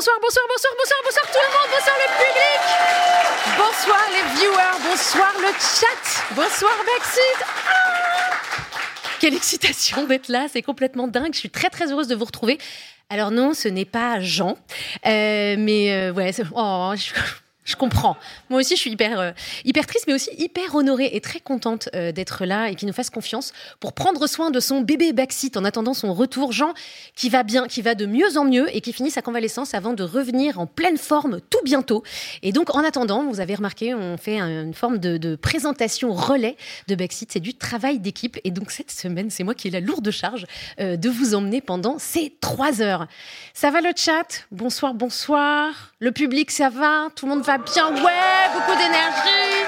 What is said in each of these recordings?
Bonsoir, bonsoir, bonsoir, bonsoir, bonsoir, tout le monde, bonsoir le public, bonsoir les viewers, bonsoir le chat, bonsoir Backseat. Ah Quelle excitation d'être là, c'est complètement dingue. Je suis très très heureuse de vous retrouver. Alors non, ce n'est pas Jean, euh, mais euh, ouais, oh, je comprends. Moi aussi, je suis hyper, euh, hyper triste, mais aussi hyper honorée et très contente euh, d'être là et qu'il nous fasse confiance pour prendre soin de son bébé backseat en attendant son retour. Jean, qui va bien, qui va de mieux en mieux et qui finit sa convalescence avant de revenir en pleine forme tout bientôt. Et donc, en attendant, vous avez remarqué, on fait un- une forme de, de présentation relais de backseat. C'est du travail d'équipe. Et donc, cette semaine, c'est moi qui ai la lourde charge euh, de vous emmener pendant ces trois heures. Ça va le chat? Bonsoir, bonsoir. Le public, ça va? Tout le monde va bien Ouais, beaucoup d'énergie.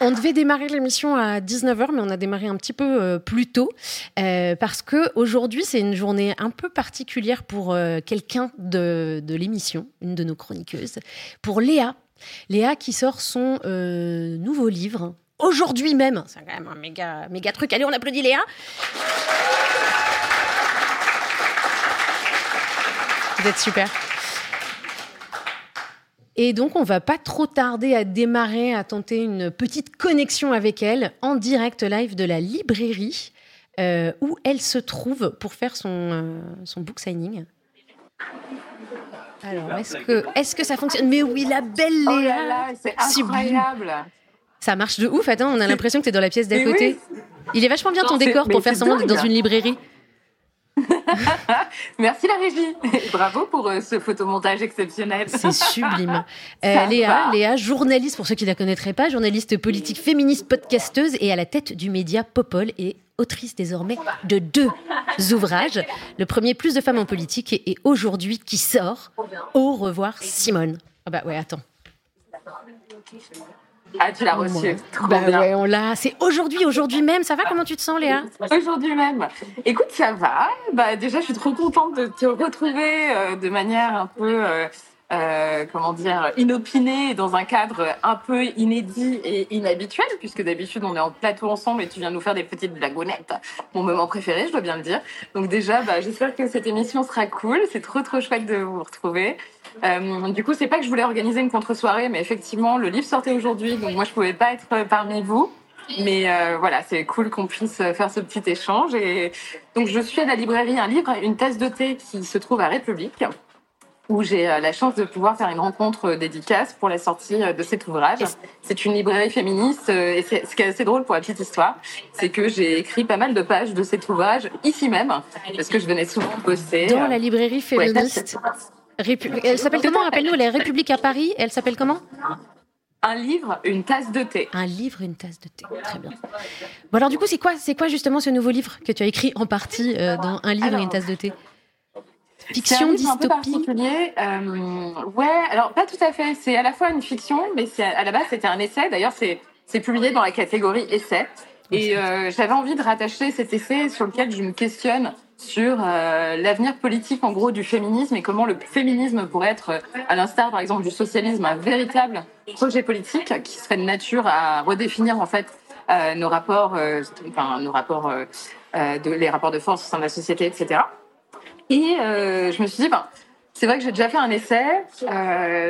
On devait démarrer l'émission à 19h, mais on a démarré un petit peu euh, plus tôt euh, parce que aujourd'hui c'est une journée un peu particulière pour euh, quelqu'un de, de l'émission, une de nos chroniqueuses, pour Léa. Léa qui sort son nouveau livre aujourd'hui même. C'est quand même un méga, méga truc. Allez, on applaudit Léa. Vous êtes super. Et donc, on va pas trop tarder à démarrer, à tenter une petite connexion avec elle en direct live de la librairie euh, où elle se trouve pour faire son, euh, son book signing. Alors, est-ce que, est que ça fonctionne? Mais oui, la belle Oh Léa là là, c'est incroyable. Ça marche de ouf. Attends, on a l'impression que tu es dans la pièce d'à côté. oui. Il est vachement bien ton Non, décor pour faire semblant d'être dans une librairie. Merci la régie. Et Bravo pour euh, ce photomontage exceptionnel. C'est sublime. Euh, Léa. Léa, journaliste, pour ceux qui ne la connaîtraient pas, journaliste politique féministe, podcasteuse et à la tête du média Popol et autrice désormais de deux ouvrages. Le premier, Plus de femmes en politique, et, et aujourd'hui qui sort, Au revoir Simone. Ah bah ouais, attends. Ah, tu l'as reçu. Trop Bah bien. ouais, on l'a. C'est aujourd'hui, aujourd'hui même. Ça va Comment tu te sens, Léa? Aujourd'hui même. Écoute, ça va. Bah, déjà, je suis trop contente de te retrouver euh, de manière un peu, euh, euh, comment dire, inopinée, dans un cadre un peu inédit et inhabituel, puisque d'habitude, on est en plateau ensemble et tu viens nous faire des petites blagounettes. Mon moment préféré, je dois bien le dire. Donc déjà, bah, j'espère que cette émission sera cool. C'est trop, trop chouette de vous retrouver. Euh, du coup, c'est pas que je voulais organiser une contre-soirée, mais effectivement, le livre sortait aujourd'hui, donc moi, je pouvais pas être parmi vous. Mais euh, voilà, c'est cool qu'on puisse faire ce petit échange. Et donc, je suis à la librairie Un livre, une tasse de thé qui se trouve à République, où j'ai euh, la chance de pouvoir faire une rencontre dédicace pour la sortie de cet ouvrage. C'est une librairie féministe, et ce qui est assez drôle pour la petite histoire, c'est que j'ai écrit pas mal de pages de cet ouvrage ici même, parce que je venais souvent bosser. Dans la librairie ouais, féministe. Répu- Elle s'appelle comment Rappelle-nous, elle est République à Paris. Elle s'appelle comment? Un livre, une tasse de thé. Un livre, une tasse de thé. Très bien. Bon alors du coup, c'est quoi, c'est quoi justement ce nouveau livre que tu as écrit en partie euh, dans un livre et une tasse de thé? Fiction, livre un peu dystopie. particulier. Euh, ouais, alors pas tout à fait. C'est à la fois une fiction, mais c'est à la base c'était un essai. D'ailleurs, c'est c'est publié dans la catégorie essai. Et euh, j'avais envie de rattacher cet essai sur lequel je me questionne sur euh, l'avenir politique en gros du féminisme et comment le féminisme pourrait être, euh, à l'instar par exemple du socialisme, un véritable projet politique qui serait de nature à redéfinir en fait euh, nos rapports, enfin nos rapports, de, les rapports de force au sein de la société, etc. Et je me suis dit, ben, c'est vrai que j'ai déjà fait un essai,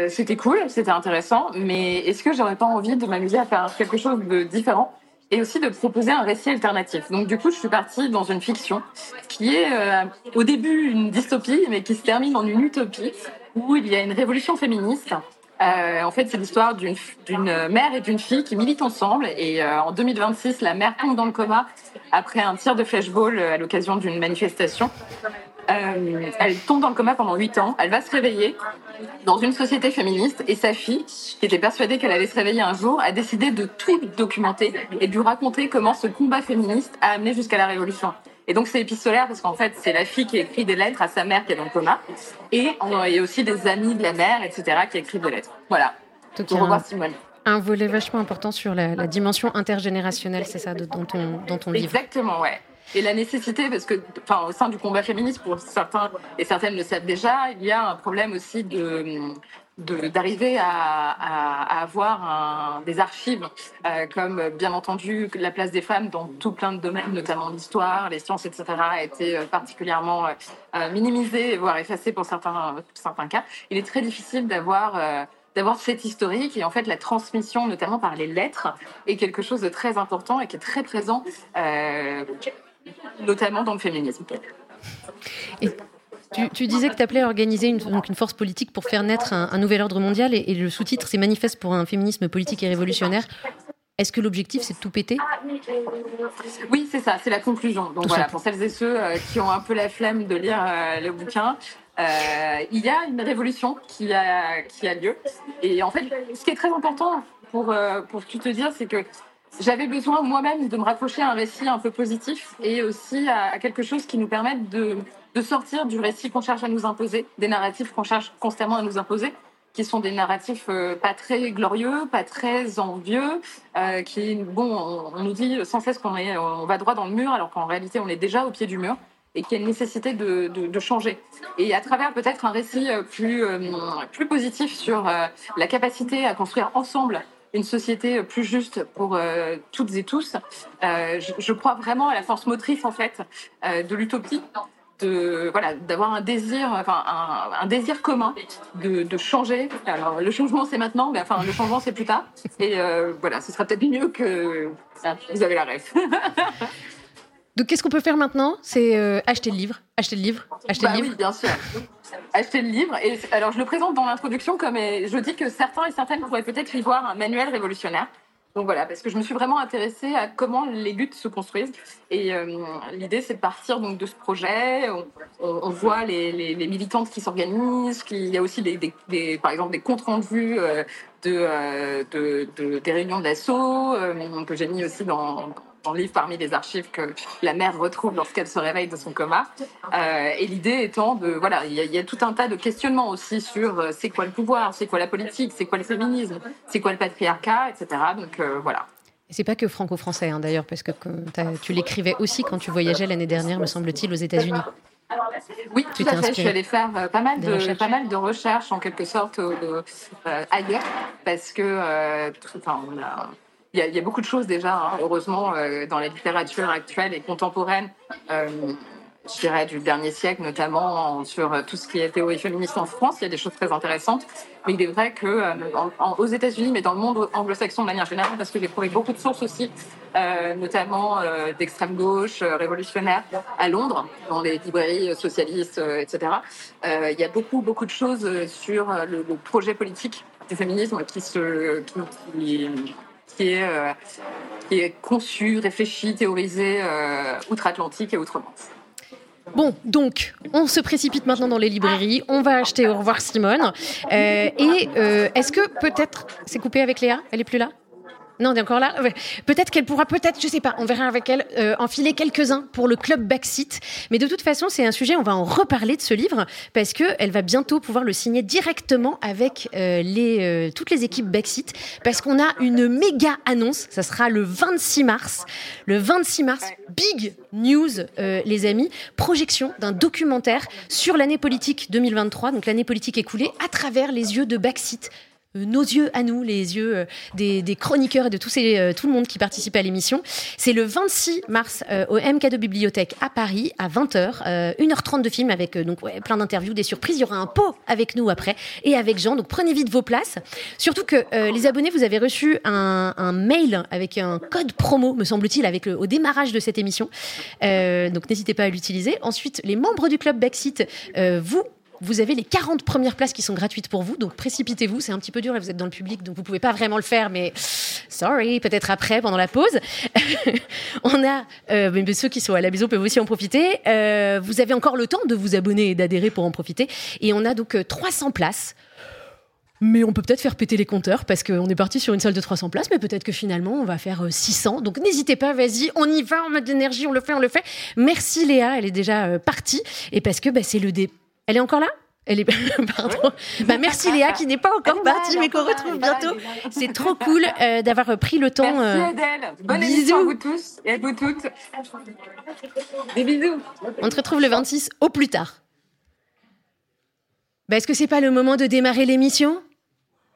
c'était cool, c'était intéressant, mais est-ce que j'aurais pas envie de m'amuser à faire quelque chose de différent? Et aussi de proposer un récit alternatif. Donc du coup, je suis partie dans une fiction qui est euh, au début une dystopie, mais qui se termine en une utopie où il y a une révolution féministe. Euh, en fait, c'est l'histoire d'une mère et d'une fille qui militent ensemble. Et euh, en 2026, la mère tombe dans le coma après un tir de flashball euh, à l'occasion d'une manifestation. Euh, elle tombe dans le coma pendant 8 ans. Elle va se réveiller dans une société féministe et sa fille, qui était persuadée qu'elle allait se réveiller un jour, a décidé de tout documenter et de lui raconter comment ce combat féministe a amené jusqu'à la révolution. Et donc c'est épistolaire parce qu'en fait c'est la fille qui écrit des lettres à sa mère qui est dans le coma et il y a aussi des amis de la mère, etc. qui écrivent des lettres. Voilà. Donc, a revoir un, Simone. un volet vachement important sur la, la dimension intergénérationnelle, c'est ça, de, dans ton, dans ton livre. Exactement, ouais. Et la nécessité, parce que, enfin, au sein du combat féministe, pour certains et certaines le savent déjà, il y a un problème aussi de d'arriver à, à, avoir un, des archives euh, comme bien entendu la place des femmes dans tout plein de domaines, notamment l'histoire, les sciences, etc., a été euh, particulièrement euh, minimisée, voire effacée pour certains, certains cas. Il est très difficile d'avoir d'avoir cette historique et en fait la transmission, notamment par les lettres, est quelque chose de très important et qui est très présent, euh, notamment dans le féminisme. Et tu, disais que tu appelais à organiser une, donc une force politique pour faire naître un, nouvel ordre mondial et, le sous-titre c'est Manifeste pour un féminisme politique et révolutionnaire. Est-ce que l'objectif c'est de tout péter? Oui, c'est ça, c'est la conclusion. Donc voilà, pour celles et ceux euh, qui ont un peu la flemme de lire euh, le bouquin, euh, il y a une révolution qui a, qui a lieu. Et en fait, ce qui est très important pour, pour tout te dire, c'est que j'avais besoin moi-même de me raccrocher à un récit un peu positif et aussi à, quelque chose qui nous permette de, de sortir du récit qu'on cherche à nous imposer, des narratifs qu'on cherche constamment à nous imposer qui sont des narratifs euh, pas très glorieux, pas très envieux, euh, qui bon, on, nous dit sans cesse qu'on est, on va droit dans le mur, alors qu'en réalité on est déjà au pied du mur et qu'il y a une nécessité de, de, changer. Et à travers peut-être un récit euh, plus, plus positif sur la capacité à construire ensemble une société plus juste pour toutes et tous, je, crois vraiment à la force motrice en fait de l'utopie de voilà d'avoir un désir enfin un, désir commun de, de, changer. Alors le changement c'est maintenant mais enfin le changement c'est plus tard. Et voilà ce sera peut-être mieux que vous avez la rêve Donc, qu'est-ce qu'on peut faire maintenant? C'est euh, acheter le livre, acheter le livre, acheter le bah livre. Oui, bien sûr. acheter le livre. Et alors, je le présente dans l'introduction comme je dis que certains et certaines pourraient peut-être y voir un manuel révolutionnaire. Donc voilà, parce que je me suis vraiment intéressée à comment les luttes se construisent. Et euh, l'idée, c'est de partir donc de ce projet. On, voit les, les, militantes qui s'organisent, qu'il y a aussi des, des, par exemple des comptes rendus euh, de, de, de, des réunions de l'assaut que j'ai mis aussi dans, livre parmi les archives que la mère retrouve lorsqu'elle se réveille de son coma. Euh, et l'idée étant de, voilà, il y, a tout un tas de questionnements aussi sur euh, c'est quoi le pouvoir, c'est quoi la politique, c'est quoi le féminisme, c'est quoi le patriarcat, etc. Donc euh, voilà. Et c'est pas que franco-français hein, d'ailleurs, parce que tu l'écrivais aussi quand tu voyageais l'année dernière, me semble-t-il, aux États-Unis. Oui, tout à fait. Je suis allée faire pas mal de pas mal de recherches en quelque sorte ailleurs parce que enfin, on a, il y, a beaucoup de choses déjà, hein, heureusement, euh, dans la littérature actuelle et contemporaine, euh, je dirais du dernier siècle, notamment sur tout ce qui est théorie féministe en France. Il y a des choses très intéressantes. Mais il est vrai que euh, États-Unis, mais dans le monde anglo-saxon de manière générale, parce que j'ai trouvé beaucoup de sources aussi, notamment d'extrême gauche, révolutionnaire, à Londres, dans les librairies socialistes, etc. il y a beaucoup, beaucoup de choses sur le, projet politique du féminisme qui se, qui est, euh, qui est conçu, réfléchi, théorisé euh, outre-Atlantique et outre-Manche. Bon, donc, on se précipite maintenant dans les librairies. On va acheter Au revoir Simone. Euh, et est-ce que peut-être. C'est coupé avec Léa? Elle est plus là? Non, on est encore là. Peut-être qu'elle pourra, peut-être, je sais pas, on verra avec elle, euh, enfiler quelques-uns pour le club Backseat. Mais de toute façon, c'est un sujet, on va en reparler de ce livre parce que elle va bientôt pouvoir le signer directement avec euh, les, euh, toutes les équipes Backseat parce qu'on a une méga annonce. Ça sera le 26 mars. Le 26 mars, big news, les amis. Projection d'un documentaire sur l'année politique 2023, donc l'année politique écoulée, à travers les yeux de Backseat euh, nos yeux à nous, les yeux euh, des, chroniqueurs et de euh, tout le monde qui participe à l'émission. C'est le 26 mars au MK2 Bibliothèque à Paris à 20h, 1h30 de film avec donc plein d'interviews, des surprises. Il y aura un pot avec nous après et avec Jean. Donc prenez vite vos places. Surtout que les abonnés, vous avez reçu un, mail avec un code promo, me semble-t-il, avec le, au démarrage de cette émission. donc n'hésitez pas à l'utiliser. Ensuite, les membres du club Backseat, vous vous avez les 40 premières places qui sont gratuites pour vous, donc précipitez-vous. C'est un petit peu dur, là, vous êtes dans le public, donc vous pouvez pas vraiment le faire, mais sorry, peut-être après, pendant la pause. on a, euh, mais ceux qui sont à la maison peuvent aussi en profiter. Euh, vous avez encore le temps de vous abonner et d'adhérer pour en profiter. Et on a donc 300 euh, places. Mais on peut peut-être faire péter les compteurs parce qu'on est parti sur une salle de 300 places, mais peut-être que finalement on va faire 600. Donc n'hésitez pas, vas-y, on y va, on met de l'énergie, on le fait, on le fait. Merci Léa, elle est déjà partie. Et parce que bah, c'est le dé elle est encore là? Elle est pardon. Bah, merci Léa qui n'est pas encore partie mais qu'on retrouve bientôt. C'est trop cool euh, d'avoir pris le temps. Merci euh, Adèle. Bonne bisous. à vous tous et à vous toutes. Des bisous. On te retrouve le 26 au plus tard. Bah, Est-ce que c'est pas le moment de démarrer l'émission?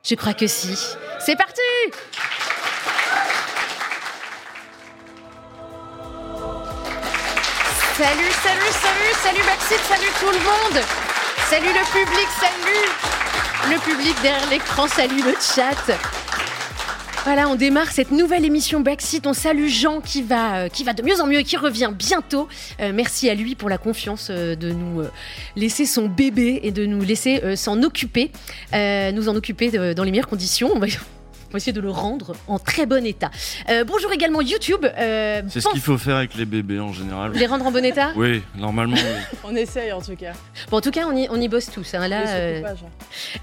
Je crois que si. C'est parti Salut, salut, salut, salut Maxime, salut tout le monde Salut le public, salut Le public derrière l'écran, salut le chat voilà, on démarre cette nouvelle émission Backseat. On salue Jean qui va, euh, qui va de mieux en mieux et qui revient bientôt. Euh, merci à lui pour la confiance euh, de nous laisser son bébé et de nous laisser s'en occuper, nous en occuper dans les meilleures conditions. On va essayer de le rendre en très bon état. Euh, bonjour également YouTube. Euh, C'est ce qu'il faut faire avec les bébés en général. les rendre en bon état Oui, normalement. oui. On essaye en tout cas. Bon, en tout cas, on y, on y bosse tous. hein, là, euh, pas, genre.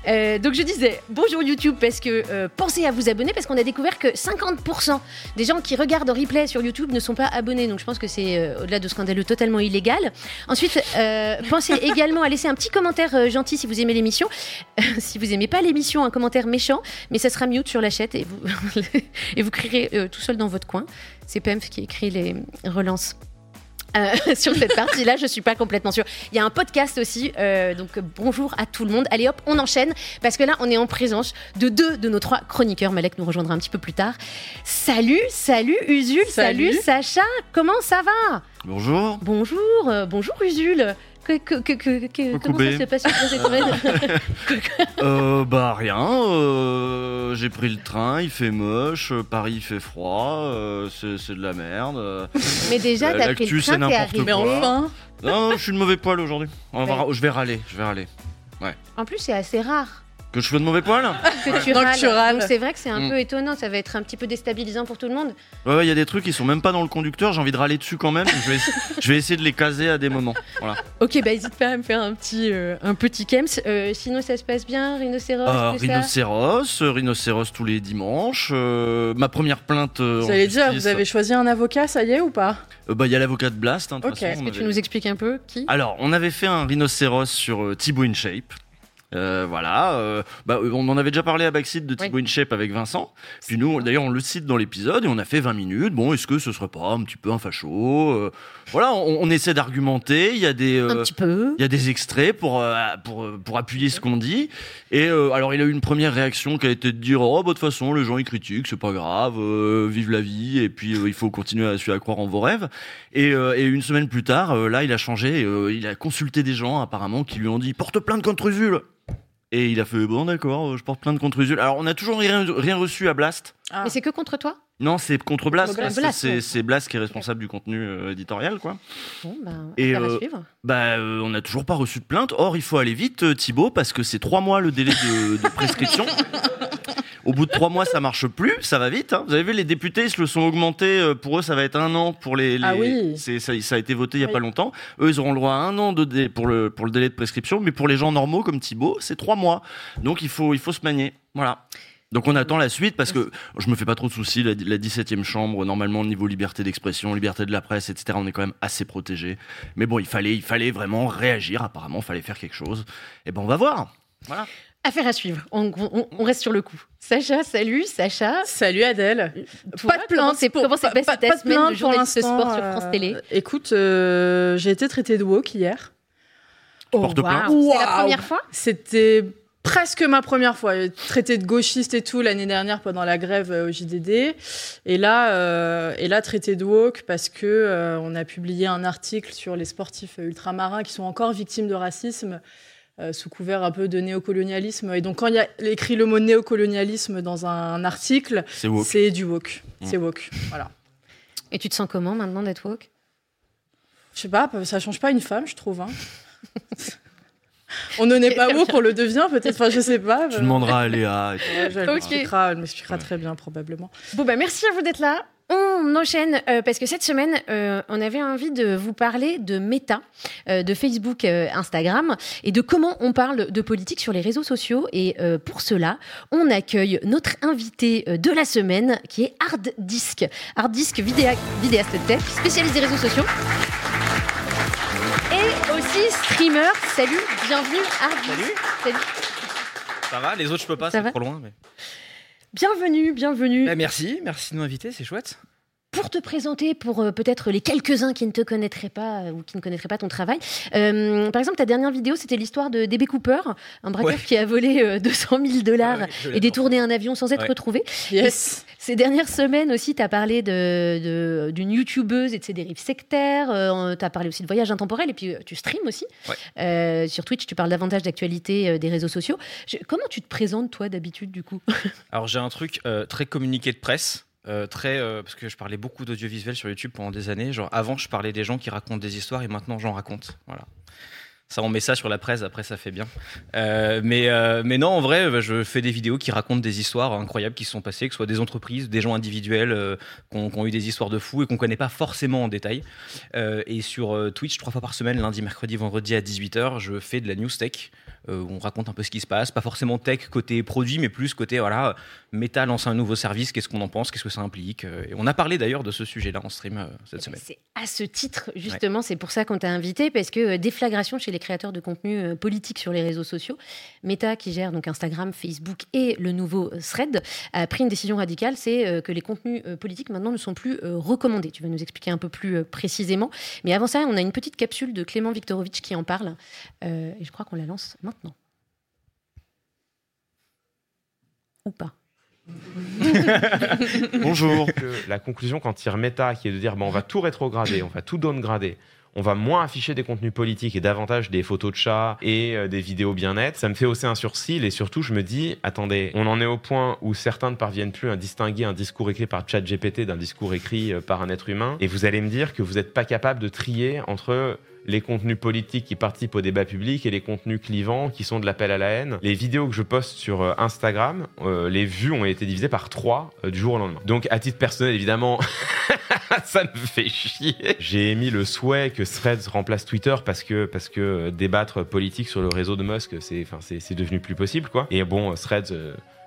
Euh, donc je disais bonjour YouTube parce que euh, pensez à vous abonner parce qu'on a découvert que 50% des gens qui regardent en replay sur YouTube ne sont pas abonnés. Donc je pense que c'est euh, au-delà de scandaleux totalement illégal. Ensuite, euh, pensez également à laisser un petit commentaire euh, gentil si vous aimez l'émission. si vous aimez pas l'émission, un commentaire méchant, mais ça sera mute sur la et vous et vous crierez euh, tout seul dans votre coin. C'est Pemf qui écrit les relances. Euh, sur cette partie-là, je suis pas complètement sûre. Il y a un podcast aussi, euh, donc bonjour à tout le monde. Allez hop, on enchaîne parce que là, on est en présence de deux de nos trois chroniqueurs. Malek nous rejoindra un petit peu plus tard. Salut, salut Usul, salut, Salut. Sacha, comment ça va? Bonjour. Bonjour, euh, bonjour Usul. Que, que, que, que- que- comment ça se passe Euh, bah rien. euh, J'ai pris le train, il fait moche. euh, Paris il fait froid. euh, c'est c'est de la merde. Mais déjà, t'as pris le c'est train, t'es. Mais enfin, Non, je suis de mauvais poil aujourd'hui. Je vais râler. Je vais râler. En plus, c'est assez rare Que je sois de mauvais poil que tu Donc râles. tu râles. Donc c'est vrai que c'est un Mm. peu étonnant. Ça va être un petit peu déstabilisant pour tout le monde. Ouais, ouais, il y a des trucs qui sont même pas dans le conducteur. J'ai envie de râler dessus quand même. Je vais, je vais essayer de les caser à des moments. Voilà. Ok, bah hésite pas à me faire un petit, euh, un petit kems. Euh, sinon, ça se passe bien, rhinocéros, Euh, ça? rhinocéros, euh, rhinocéros tous les dimanches. euh, ma première plainte. vous allez dire, vous avez choisi un avocat, ça y est ou pas? Euh, bah, il y a l'avocat de Blast. hein, de toute Ok. façon, Est-ce on que tu nous expliques un peu qui? Alors, on avait fait un rhinocéros sur euh, Thibaut InShape. Euh, voilà, euh, bah, euh, on en avait déjà parlé à Backseat de Thibaut InShape avec Vincent. Puis nous, d'ailleurs, on le cite dans l'épisode et on a fait 20 minutes. Bon, est-ce que ce serait pas un petit peu un facho Voilà, on, on essaie d'argumenter. Il y a des, euh, Un petit peu. il y a des extraits pour, euh, pour, euh, pour appuyer ce qu'on dit. Et euh, alors, il a eu une première réaction qui a été de dire Oh, bah, de toute façon, les gens ils critiquent, c'est pas grave, euh, vive la vie, et puis euh, il faut continuer à, à croire en vos rêves. Et, euh, et une semaine plus tard, euh, là, il a changé, euh, il a consulté des gens apparemment qui lui ont dit Porte plainte contre Usul et il a fait bon d'accord, je porte plainte contre Usul. Alors on a toujours rien, rien reçu à Blast. Ah. Mais c'est que contre toi? Non, c'est contre Blast, C'est- Blast qui est responsable du contenu euh, éditorial, quoi. Bon, bah, Et, euh, suivre. Bah, euh, on n'a toujours pas reçu de plainte. Or, il faut aller vite, Thibaut, parce que c'est trois mois le délai de, de prescription. Au bout de trois mois, ça marche plus, ça va vite. hein. Vous avez vu, les députés ils se le sont augmentés. Pour eux, ça va être un an pour les. les- Ah oui. c'est- ça, ça a été voté il y a Oui. pas longtemps. Eux, ils auront le droit à un an de dé- pour le pour le délai de prescription, mais pour les gens normaux comme Thibaut, c'est trois mois. Donc il faut il faut se manier. Voilà. Donc on attend la suite parce que je me fais pas trop de soucis. La, la 17e chambre, normalement, au niveau liberté d'expression, liberté de la presse, etc., on est quand même assez protégé. Mais bon, il fallait, il fallait vraiment réagir. Apparemment, il fallait faire quelque chose. Et ben, on va voir. Voilà. Affaire à suivre. On, on- on reste sur le coup. Sacha, salut, Sacha. Salut Adèle. Pas de plainte. C'est pour- comment s'est pas- passé pas- ta pas de semaine de journaliste sport sur France euh, Télé Écoute, euh, j'ai été traitée de woke hier. Oh, porte plainte waouh. C'est la première fois C'était presque ma première fois. Traité de gauchiste et tout l'année dernière pendant la grève euh, au JDD. Et là, euh, et là traité de woke parce que euh, on a publié un article sur les sportifs ultramarins qui sont encore victimes de racisme. euh, sous couvert un peu de néocolonialisme. Et donc, quand il y a écrit le mot néocolonialisme dans un article, C'est woke. c'est du woke. Mm. C'est woke. Voilà. Et tu te sens comment maintenant d'être woke? Je sais pas, ça change pas une femme, je trouve. hein. on ne n'est pas woke, on le devient peut-être? Enfin, je sais pas. Tu demanderas à Léa. Ouais, je- elle Ok. m'expliquera, elle m'expliquera Ouais. très bien, probablement. Bon, bah merci à vous d'être là. On enchaîne euh, parce que cette semaine, euh, on avait envie de vous parler de méta, euh, de Facebook, euh, Instagram et de comment on parle de politique sur les réseaux sociaux. Et euh, pour cela, on accueille notre invité de la semaine qui est Hard Disk. Hard Disk, vidéa- vidéaste tech, spécialisé réseaux sociaux. Et aussi streamer. Salut, bienvenue Ardis. Salut. Salut. Ça va? Les autres, je peux pas, c'est trop loin. mais- Bienvenue, bienvenue. Bah, merci, merci de m'inviter, c'est chouette. Pour te présenter, pour euh, peut-être les quelques-uns qui ne te connaîtraient pas euh, ou qui ne connaîtraient pas ton travail, euh, par exemple, ta dernière vidéo, c'était l'histoire de DB Cooper, un braqueur Ouais. qui a volé euh, 200 000 dollars ouais, je et détourné un avion sans être Ouais. retrouvé. Yes. Ces dernières semaines aussi, tu as parlé de- de- d'une youtubeuse et de ses dérives sectaires. tu as parlé aussi de voyage intemporel et puis euh, tu streams aussi. Ouais. Euh, sur Twitch, tu parles davantage d'actualité euh, des réseaux sociaux. Je- comment tu te présentes, toi, d'habitude, du coup? Alors j'ai un truc euh, très communiqué de presse. Euh, très euh, parce que je parlais beaucoup d'audiovisuel sur YouTube pendant des années. Genre avant, je parlais des gens qui racontent des histoires et maintenant j'en raconte. Voilà. Ça, on met ça sur la presse. Après, ça fait bien. Euh, mais euh, mais non, en vrai, euh, je fais des vidéos qui racontent des histoires incroyables qui se sont passées, que ce soit des entreprises, des gens individuels euh, qui ont, qui ont eu des histoires de fous et qu'on connaît pas forcément en détail. Euh, et sur Twitch, trois fois par semaine, lundi, mercredi, vendredi à 18h, je fais de la news tech. où on raconte un peu ce qui se passe, pas forcément tech côté produit, mais plus côté voilà, Meta lance un nouveau service, qu'est-ce qu'on en pense, qu'est-ce que ça implique. et on a parlé d'ailleurs de ce sujet-là en stream cette semaine. C'est à ce titre, justement, c'est pour ça qu'on t'a invité, parce que déflagration chez les créateurs de contenu euh, politique sur les réseaux sociaux. Meta, qui gère donc Instagram, Facebook et le nouveau euh, Thread, a pris une décision radicale, c'est euh, que les contenus politiques maintenant ne sont plus recommandés. Tu vas nous expliquer un peu plus précisément. Mais avant ça, on a une petite capsule de Clément Viktorovitch qui en parle, et je crois qu'on la lance maintenant. Ou pas. Bonjour. la conclusion quand tire Meta, qui est de dire on va tout rétrograder, on va tout downgrader, on va moins afficher des contenus politiques et davantage des photos de chats et euh, des vidéos bien nettes, ça me fait hausser un sourcil et surtout je me dis attendez, on en est au point où certains ne parviennent plus à distinguer un discours écrit par ChatGPT d'un discours écrit euh, par un être humain. Et vous allez me dire que vous n'êtes pas capable de trier entre les contenus politiques qui participent au débat public et les contenus clivants qui sont de l'appel à la haine. Les vidéos que je poste sur euh, Instagram, euh, les vues ont été divisées par trois euh, du jour au lendemain. Donc à titre personnel, évidemment, ça me fait chier. J'ai émis le souhait que Threads remplace Twitter parce que parce que débattre politique sur le réseau de Musk, c'est c'est devenu plus possible quoi. Et bon, Threads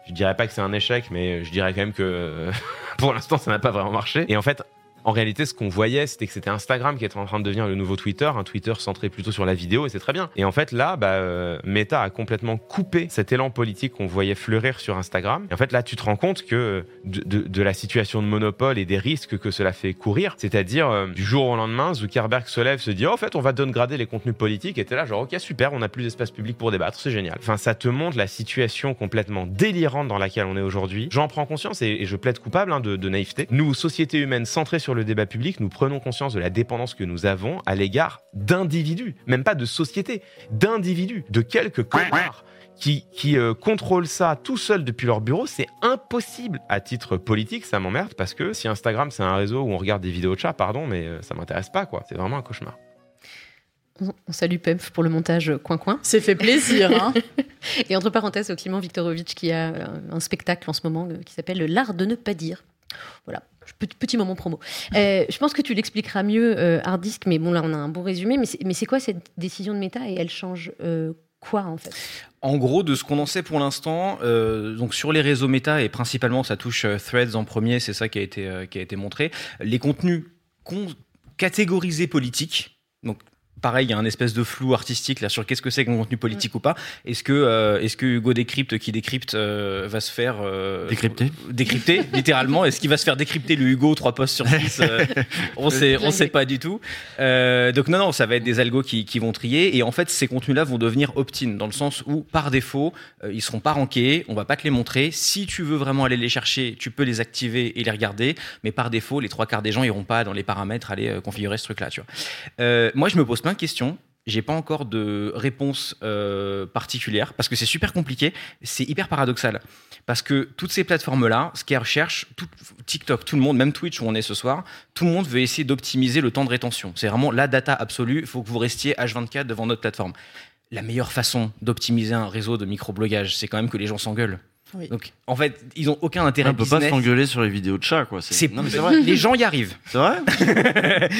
je dirais pas que c'est un échec, mais je dirais quand même que pour l'instant ça n'a pas vraiment marché. Et en fait, en réalité, ce qu'on voyait, c'était que c'était Instagram qui était en train de devenir le nouveau Twitter, un Twitter centré plutôt sur la vidéo, et c'est très bien. Et en fait, là, bah, euh, Meta a complètement coupé cet élan politique qu'on voyait fleurir sur Instagram. Et en fait, là, tu te rends compte que de, de- la situation de monopole et des risques que cela fait courir, c'est-à-dire euh, du jour au lendemain, Zuckerberg se lève, se dit, oh, en fait, on va downgrader les contenus politiques, et t'es là, genre, ok, super, on a plus d'espace public pour débattre, c'est génial. Enfin, ça te montre la situation complètement délirante dans laquelle on est aujourd'hui. J'en prends conscience et, et je plaide coupable hein, de, de naïveté. Nous, société humaine centrée sur le débat public, nous prenons conscience de la dépendance que nous avons à l'égard d'individus, même pas de société, d'individus, de quelques connards qui, qui euh, contrôlent ça tout seuls depuis leur bureau, c'est impossible. À titre politique, ça m'emmerde parce que si Instagram c'est un réseau où on regarde des vidéos de chats, pardon, mais euh, ça m'intéresse pas quoi. C'est vraiment un cauchemar. On, salue Pemf pour le montage euh, coin-coin. C'est fait plaisir. Hein. Et entre parenthèses, Clément Viktorovitch qui a euh, un spectacle en ce moment euh, qui s'appelle L'art de ne pas dire. Voilà, petit, moment promo. Euh, je pense que tu l'expliqueras mieux, euh, Hardisk, mais bon, là, on a un bon résumé. Mais c'est quoi cette décision de méta et elle change euh, quoi, en fait? En gros, de ce qu'on en sait pour l'instant, euh, donc sur les réseaux méta et principalement ça touche Threads en premier, c'est ça qui a été montré. Les contenus con- catégorisés politiques, donc pareil, il y a un espèce de flou artistique là sur qu'est-ce que c'est qu'un contenu politique ou pas. Est-ce que euh, est-ce que Hugo décrypte qui décrypte euh, va se faire euh, Décrypter. décrypter littéralement? Est-ce qu'il va se faire décrypter le Hugo trois postes sur 6 On sait on sait pas du tout. Euh, donc non non, ça va être des algos qui, qui vont trier et en fait ces contenus-là vont devenir opt-in dans le sens où par défaut euh, ils seront pas rankés, on va pas te les montrer. Si tu veux vraiment aller les chercher, tu peux les activer et les regarder, mais par défaut les trois quarts des gens iront pas dans les paramètres aller euh, configurer ce truc-là. Tu vois. Euh, moi je me pose plein de. J'ai pas encore de réponse euh, particulière parce que c'est super compliqué, c'est hyper paradoxal parce que toutes ces plateformes là, ce qu'elles recherchent, tout, TikTok, tout le monde, même Twitch où on est ce soir, tout le monde veut essayer d'optimiser le temps de rétention. C'est vraiment la data absolue. Il faut que vous restiez H24 devant notre plateforme. La meilleure façon d'optimiser un réseau de microblogage, c'est quand même que les gens s'engueulent. Oui. Donc, en fait, ils ont aucun intérêt On peut pas business. s'engueuler sur les vidéos de chat, quoi. C'est c'est vrai. Les gens y arrivent, C'est vrai?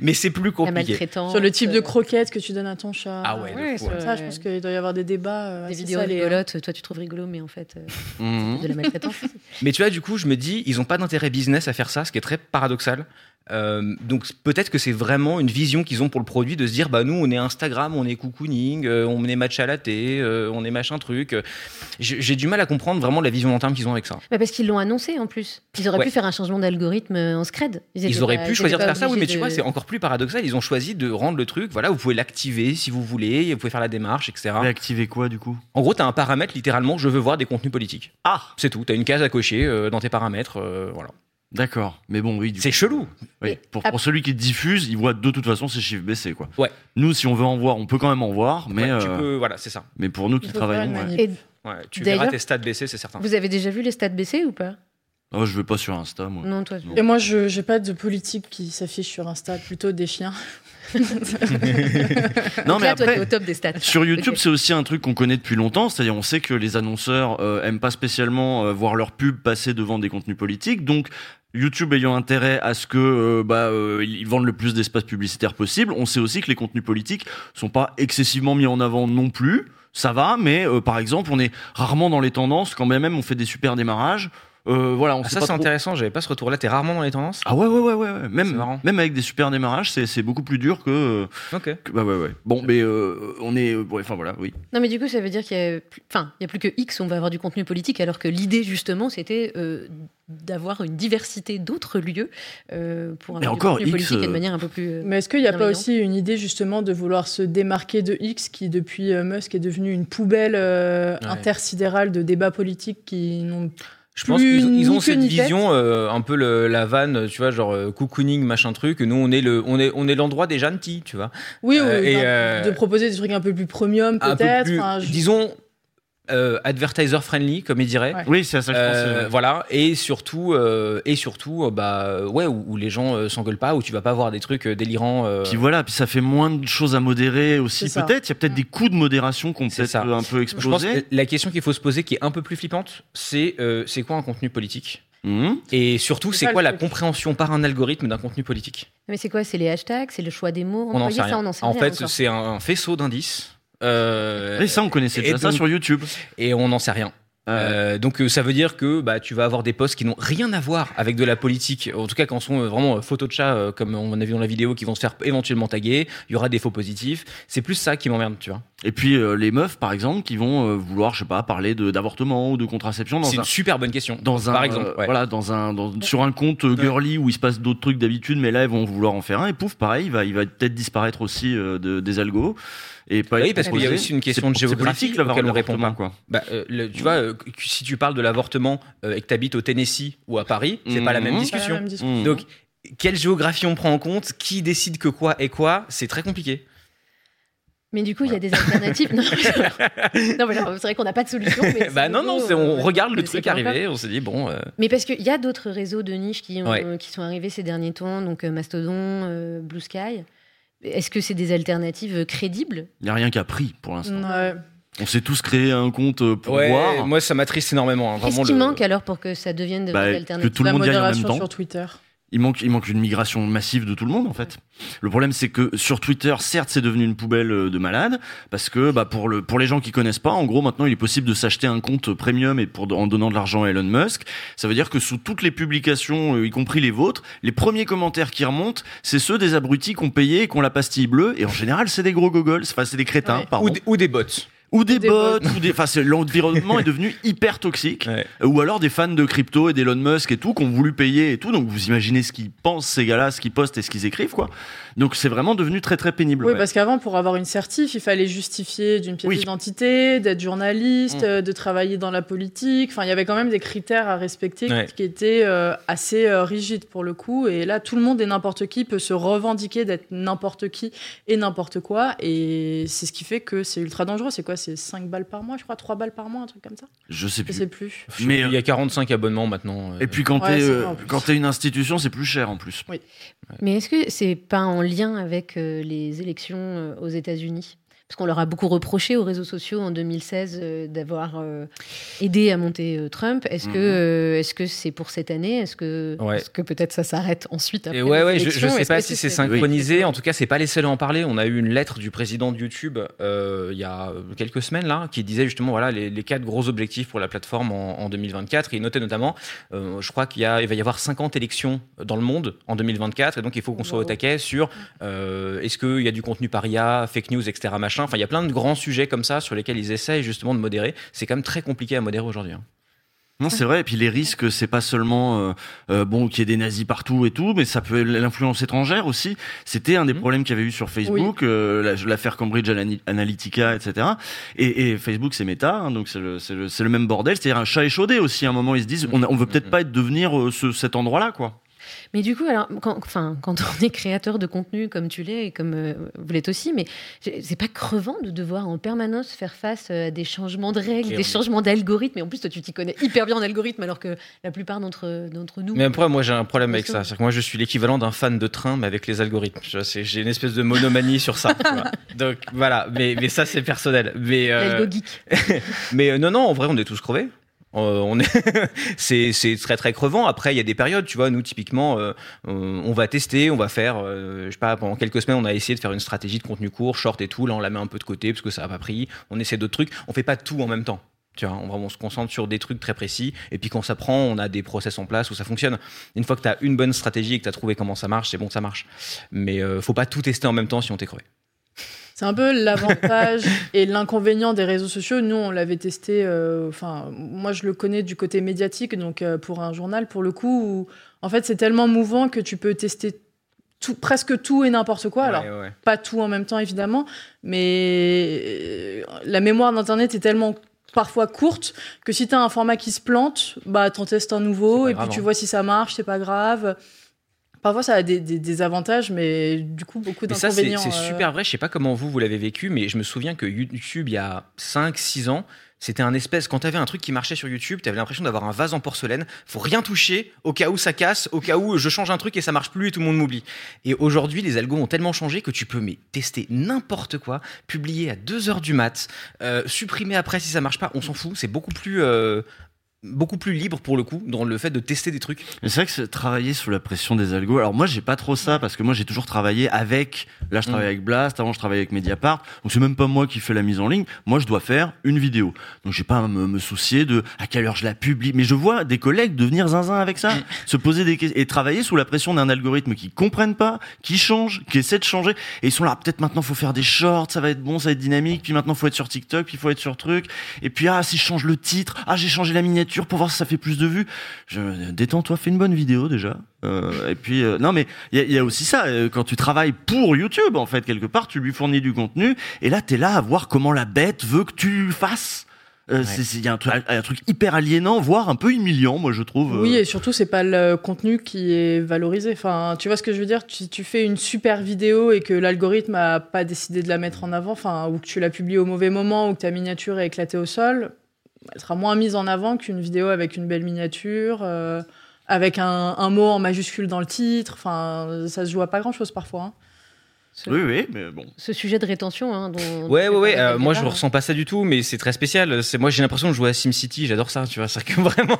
Mais c'est plus compliqué. Sur le type de euh, croquettes que tu donnes à ton chat. Ah ouais, Ouais, fou, ça- ouais. Ça, je pense qu'il doit y avoir des débats. euh, Des vidéos salés, hein. rigolotes, toi tu trouves rigolo, mais en fait, euh, Mhm. de la maltraitance. Mais tu vois, du coup, je me dis, ils ont pas d'intérêt business à faire ça, ce qui est très paradoxal. Euh, donc peut-être que c'est vraiment une vision qu'ils ont pour le produit de se dire bah nous on est Instagram, on est cocooning, euh, on est match à la thé, euh, on est machin truc. J'ai du mal à comprendre vraiment la vision long terme qu'ils ont avec ça. Bah, parce qu'ils l'ont annoncé en plus. Ils auraient Ouais. pu faire un changement d'algorithme en scred. Ils auraient pas- pu ils choisir de faire ça, oui, mais tu vois, c'est encore plus paradoxal. Ils ont choisi de rendre le truc, voilà, vous pouvez l'activer si vous voulez, vous pouvez faire la démarche, etc. Réactiver quoi du coup? En gros, tu as un paramètre littéralement, je veux voir des contenus politiques. Ah C'est tout, tu as une case à cocher euh, dans tes paramètres, euh, voilà. D'accord. Mais bon, oui. C'est chelou. oui. Et Pour, pour celui qui diffuse, il voit de toute façon ses chiffres baisser quoi. Ouais. Nous, si on veut en voir, on peut quand même en voir, mais Ouais, tu euh, peux, voilà, c'est ça. mais pour nous qui travaillons, ouais. manip. Et Ouais, tu verras tes stats baisser, c'est certain. vous avez déjà vu les stats baisser ou pas? Oh, je vais pas sur Insta moi. Non, toi. Non. Et moi, je j'ai pas de politique qui s'affiche sur Insta, plutôt des chiens. Non, mais là, toi, après. au top des stats. Sur YouTube, c'est aussi un truc qu'on connaît depuis longtemps, c'est-à-dire on sait que les annonceurs euh, aiment pas spécialement euh, voir leur pub passer devant des contenus politiques, donc YouTube ayant intérêt à ce que euh, bah, euh, ils ils vendent le plus d'espace publicitaire possible, on sait aussi que les contenus politiques sont pas excessivement mis en avant non plus. Ça va, mais euh, par exemple, on est rarement dans les tendances quand même, on fait des super démarrages. Euh, voilà, on Ah, sait ça, c'est trop- intéressant, j'avais pas ce retour-là. T'es rarement dans les tendances Ah ouais, ouais, ouais, ouais. Même, marrant. même avec des super démarrages, c'est c'est beaucoup plus dur que, Ok. que- Bah ouais, ouais. Bon, mais euh, on est. ouais, Enfin voilà, oui. Non, mais du coup, ça veut dire qu'il y a plus, enfin, il y a plus que X, on va avoir du contenu politique, alors que l'idée, justement, c'était euh, d'avoir une diversité d'autres lieux euh, pour avoir Mais du encore, contenu X, politique et de manière un peu plus. Mais est-ce qu'il n'y a pas aussi une idée justement de vouloir se démarquer de X qui depuis euh, Musk est devenu une poubelle euh, Ouais. intersidérale de débats politiques qui n'ont Je pense qu'ils ont, cette vision, euh, un peu le- la vanne, tu vois, genre euh, cocooning, machin truc. Nous, on est le, on est, on est l'endroit des gentils, tu vois. oui, Euh, ou et, d'un- euh, de proposer des trucs un peu plus premium peut-être. plus, Enfin, je- disons, euh, advertiser friendly, comme il dirait. Ouais. Oui, c'est à ça que je Euh, pensais. voilà et surtout euh, et surtout euh, bah ouais où, où les gens euh, s'engueulent pas où tu vas pas voir des trucs euh, délirants euh, Puis voilà, puis ça fait moins de choses à modérer aussi peut-être. Il y a peut-être des coups de modération C'est peut-être ça. un peu je pense que la question qu'il faut se poser qui est un peu plus flippante c'est euh, c'est quoi un contenu politique? Mhm. et surtout C'est quoi la truc. compréhension par un algorithme d'un contenu politique? Mais c'est quoi? C'est les hashtags? C'est le choix des mots? On employés sait Ça, rien on en sait en rien fait c'est un, un faisceau d'indices euh, Et ça, on connaissait et déjà ça sur YouTube. et on n'en sait rien Euh, Euh, donc euh, ça veut dire que bah, tu vas avoir des posts qui n'ont rien à voir avec de la politique, en tout cas quand sont vraiment photos de chat, euh, comme on a vu dans la vidéo, qui vont se faire éventuellement taguer, il y aura des faux positifs. C'est plus ça qui m'emmerde, tu vois. Et puis euh, les meufs, par exemple, qui vont euh, vouloir, je sais pas, parler d'avortement ou de contraception dans C'est un une super bonne question. dans un Par exemple, ouais. voilà dans un dans- sur un compte girly où il se passe d'autres trucs d'habitude mais là ils vont vouloir en faire un et pouf pareil il va il va peut-être disparaître aussi de, des algos et pas Oui, parce qu'il y a aussi une question de géographie auquel on répond l'avortement, pas. quoi Bah, euh, le- tu vois, euh, si tu parles de l'avortement euh, et que tu habites au Tennessee ou à Paris, c'est pas la même c'est pas la discussion. même discussion. Mhm. Donc, quelle géographie on prend en compte Qui décide que quoi est quoi C'est très compliqué. Mais du coup, il y a des alternatives. non, mais- non, c'est vrai qu'on n'a pas de solution. Mais bah non, non, on regarde le truc pas arriver, on s'est dit, bon, euh, Mais parce qu'il y a d'autres réseaux de niche qui, ont- Ouais. qui sont arrivés ces derniers temps, donc Mastodon, euh, Blue Sky. Est-ce que c'est des alternatives crédibles? Il y a rien qui a pris pour l'instant Ouais. on s'est tous créé un compte euh, pour ouais, voir moi ça m'attriste énormément. hein, Qu'est-ce qui le- manque alors pour que ça devienne de Bah, vraies que alternatives tout le la monde y aille en même modération temps sur Twitter. Il manque il manque une migration massive de tout le monde en fait le problème c'est que sur Twitter certes c'est devenu une poubelle euh, de malades parce que bah pour le pour les gens qui connaissent pas en gros maintenant il est possible de s'acheter un compte premium et pour en donnant de l'argent à Elon Musk ça veut dire que sous toutes les publications euh, y compris les vôtres les premiers commentaires qui remontent c'est ceux des abrutis qui ont payé et qui ont la pastille bleue et en général c'est des gros gogols enfin c'est des crétins Ouais. pardon. Ou, des- ou des bots. Ou des, des bots, bots. ou des enfin c'est l'environnement est devenu hyper toxique Ouais. ou alors des fans de crypto et d'Elon Musk et tout qui ont voulu payer et tout donc vous imaginez ce qu'ils pensent ces gars-là ce qu'ils postent et ce qu'ils écrivent quoi donc c'est vraiment devenu très très pénible Oui, ouais. parce qu'avant, pour avoir une certif, il fallait justifier d'une pièce Oui. d'identité, d'être journaliste, Mm. euh, de travailler dans la politique. Enfin, il y avait quand même des critères à respecter Ouais. qui étaient euh, assez euh, rigides pour le coup. Et là, tout le monde et n'importe qui peut se revendiquer d'être n'importe qui et n'importe quoi. Et c'est ce qui fait que c'est ultra dangereux. C'est quoi? C'est 5 balles par mois, je crois? 3 balles par mois, un truc comme ça? Je sais Je plus sais plus. Mais, il y a 45 abonnements maintenant. euh. et puis quand Ouais, t'es euh, une institution c'est plus cher en plus Mais est-ce que c'est pas en lien avec euh, les élections euh, aux États-Unis parce qu'on leur a beaucoup reproché aux réseaux sociaux en 2016 euh, d'avoir euh, aidé à monter euh, Trump. Est-ce Mhm. que euh, est-ce que c'est pour cette année? Est-ce que Ouais. est-ce que peut-être ça s'arrête ensuite après Et ouais, ouais, je, élections sais pas si c'est synchronisé. En tout cas, c'est pas les seuls à en parler. On a eu une lettre du président de YouTube il y a quelques semaines là, qui disait justement voilà les, les quatre gros objectifs pour la plateforme en, en 2024. Et il notait notamment, je crois qu'il y a, il va y avoir 50 élections dans le monde en 2024, et donc il faut qu'on soit au taquet sur est-ce qu'il y a du contenu paria, fake news, etc. Machin. Enfin, il y a plein de grands sujets comme ça sur lesquels ils essayent justement de modérer. C'est quand même très compliqué à modérer aujourd'hui. hein. Non, c'est vrai. Et puis les risques, c'est pas seulement euh, euh, bon qu'il y ait des nazis partout et tout, mais ça peut être l'influence étrangère aussi. C'était un des Mhm. problèmes qu'il y avait eu sur Facebook, euh, la- l'affaire Cambridge Analy- Analytica, etc. Et, et Facebook, c'est Meta, hein, donc c'est le, même bordel. C'est-à-dire un chat échaudé aussi. À un moment, ils se disent, on, a- on veut peut-être Mhm. pas être devenir euh, ce, cet endroit-là, quoi. Mais du coup, alors, quand, enfin, quand on est créateur de contenu comme tu l'es et comme euh, vous l'êtes aussi, mais c'est pas crevant de devoir en permanence faire face euh, à des changements de règles, des changements d'algorithmes? Et en plus, toi, tu t'y connais hyper bien en algorithme, alors que la plupart d'entre d'entre nous. Mais après, moi, j'ai un problème avec ça. que moi, je suis l'équivalent d'un fan de train, mais avec les algorithmes. J'ai une espèce de monomanie sur ça. Donc voilà, mais, mais ça, c'est personnel. Mais, euh, mais euh, non, non, en vrai, on est tous crevés. Euh, on est c'est c'est très très crevant. Après il y a des périodes tu vois nous typiquement euh, on va tester on va faire euh, je sais pas pendant quelques semaines on a essayé de faire une stratégie de contenu court short et tout. Là on la met un peu de côté parce que ça a pas pris. On essaie d'autres trucs. On fait pas tout en même temps. Tu vois, on, on se concentre sur des trucs très précis. Et puis quand ça prend on a des process en place où ça fonctionne. Une fois que tu as une bonne stratégie et que tu as trouvé comment ça marche c'est bon ça marche. Mais euh, faut pas tout tester en même temps si on t'est crevé C'est un peu l'avantage et l'inconvénient des réseaux sociaux. Nous, on l'avait testé. euh, Enfin, moi, je le connais du côté médiatique, donc euh, pour un journal, pour le coup, où, en fait, c'est tellement mouvant que tu peux tester tout, presque tout et n'importe quoi. Alors, Ouais, ouais, ouais. pas tout en même temps, évidemment, mais euh, la mémoire d'Internet est tellement parfois courte que si tu as un format qui se plante, bah t'en testes un nouveau et puis tu hein. vois si ça marche, c'est pas grave. Parfois ça a des, des- des avantages, mais du coup beaucoup d'inconvénients. c'est euh, super vrai. Je sais pas comment vous, vous l'avez vécu, mais je me souviens que YouTube, il y a 5-6 ans, c'était un espèce. Quand tu avais un truc qui marchait sur YouTube, tu avais l'impression d'avoir un vase en porcelaine. Faut rien toucher au cas où ça casse, au cas où je change un truc et ça marche plus et tout le monde m'oublie. Et aujourd'hui, les algos ont tellement changé que tu peux mais, tester n'importe quoi, publier à 2 heures du mat, euh, supprimer après si ça marche pas. On s'en fout. C'est beaucoup plus. euh, beaucoup plus libre pour le coup dans le fait de tester des trucs. Mais c'est vrai que c'est travailler sous la pression des algos. Alors moi, j'ai pas trop ça parce que moi, j'ai toujours travaillé avec. Là, je travaille Mm. avec Blast. Avant, je travaillais avec Mediapart. Donc c'est même pas moi qui fais la mise en ligne. Moi, je dois faire une vidéo. Donc j'ai pas à me, me soucier de à quelle heure je la publie. Mais je vois des collègues devenir zinzin avec ça, se poser des questions et travailler sous la pression d'un algorithme qui comprennent pas, qui change, qui essaie de changer. Et ils sont là. Peut-être maintenant, faut faire des shorts. Ça va être bon, ça va être dynamique. Puis maintenant, faut être sur TikTok. Puis faut être sur truc. Et puis ah, si je change le titre, ah, j'ai changé la miniature pour voir si ça fait plus de vues. Je, détends-toi, fais une bonne vidéo déjà. Euh, et puis euh, non, mais il y y a aussi ça. euh, quand tu travailles pour YouTube, en fait, quelque part, tu lui fournis du contenu. Et là, t'es là à voir comment la bête veut que tu fasses. Il y a un, truc- un truc hyper aliénant, voire un peu humiliant, moi je trouve. Oui, et surtout, c'est pas le contenu qui est valorisé. Enfin, tu vois ce que je veux dire? Si tu fais une super vidéo et que l'algorithme a pas décidé de la mettre en avant, enfin, ou que tu l'as publiée au mauvais moment, ou que ta miniature est éclatée au sol, elle sera moins mise en avant qu'une vidéo avec une belle miniature, euh, avec un, mot en majuscule dans le titre. Ça se joue à pas grand-chose parfois. hein. Oui, oui, mais bon. Ce sujet de rétention, hein, dont. Ouais, ouais, ouais. euh, moi, je ne ressens pas ça du tout, mais c'est très spécial. C'est moi, j'ai l'impression de jouer à SimCity. J'adore ça, tu vois. C'est que vraiment,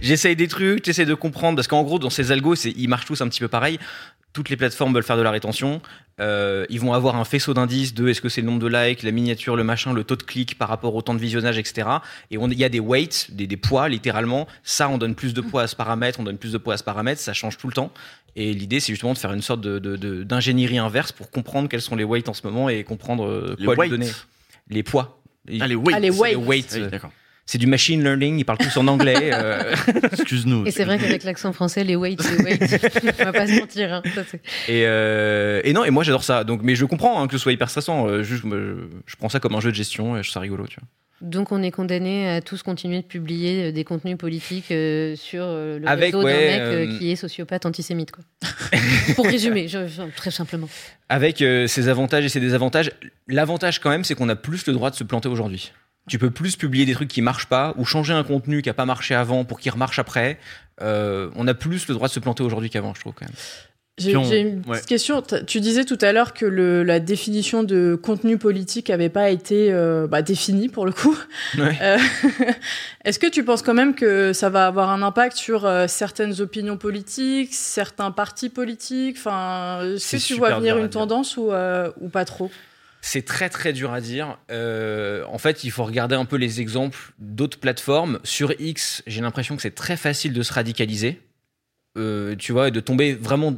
j'essaye des trucs, j'essaie de comprendre parce qu'en gros, dans ces algos, c'est ils marchent tous un petit peu pareil. Toutes les plateformes veulent faire de la rétention. Euh, ils vont avoir un faisceau d'indices de est-ce que c'est le nombre de likes, la miniature, le machin, le taux de clic par rapport au temps de visionnage, etc. Et il y a des weights, des, des poids, littéralement. Ça, on donne plus de poids à ce paramètre, on donne plus de poids à ce paramètre. Ça change tout le temps. Et l'idée, c'est justement de faire une sorte de, de- de- d'ingénierie inverse pour comprendre quels sont les weights en ce moment et comprendre euh, Les quoi weights. lui donner. Les poids. Ah, les weights. Ah, les C'est weights. les weights. Oui, d'accord. C'est du machine learning, ils parlent tous en anglais. euh, Excuse-nous. Et c'est vrai qu'avec l'accent français, les weights, les weights, on va pas se mentir. hein, ça, c'est- et, euh, et non, et moi j'adore ça. Donc, mais je comprends hein, que ce soit hyper stressant. euh, juste, je, je prends ça comme un jeu de gestion et je trouve ça rigolo. Tu vois. Donc on est condamné à tous continuer de publier euh, des contenus politiques euh, sur euh, le Avec, réseau d'un mec euh, qui est sociopathe antisémite. Quoi. Pour résumer, je- très simplement. Avec ses avantages et ses désavantages, l'avantage quand même, c'est qu'on a plus le droit de se planter aujourd'hui. Tu peux plus publier des trucs qui marchent pas ou changer un contenu qui a pas marché avant pour qu'il remarche après. On a plus le droit de se planter aujourd'hui qu'avant, je trouve quand même. J'ai on- une ouais. petite question. Tu disais tout à l'heure que le- la définition de contenu politique n'avait pas été euh, bah, définie pour le coup. Ouais. Euh, Est-ce que tu penses quand même que ça va avoir un impact sur euh, certaines opinions politiques, certains partis politiques? Enfin, est-ce que tu vois venir une tendance ou, ou pas trop? C'est très très dur à dire. Euh, en fait, il faut regarder un peu les exemples d'autres plateformes. Sur X, j'ai l'impression que c'est très facile de se radicaliser. Euh, tu vois, et de tomber vraiment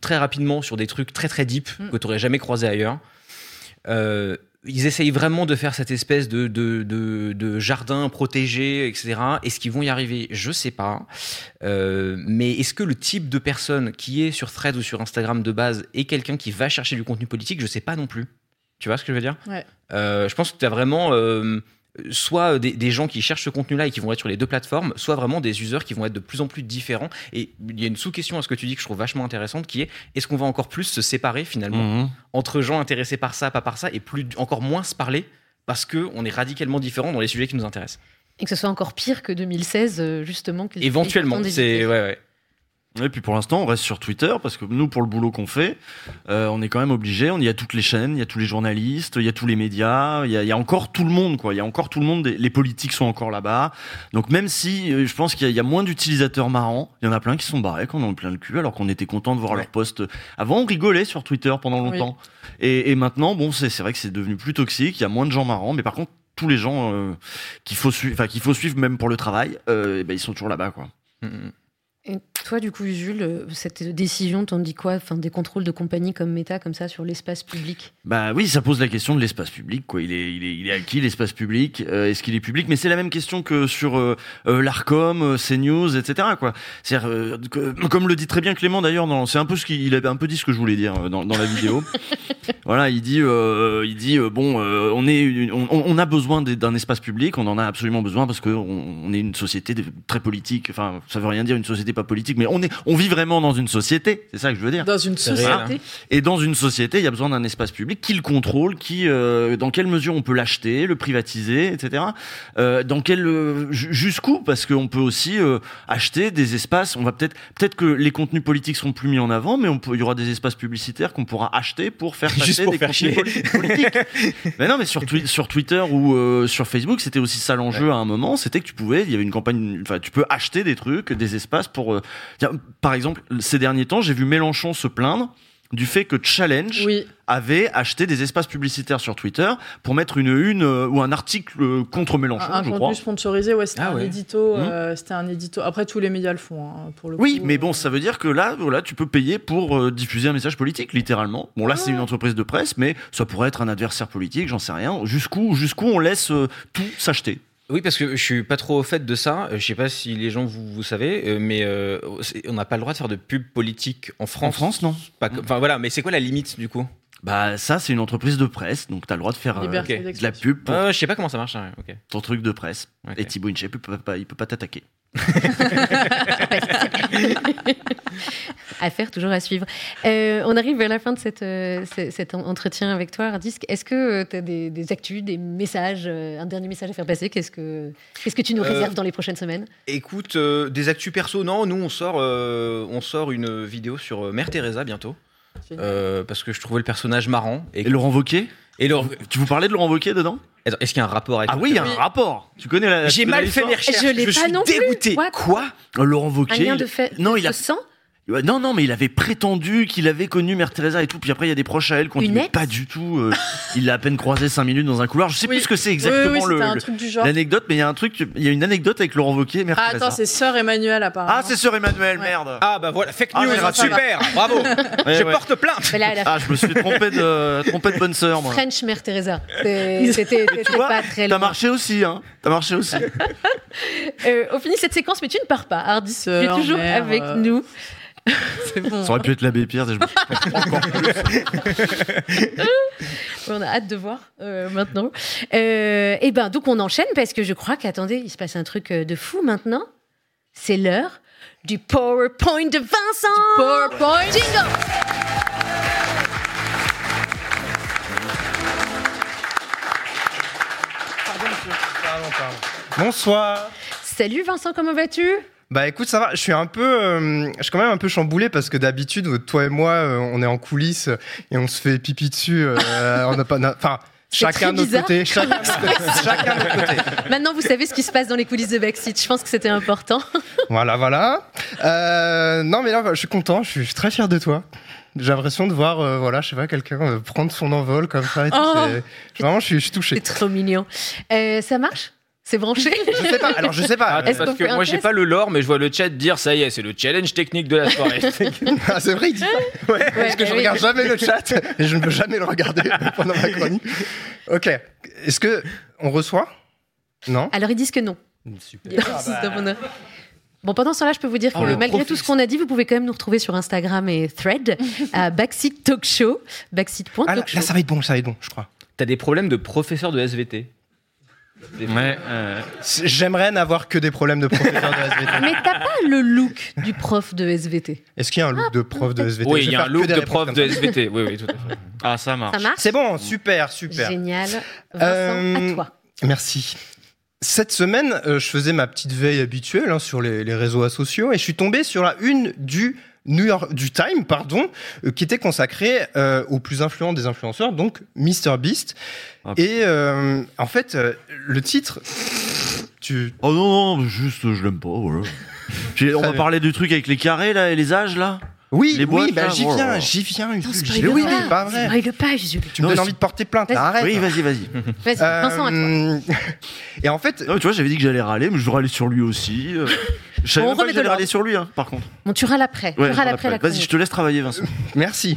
très rapidement sur des trucs très très deep Mm. que tu n'aurais jamais croisé ailleurs. Euh, ils essayent vraiment de faire cette espèce de, de, de, de jardin protégé, etc. Est-ce qu'ils vont y arriver? Je sais pas. Euh, mais est-ce que le type de personne qui est sur Threads ou sur Instagram de base est quelqu'un qui va chercher du contenu politique? Je sais pas non plus. Tu vois ce que je veux dire? Ouais. Euh, Je pense que tu as vraiment soit des, des gens qui cherchent ce contenu-là et qui vont être sur les deux plateformes, soit vraiment des users qui vont être de plus en plus différents. Et il y a une sous-question à ce que tu dis que je trouve vachement intéressante qui est est-ce qu'on va encore plus se séparer finalement Mhm. entre gens intéressés par ça, pas par ça, et plus encore moins se parler parce que on est radicalement différents dans les sujets qui nous intéressent? Et que ce soit encore pire que 2016, euh, justement. Éventuellement, c'est ouais. Et puis pour l'instant, on reste sur Twitter parce que nous, pour le boulot qu'on fait, euh, on est quand même obligé. On y a toutes les chaînes, il y a tous les journalistes, il y a tous les médias, il y a, y a encore tout le monde, quoi. Il y a encore tout le monde. Les politiques sont encore là-bas. Donc même si euh, je pense qu'il y, a- il y a moins d'utilisateurs marrants, il y en a plein qui sont barrés, qu'on en a plein le cul, alors qu'on était content de voir Ouais. leurs posts. Avant, on rigolait sur Twitter pendant Oui. longtemps. Et, et maintenant, bon, c'est c'est vrai que c'est devenu plus toxique. Il y a moins de gens marrants, mais par contre, tous les gens euh, qu'il faut suivre, enfin qu'il faut suivre même pour le travail, euh, eh ben, ils sont toujours là-bas, quoi. Mm, mm. Et toi, du coup, Jules, euh, cette décision, t'en dis quoi enfin, Des contrôles de compagnie comme Meta, comme ça, sur l'espace public? Bah oui, ça pose la question de l'espace public. Quoi. Il, est, il, est, il est à qui l'espace public? Euh, Est-ce qu'il est public? Mais c'est la même question que sur euh, l'Arcom, CNews, etc. Quoi. Euh, que- comme le dit très bien Clément d'ailleurs, c'est un peu ce qu'il il avait un peu dit ce que je voulais dire dans, dans la vidéo. voilà, il dit, il dit bon, on est, on, on a besoin d'un espace public, on en a absolument besoin parce que on, on est une société très politique. Enfin, ça veut rien dire une société pas politique, mais on est, on vit vraiment dans une société. C'est ça que je veux dire. Dans une société. Et dans une société, il y a besoin d'un espace public qui le contrôle, qui, euh, dans quelle mesure on peut l'acheter, le privatiser, etc. Euh, dans quel, euh, ju- jusqu'où? Parce qu'on peut aussi acheter des espaces. On va peut-être, peut-être que les contenus politiques seront plus mis en avant, mais on peut, il y aura des espaces publicitaires qu'on pourra acheter pour faire passer Juste pour des faire contenus poli- politiques. mais non, mais sur, Twi- sur Twitter ou sur Facebook, c'était aussi ça l'enjeu à un moment. C'était que tu pouvais, il y avait une campagne, enfin, tu peux acheter des trucs, des espaces pour. Euh, tiens, par exemple, ces derniers temps, j'ai vu Mélenchon se plaindre du fait que Challenge Oui, avait acheté des espaces publicitaires sur Twitter pour mettre une une euh, ou un article euh, contre Mélenchon, un, je contenu crois. sponsorisé, ouais, c'était Ah un ouais. édito. Euh, c'était un édito. Après, tous les médias le font, hein, pour le Oui, coup, mais bon, ça veut dire que là, voilà, tu peux payer pour diffuser un message politique, littéralement. Bon, là, c'est une entreprise de presse, mais ça pourrait être un adversaire politique, j'en sais rien. Jusqu'où, jusqu'où on laisse tout s'acheter? Oui, parce que je suis pas trop au fait de ça. Je sais pas si les gens vous, vous savez, euh, mais euh, on n'a pas le droit de faire de pub politique en France. En France, non. Pas Enfin voilà, mais c'est quoi la limite du coup? Bah, ça, c'est une entreprise de presse, donc t'as le droit de faire euh, Liberté de la d'expression. pub pour Euh, Je sais pas comment ça marche. hein, ok. ton truc de presse. Ok. Et Thibaut Inchep, il peut pas, il peut pas t'attaquer. Affaire toujours à suivre. Euh, on arrive vers la fin de cette, euh, ce- cet en- entretien avec toi, Hardisk. Est-ce que tu as des, des actus, des messages, euh, un dernier message à faire passer Qu'est-ce que, qu'est-ce que tu nous Euh, réserves dans les prochaines semaines? Écoute, euh, des actus perso, non, nous on sort, euh, on sort une vidéo sur euh, Mère Teresa bientôt. Euh, parce que je trouvais le personnage marrant. Et, Et Laurent Wauquiez et Tu vous parlais de Laurent Wauquiez dedans Est-ce qu'il y a un rapport avec Ah oui, il y a un rapport. Tu connais la. J'ai mal fait mes recherches. Je l'ai pas suis non plus. dégoûté. Quoi? Laurent Un Wauquiez. lien il- de fait Non, il a sang Non, non, mais il avait prétendu qu'il avait connu Mère Teresa et tout. Puis après, il y a des proches à elle qui ont dit mais pas du tout. euh, il l'a à peine croisé cinq minutes dans un couloir. Je sais Oui. plus ce que c'est exactement oui, oui, le- c'était un le- truc du genre. l'anecdote, mais il y a un truc, il y a une anecdote avec Laurent Wauquiez Mère Ah, Teresa. attends, c'est Sœur Emmanuel, apparemment. ah, c'est Sœur Emmanuel, Ouais. merde. Ah bah voilà, fake Ah, news, raté. super, bravo. Ouais, je ouais. porte plainte. Mais là, la Ah, je me suis trompé de, trompé de bonne sœur, moi. French Mère Teresa. C'était pas très t'as marché aussi, hein. T'as marché aussi. Euh, on finit cette séquence, mais tu ne pars pas, Hardy. Tu es toujours avec euh, nous. C'est bon. Ça aurait pu être l'abbé Pierre. je me- Encore plus. On a hâte de voir euh, maintenant. Euh, et ben donc on enchaîne parce que je crois qu'attendez, il se passe un truc euh, de fou maintenant. C'est l'heure du PowerPoint de Vincent. PowerPoint. Jingle. Bonsoir. Salut Vincent, comment vas-tu? Bah écoute, ça va. Je suis un peu, euh, je suis quand même un peu chamboulé parce que d'habitude, toi et moi, euh, on est en coulisses et on se fait pipi dessus. euh, on n'a pas, enfin, chacun de notre côté, chacun de notre côté, chacun de notre côté. Maintenant, vous savez ce qui se passe dans les coulisses de Backseat. Je pense que c'était important. Voilà, voilà. Euh, non, mais là, je suis content. Je suis, très fier de toi. J'ai l'impression de voir, euh, voilà, je sais pas, quelqu'un euh, prendre son envol comme ça. Et. Oh. Vraiment, je suis, je suis touché. C'est trop mignon. Euh, ça marche? C'est branché Je sais pas. Alors, je sais pas. Ah, Est-ce parce qu'on que un moi j'ai test pas le lore, mais je vois le chat dire ça y est, c'est le challenge technique de la soirée. Ah, c'est vrai, il dit ça. Ouais, parce que je oui. regarde jamais le chat et je ne veux jamais le regarder pendant ma chronique. Ok. Est-ce que on reçoit? Non? Alors, ils disent que non. Super. Bon, pendant ce temps-là, je peux vous dire que Oh, le malgré tout ce qu'on a dit, vous pouvez quand même nous retrouver sur Instagram et Thread à Backseat Talk Show. Ah, là, show. là, ça va être bon, ça va être bon, je crois. T'as des problèmes de professeur de SVT. Ouais, euh, J'aimerais n'avoir que des problèmes de professeur de SVT. Mais t'as pas le look du prof de SVT. Est-ce qu'il y a un look de prof de SVT Oui, il y a un look de prof de. SVT. Oui, oui, tout à fait. ah, ça marche. Ça marche C'est bon, super, super. Génial. Vincent, Euh, à toi. Merci. Cette semaine, euh, je faisais ma petite veille habituelle hein, sur les, les réseaux sociaux et je suis tombé sur la une du New York du Time, pardon, euh, qui était consacrée euh, au plus influent des influenceurs, donc MrBeast. Ah. Et euh, en fait, euh, le titre, tu Oh non, non, juste, je l'aime pas, voilà. On va parler du truc avec les carrés, là, et les âges, là? Oui, Les boîtes, oui, bah, j'y oh viens, j'y viens. Non, Jules, oui, pas. oui, pas vrai. Spoil pas, Jules. Tu me donnes envie de porter plainte. Vas-y. Arrête. Oui, vas-y, vas-y. Vas-y, Vincent, à toi. Euh, Et en fait, Non, mais tu vois, j'avais dit que j'allais râler, mais je râler sur lui aussi. euh. Je savais pas remet que de j'allais râler sur lui, hein, par contre. Bon, tu râles après. Ouais, tu râles après la Vas-y, je te laisse travailler, Vincent. Merci.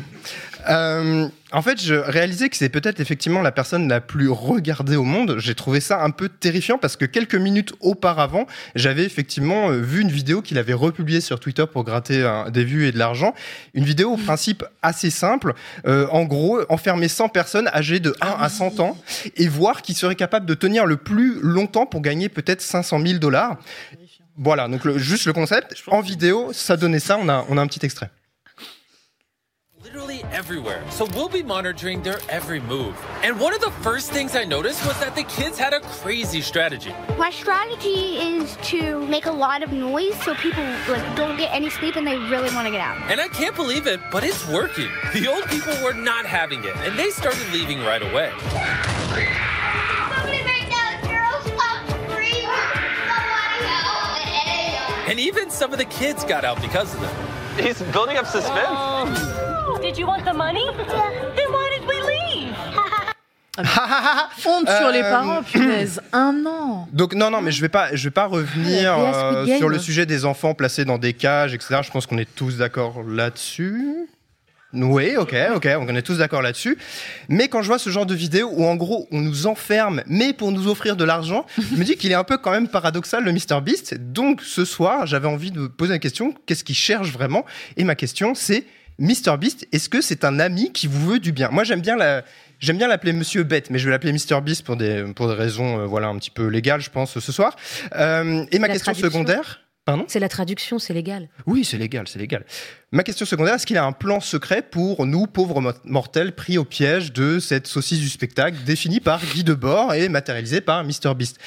Euh, en fait, je réalisais que c'est peut-être effectivement la personne la plus regardée au monde. J'ai trouvé ça un peu terrifiant parce que quelques minutes auparavant, j'avais effectivement euh, vu une vidéo qu'il avait republiée sur Twitter pour gratter des vues et de l'argent. Une vidéo au principe assez simple. Euh, en gros, enfermer 100 personnes âgées de 1 à 100 ans et voir qui serait capable de tenir le plus longtemps pour gagner peut-être 500 000 dollars. Voilà, donc le- juste le concept. En vidéo, ça donnait ça. On a, on a un petit extrait. Literally everywhere. So we'll be monitoring their every move. And one of the first things I noticed was that the kids had a crazy strategy. My strategy is to make a lot of noise so people like don't get any sleep and they really want to get out. And I can't believe it, but it's working. The old people were not having it, and they started leaving right away. Somebody right now, girls, stop screaming. Somebody help. And even some of the kids got out because of them. He's building up suspense. Oh. Did you want the money? Then why did we leave? Honte sur les Euh, parents, punaise. Un an. Donc non non mais je vais pas je vais pas revenir Ah, Squid euh, Game. sur le sujet des enfants placés dans des cages etc. Je pense qu'on est tous d'accord là-dessus. Oui, ok, ok, on est tous d'accord là-dessus. Mais quand je vois ce genre de vidéo où en gros on nous enferme, mais pour nous offrir de l'argent, je me dis qu'il est un peu quand même paradoxal le Mr Beast. Donc ce soir, j'avais envie de poser la question qu'est-ce qu'il cherche vraiment? Et ma question c'est Mr Beast, est-ce que c'est un ami qui vous veut du bien? Moi j'aime bien la J'aime bien l'appeler Monsieur Bête, mais je vais l'appeler Mr Beast pour des pour des raisons euh, voilà un petit peu légales, je pense ce soir. Euh, et ma La question secondaire, pardon? C'est la traduction, c'est légal. Oui, c'est légal, c'est légal. Ma question secondaire, est-ce qu'il a un plan secret pour nous pauvres mo- mortels pris au piège de cette saucisse du spectacle définie par Guy Debord et matérialisée par Mr Beast?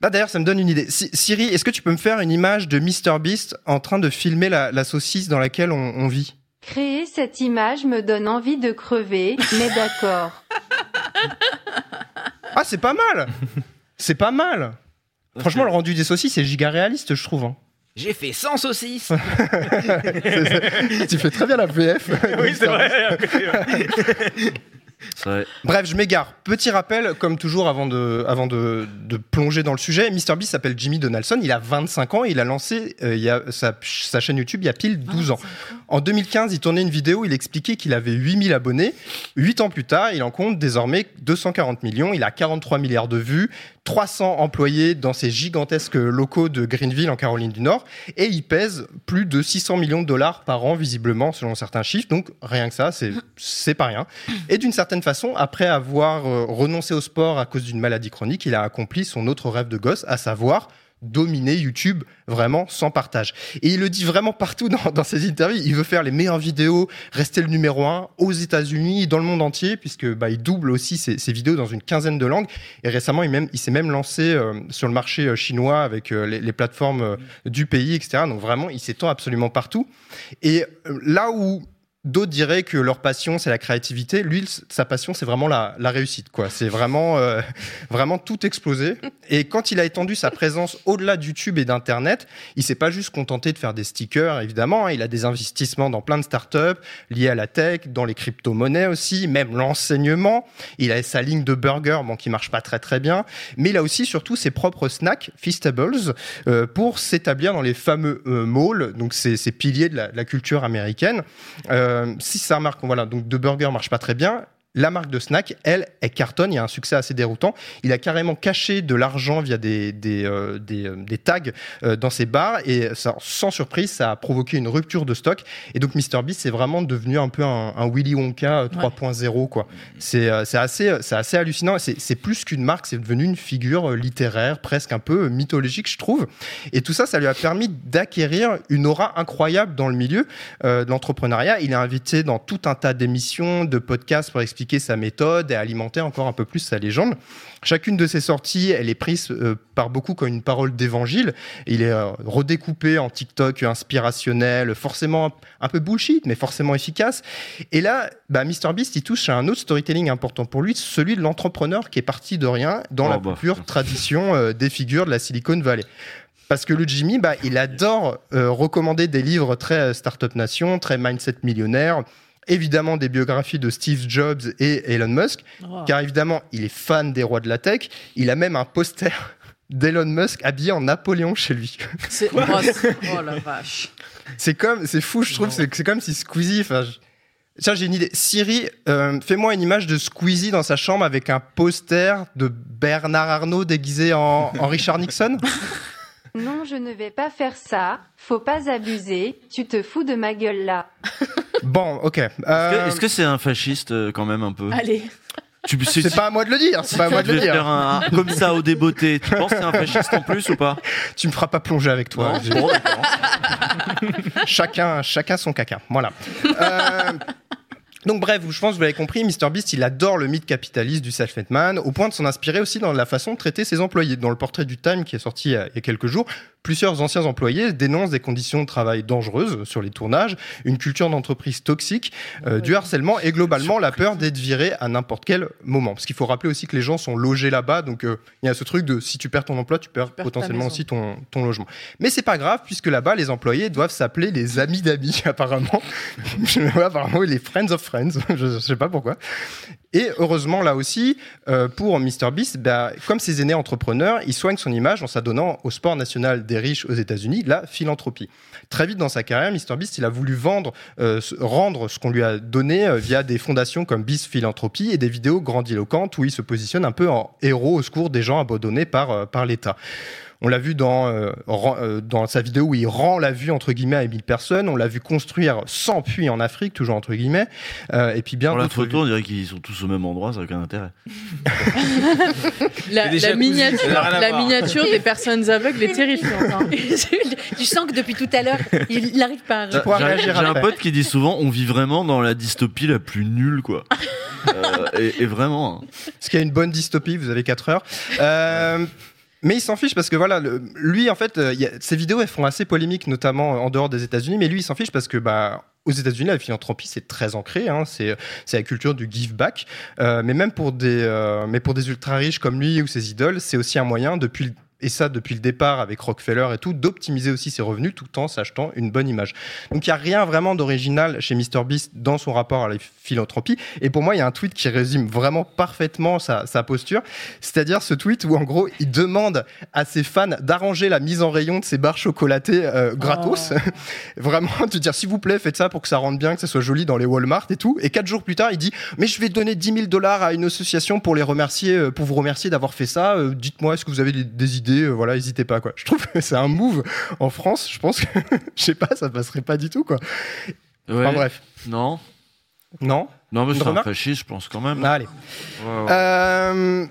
Bah, D'ailleurs, ça me donne une idée. Si- Siri, est-ce que tu peux me faire une image de Mr Beast en train de filmer la, la saucisse dans laquelle on, on vit? Créer cette image me donne envie de crever, mais d'accord. Ah, c'est pas mal C'est pas mal Franchement, le rendu des saucisses est giga réaliste, je trouve. hein. J'ai fait 100 saucisses. tu fais très bien la VF. oui, c'est vrai. Bref, je m'égare. Petit rappel, comme toujours, avant de, avant de, de plonger dans le sujet, MrBeast s'appelle Jimmy Donaldson, il a 25 ans. Et il a lancé euh, il y a, sa, sa chaîne YouTube il y a pile 12 ans. En 2015, il tournait une vidéo, il expliquait qu'il avait 8000 abonnés. 8 ans plus tard, il en compte désormais 240 millions, il a 43 milliards de vues, 300 employés dans ses gigantesques locaux de Greenville en Caroline du Nord et il pèse plus de 600 millions de dollars par an visiblement selon certains chiffres. Donc rien que ça, c'est c'est pas rien. Et d'une certaine façon, après avoir euh, renoncé au sport à cause d'une maladie chronique, il a accompli son autre rêve de gosse, à savoir dominer YouTube vraiment sans partage. Et il le dit vraiment partout dans, ses interviews. Il veut faire les meilleures vidéos, rester le numéro un aux États-Unis, dans le monde entier, puisque bah, il double aussi ses, vidéos dans une quinzaine de langues. Et récemment, il, même, il s'est même lancé euh, sur le marché euh, chinois avec euh, les, les plateformes du pays, etc. Donc vraiment, il s'étend absolument partout. Et là où D'autres diraient que leur passion, c'est la créativité. Lui, sa passion, c'est vraiment la, réussite. quoi. C'est vraiment, euh, vraiment tout explosé. Et quand il a étendu sa présence au-delà de YouTube et d'Internet, il s'est pas juste contenté de faire des stickers, évidemment. hein. Il a des investissements dans plein de startups liés à la tech, dans les crypto-monnaies aussi, même l'enseignement. Il a sa ligne de burgers, bon, qui marche pas très très bien. Mais il a aussi surtout ses propres snacks, Feastables, euh, pour s'établir dans les fameux euh, malls, donc ces, piliers de la, culture américaine. Si sa marque, voilà, donc de burger marche pas très bien, la marque de snack, elle, elle cartonne. Il y a un succès assez déroutant. Il a carrément caché de l'argent via des, des, euh, des, euh, des tags euh, dans ses bars et ça, sans surprise, ça a provoqué une rupture de stock. Et donc MrBeast c'est vraiment devenu un peu un, un Willy Wonka euh, 3.0 quoi. C'est assez, assez hallucinant. C'est plus qu'une marque, c'est devenu une figure littéraire, presque un peu mythologique, je trouve. Et tout ça, ça lui a permis d'acquérir une aura incroyable dans le milieu de l'entrepreneuriat. Il est invité dans tout un tas d'émissions, de podcasts pour expliquer sa méthode et alimenter encore un peu plus sa légende. Chacune de ses sorties, elle est prise euh, par beaucoup comme une parole d'évangile. Il est euh, redécoupé en TikTok inspirationnel, forcément un peu bullshit, mais forcément efficace. Et là, bah, MrBeast, il touche à un autre storytelling important pour lui, celui de l'entrepreneur qui est parti de rien dans Oh, la bah, pure tradition euh, des figures de la Silicon Valley. Parce que le Jimmy, bah, il adore euh, recommander des livres très euh, Startup Nation, très Mindset Millionnaire, évidemment des biographies de Steve Jobs et Elon Musk, Oh. car évidemment, il est fan des rois de la tech. Il a même un poster d'Elon Musk habillé en Napoléon chez lui. C'est- oh, oh la vache. C'est comme, c'est fou, je trouve, c'est c'est comme si Squeezie, enfin, je- Tiens, j'ai une idée. Siri, euh, fais-moi une image de Squeezie dans sa chambre avec un poster de Bernard Arnault déguisé en, en Richard Nixon. Non, je ne vais pas faire ça. Faut pas abuser. Tu te fous de ma gueule là. Bon, ok. Est-ce Euh, que- Est-ce que c'est un fasciste euh, quand même un peu? Allez. Tu- c'est pas à moi de le dire. C'est pas à moi de le dire. un, un- comme ça au débeauté. Tu penses que c'est un fasciste en plus ou pas? Tu me feras pas plonger avec toi. Non J'ai- Bon, d'accord. chacun, chacun son caca. Voilà. Euh, donc bref, je pense que vous l'avez compris, MrBeast, il adore le mythe capitaliste du self-made man, au point de s'en inspirer aussi dans la façon de traiter ses employés. Dans le portrait du Time qui est sorti a, il y a quelques jours, plusieurs anciens employés dénoncent des conditions de travail dangereuses sur les tournages, une culture d'entreprise toxique, euh, du harcèlement et globalement la peur d'être viré à n'importe quel moment. Parce qu'il faut rappeler aussi que les gens sont logés là-bas, donc euh, il y a ce truc de si tu perds ton emploi, tu perds potentiellement aussi ton, ton logement. Mais c'est pas grave puisque là-bas, les employés doivent s'appeler les amis d'amis apparemment. Apparemment, les friends of friends. je, je sais pas pourquoi. Et heureusement, là aussi, euh, pour MrBeast, bah, comme ses aînés entrepreneurs, il soigne son image en s'adonnant au sport national des riches aux États-Unis, la philanthropie. Très vite dans sa carrière, MrBeast, il a voulu vendre, euh, rendre ce qu'on lui a donné euh, via des fondations comme Beast Philanthropie et des vidéos grandiloquentes où il se positionne un peu en héros au secours des gens abandonnés par, euh, par l'État. On l'a vu dans, euh, euh, dans sa vidéo où il rend la vue entre guillemets à 1000 personnes. On l'a vu construire 100 puits en Afrique, toujours entre guillemets. Euh, et puis bien Pour la photo, on dirait qu'ils sont tous au même endroit, ça n'a aucun intérêt. La, miniature, la des personnes aveugles est terrifiante. hein. tu sens que depuis tout à l'heure, il n'arrive pas à J'ai un pote qui dit souvent on vit vraiment dans la dystopie la plus nulle, quoi. Euh, et, et vraiment. hein. Parce qu'il y a une bonne dystopie, vous avez 4 heures? Euh, mais il s'en fiche parce que voilà, lui en fait, euh, ses vidéos elles font assez polémique, notamment en dehors des États-Unis. Mais lui il s'en fiche parce que bah aux États-Unis, la philanthropie c'est très ancré. Hein, c'est la culture du give back. Euh, mais même pour des euh, mais pour des ultra riches comme lui ou ses idoles, c'est aussi un moyen depuis et ça depuis le départ avec Rockefeller et tout, d'optimiser aussi ses revenus tout en s'achetant une bonne image. Donc il n'y a rien vraiment d'original chez MrBeast dans son rapport à la philanthropie. Et pour moi, il y a un tweet qui résume vraiment parfaitement sa, sa posture. C'est-à-dire ce tweet où en gros, il demande à ses fans d'arranger la mise en rayon de ses barres chocolatées euh, gratos. vraiment, de dire s'il vous plaît, faites ça pour que ça rentre bien, que ça soit joli dans les Walmart et tout. Et quatre jours plus tard, il dit mais je vais donner 10 000 dollars à une association pour les remercier, euh, pour vous remercier d'avoir fait ça. Euh, Dites-moi, est-ce que vous avez des, des idées Euh, Voilà, n'hésitez pas quoi. Je trouve que c'est un move en France. Je pense que je sais pas, ça passerait pas du tout quoi. Ouais. Enfin bref, Non non? Non, mais c'est un fasciste, je pense quand même. Ah, allez. Ouais, ouais. Euh.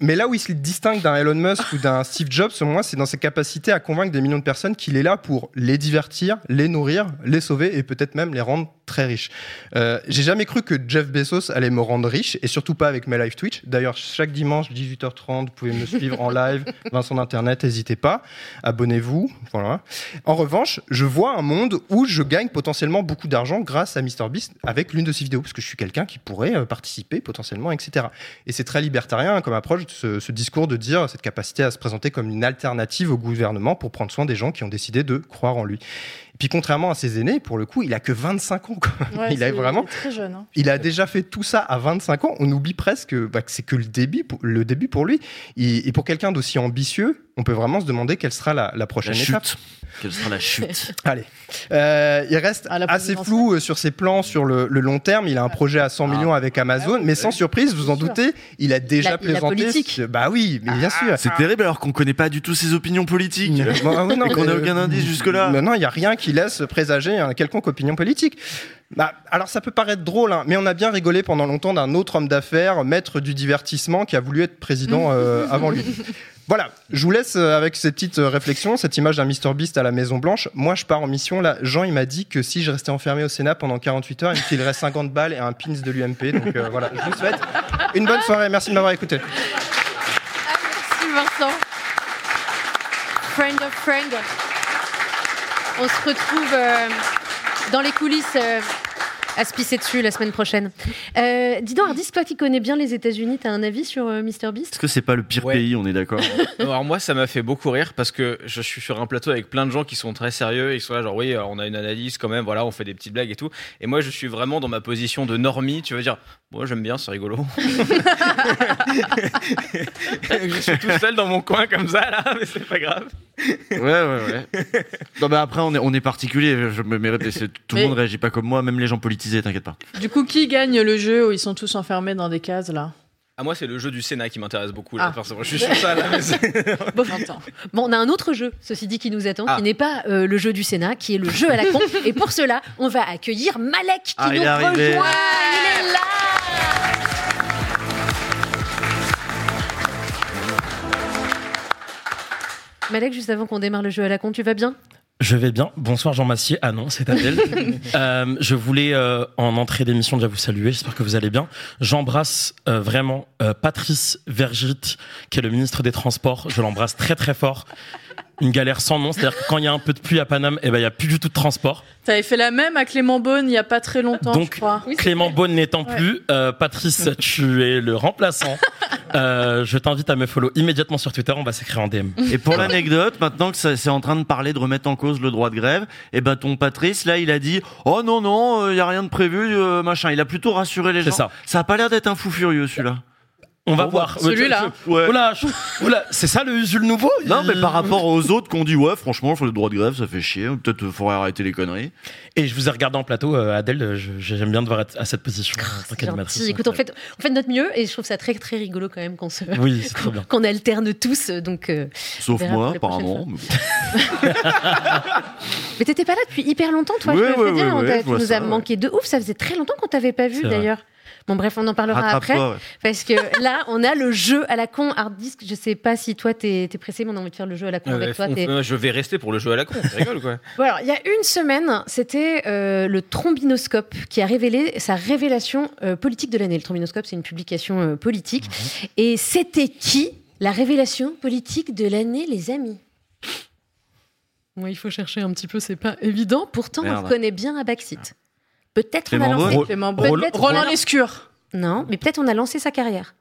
Mais là où il se distingue d'un Elon Musk ou d'un Steve Jobs, selon moi, c'est dans ses capacités à convaincre des millions de personnes qu'il est là pour les divertir, les nourrir, les sauver et peut-être même les rendre très riches. Euh, J'ai jamais cru que Jeff Bezos allait me rendre riche et surtout pas avec mes live Twitch. D'ailleurs, chaque dimanche 18h30, vous pouvez me suivre en live, Vincent d'Internet, n'hésitez pas, abonnez-vous. Voilà. En revanche, je vois un monde où je gagne potentiellement beaucoup d'argent grâce à MrBeast avec l'une de ses vidéos parce que je suis quelqu'un qui pourrait euh, participer potentiellement, etc. Et c'est très libertarien comme approche ce, ce discours de dire cette capacité à se présenter comme une alternative au gouvernement pour prendre soin des gens qui ont décidé de croire en lui. Et puis contrairement à ses aînés, pour le coup, il a que 25 ans. quoi. Ouais, il a vraiment, il est très jeune. hein. il a déjà fait tout ça à 25 ans. On oublie presque bah, que c'est que le début, pour, le début pour lui. Et, et pour quelqu'un d'aussi ambitieux, on peut vraiment se demander quelle sera la, la prochaine La étape. chute. Quelle sera la chute Allez. Euh, il reste Ah, assez flou euh, sur ses plans sur le, le long terme. Il a un projet à 100 millions avec Amazon, mais sans surprise, vous en doutez, il a déjà La- la plaisanté. politique. sur- Bah oui, mais bien sûr. C'est terrible alors qu'on connaît pas du tout ses opinions politiques. Ah oui, non, Et qu'on n'a euh, aucun indice jusque-là. Maintenant, il n'y a rien qui laisse présager une quelconque opinion politique. Bah, alors, ça peut paraître drôle, hein, mais on a bien rigolé pendant longtemps d'un autre homme d'affaires, maître du divertissement, qui a voulu être président euh, avant lui. Voilà, je vous laisse euh, avec cette petite euh, réflexion, cette image d'un Mr Beast à la Maison Blanche. Moi, je pars en mission. Là, Jean, il m'a dit que si je restais enfermé au Sénat pendant 48 heures, il me filerait 50 balles et un pins de l'UMP. Donc euh, voilà, je vous souhaite une bonne soirée. Merci de m'avoir écouté. Merci Vincent. Friend of friend. On se retrouve dans les coulisses à se pisser dessus la semaine prochaine. Euh, dis donc, Ardis, toi qui connais bien les États-Unis, t'as un avis sur euh, Mr Beast? Est-ce que c'est pas le pire Ouais. pays, on est d'accord? Alors moi, ça m'a fait beaucoup rire parce que je suis sur un plateau avec plein de gens qui sont très sérieux. Ils sont là genre oui, euh, on a une analyse quand même. Voilà, on fait des petites blagues et tout. Et moi, je suis vraiment dans ma position de normie. Tu veux dire, moi j'aime bien, c'est rigolo. je suis tout seul dans mon coin comme ça là, mais c'est pas grave. Ouais, ouais, ouais. Non, mais après, on est, on est particulier. Je me c'est- tout le Mais- monde réagit pas comme moi, même les gens t'inquiète pas. Du coup, qui gagne le jeu où ils sont tous enfermés dans des cases là? Ah moi, c'est le jeu du Sénat qui m'intéresse beaucoup. Là, Ah. Je suis sur ça là. Bon, bon, on a un autre jeu, ceci dit, qui nous attend, Ah. qui n'est pas euh, le jeu du Sénat, qui est le jeu à la con. Et pour cela, on va accueillir Malek qui Ah, il nous arrivé. rejoint. Il est là. Malek, juste avant qu'on démarre le jeu à la con, tu vas bien? Je vais bien. Bonsoir Jean Massier. Ah non, c'est Adèle. Euh, je voulais euh, en entrée d'émission déjà vous saluer. J'espère que vous allez bien. J'embrasse euh, vraiment euh, Patrice Vergit, qui est le ministre des Transports. Je l'embrasse très très fort. Une galère sans nom, c'est-à-dire que quand il y a un peu de pluie à Paname, eh ben il y a plus du tout de transport. T'avais fait la même à Clément Beaune il y a pas très longtemps, Donc, je crois. Clément Beaune n'étant Ouais. plus, euh, Patrice, tu es le remplaçant. Euh, je t'invite à me follow immédiatement sur Twitter. On va s'écrire en DM. Et pour l'anecdote, maintenant que c'est en train de parler de remettre en cause le droit de grève, et ben ton Patrice là, il a dit "Oh non non, il y a rien de prévu, euh, machin." Il a plutôt rassuré les C'est gens. ça. Ça a pas l'air d'être un fou furieux celui-là. On va voir. celui-là. Ouais. Oula, c'est ça le Usul nouveau Non, mais par rapport aux autres qu'on dit ouais, franchement, le droit de grève, ça fait chier. Peut-être euh, faudrait arrêter les conneries. Et je vous ai regardé en plateau, euh, Adèle, j'aime bien devoir être à cette position tant C'est. Écoute, on fait, on fait de notre mieux et je trouve ça très très rigolo quand même qu'on se Oui, qu'on alterne tous. Donc, euh, Sauf moi, apparemment. mais t'étais pas là depuis hyper longtemps, toi. Ouais, je ouais, dire. je tu nous as ouais. manqué de ouf. Ça faisait très longtemps qu'on t'avait pas vu d'ailleurs. Bon bref, on en parlera après. Ouais. Parce que là, on a le jeu à la con hard disk. Je sais pas si toi t'es es pressé, mais on a envie de faire le jeu à la con avec toi. fait- je vais rester pour le jeu à la con. Ou quoi Bon, alors, il y a une semaine, c'était euh, le trombinoscope qui a révélé sa révélation euh, politique de l'année. Le trombinoscope, c'est une publication euh, politique. Mhm. Et c'était qui la révélation politique de l'année, les amis? Moi, il faut chercher un petit peu, c'est pas évident. Pourtant, on Merde. reconnaît bien Backseat. Peut-être on a Clément lancé. Beaune Clément Peut-être Beaune. on Roland a- Lescure. Non, mais peut-être on a lancé sa carrière.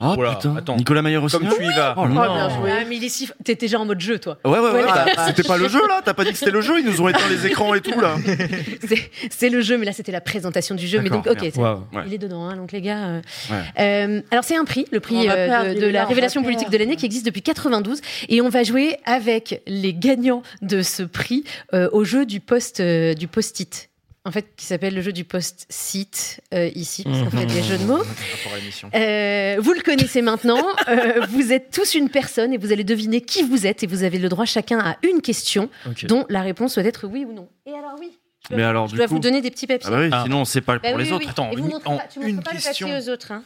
Ah Oh là, putain. attends. Nicolas Maillot aussi. Comme tu y vas. Oh Oh, là. bien joué. Ah, mais il est si... T'es déjà en mode jeu, toi. Ouais, ouais, ouais. Ouais, bah, c'était pas le jeu là. T'as pas dit que c'était le jeu. Ils nous ont éteint les écrans et tout là. C'est- C'est le jeu, mais là, c'était la présentation du jeu. Mais donc, D'accord, ok, merde. c'est- Waouh. Ouais. il est dedans, hein, donc les gars. euh, Ouais. euh, alors, c'est un prix, le On prix va euh, perdre, de, la révélation politique perdre. de l'année qui existe depuis 92. Et on va jouer avec les gagnants de ce prix euh, au jeu du post euh, du post-it. En fait, qui s'appelle le jeu du post-it euh, ici, parce qu'on fait des jeux de mots. Euh, vous le connaissez maintenant. Euh, vous êtes tous une personne et vous allez deviner qui vous êtes. Et vous avez le droit chacun à une question dont la réponse doit être oui ou non. Et alors oui, je dois, Mais alors je du dois coup. vous donner des petits papiers. Ah bah oui, Ah. sinon on sait pas Bah pour oui, les oui, autres. oui. Attends, Et vous en pas, tu montres une pas question. le papier aux autres. hein.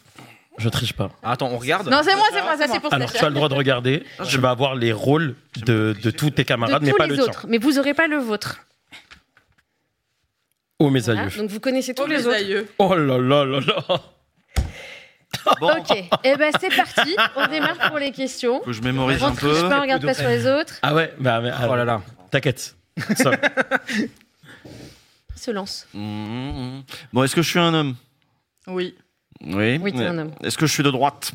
Je triche pas. Attends, on regarde Non, c'est moi, c'est moi, ça c'est pour Alors, tu as le droit de regarder. Tu vas avoir les rôles de, de tous tes De camarades, mais tous pas les le tien. autres, mais vous aurez pas le vôtre. Oh, mes Voilà. aïeux. Donc vous connaissez tous Oh, les les autres. aïeux. Oh là là là là. Ok, et ben c'est parti. On démarre pour les questions. Faut que je mémorise On un peu. pas, on regarde pas sur les autres. Ah ouais, bah, mais, Oh là là. T'inquiète. Il se lance. Mmh, mmh. Bon, est-ce que je suis un homme? Oui. Oui. Oui, t'es un homme. Est-ce que je suis de droite?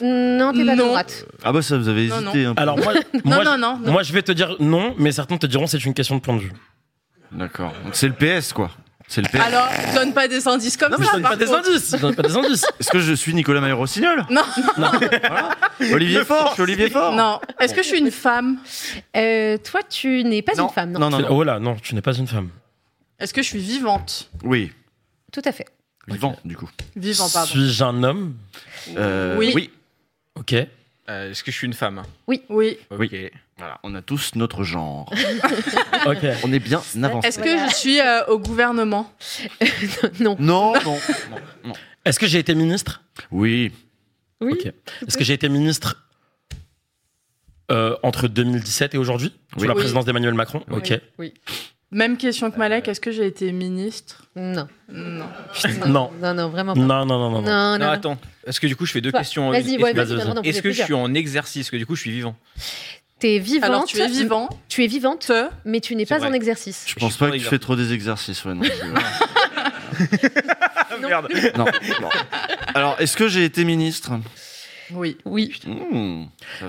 Non, t'es pas de droite. Ah bah ça, vous avez Non, hésité un peu. Alors moi, Non, moi, non, non. non. moi, je vais te dire non, mais certains te diront c'est une question de point de vue. D'accord. Donc c'est le PS, quoi. C'est le PS. Alors, donne pas des indices comme Non, mais ça. je donne par pas des contre. indices. Je donne pas des indices. Est-ce que je suis Nicolas Maillot-Rossignol Non, Olivier Faure, je suis Olivier Faure. non. Est-ce que je suis une femme? Euh, toi, tu n'es pas Non. une femme, non, Non, non, non. Oh là, non, tu n'es pas une femme. Est-ce que je suis vivante? Oui. Tout à fait. Vivant, du coup. Vivant, pardon. Suis-je un homme? Euh, Oui. oui. Ok. Euh, Est-ce que je suis une femme? Oui. Oui. Voilà, on a tous notre genre. On est bien avancé. Est-ce que je suis euh, au gouvernement non. Non, non, non, non. Est-ce que j'ai été ministre? Oui. Oui. Est-ce que j'ai été ministre euh, entre 2017 et aujourd'hui? Sous Oui. la Oui. présidence d'Emmanuel Macron? Ok. Même question que Malek, est-ce que j'ai été ministre? Non. Non. Non. Non, non, vraiment pas. Non, non, non, non. non. Non, Non, non. attends. Est-ce que du coup je fais deux questions en Vas-y, ouais, Est-ce vas-y, Est-ce que je suis en exercice Que du coup je suis vivant? T'es vivante. Alors, tu es vivant Tu es vivante, mais tu n'es pas vrai. en exercice. Je pense pas que tu fais trop des exercices. Ouais, non, Merde. non, non. Alors, est-ce que j'ai été ministre? Oui. Oui. Mmh.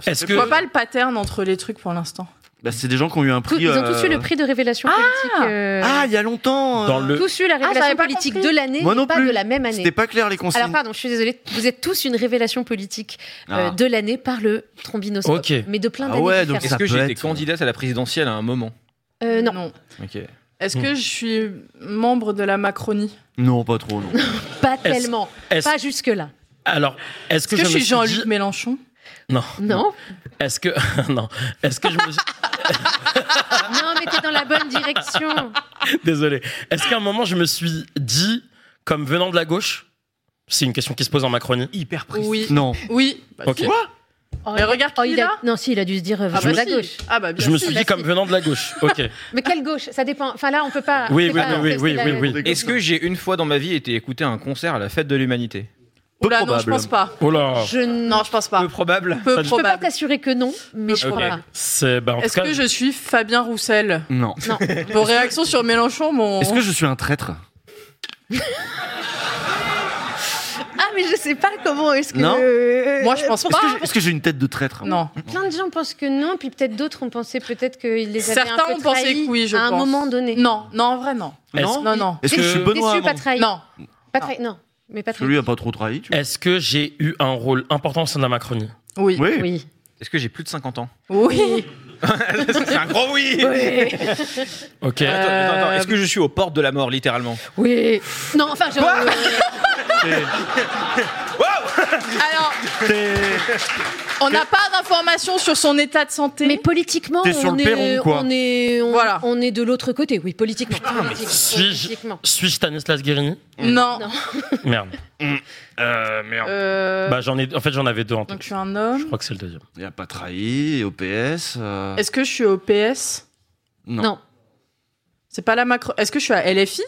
Est-ce que- Je vois pas le pattern entre les trucs pour l'instant. Bah, c'est des gens qui ont eu un prix. ils ont tous eu euh, le prix de révélation politique. euh, Ah, il y a longtemps. euh, Dans le- Tous eu la j'avais révélation politique compris. de l'année, Moi mais non pas plus. de la même année. C'était pas clair les consignes. Alors pardon, je suis désolée. Vous êtes tous une révélation politique euh, Ah. de l'année par le trombinoscope, Ok. mais de plein Ah d'années ouais, donc. Est-ce que être- candidate à la présidentielle à un moment Euh, non, Ok. Est-ce Hmm. que je suis membre de la Macronie Non, pas trop, non. pas tellement, pas jusque là. Alors, est-ce que, je suis suis Jean-Luc dit- Mélenchon Non. Non, Est-ce que non Est-ce que je me suis... non, mais t'es dans la bonne direction. désolé Est-ce qu'à un moment je me suis dit comme venant de la gauche C'est une question qui se pose en Macronie. Hyper précis. Oui. Non. Oui. Bah, Ok. si. Oh, Mais regarde oh, qui il a- là Non, si, il a dû se dire euh, Ah bah la si. gauche. Ah bah bien Je me suis bah dit comme si. venant de la gauche. Ok. Mais quelle gauche? Ça dépend. Enfin là, on peut pas. Oui, oui, pas- oui, oui, oui, la- oui. Est-ce que j'ai une fois dans ma vie été écouter un concert à la fête de l'humanité? Oula, non, je probable. pense pas. Oh là. Je ne Non, je pense pas. Peu probable. Peu je peux pas probable. t'assurer que non, mais je Ok. crois pas. C'est bah, en Est-ce cas. que je suis Fabien Roussel Non. Non. Vos réactions sur Mélenchon m'ont. Est-ce que je suis un traître Ah, mais je sais pas comment est-ce que. Non. Euh, Moi, je pense pas. est-ce que j'ai une tête de traître Non. Plein de gens pensent que non, puis peut-être d'autres ont pensé peut-être qu'ils les avaient Certains un peu ont pensé que oui, je à un pense. moment donné. Non, non, en vrai, non. Non, non. Est-ce que je suis Déçu, Benoît pas trahi. Non. Pas trahi, non. Mais pas Parce que trahi. lui a pas trop trahi. Tu vois. Est-ce que j'ai eu un rôle important au sein de la Macronie? Oui. Oui. Oui. Est-ce que j'ai plus de 50 ans? Oui. C'est un gros oui? Ok. Euh, Attends, attends, attends. Est-ce que je suis aux portes de la mort, littéralement? Oui. Non, enfin, je. Alors, on n'a pas d'informations sur son état de santé. Mais politiquement, T'es sur on, le est, perron, quoi. on est, on, Voilà. on est de l'autre côté. Oui, politiquement. Politique- Suis-je politiquement. suis-je Stanislas Guérini non. Non. Merde. Euh, merde. Euh, Bah j'en ai. En fait j'en avais deux en donc tête. je suis un Je homme. crois que c'est le deuxième. Il a pas trahi. Et au PS. euh, Est-ce que je suis au PS Non. Non. C'est pas la Macron. Est-ce que je suis à LFI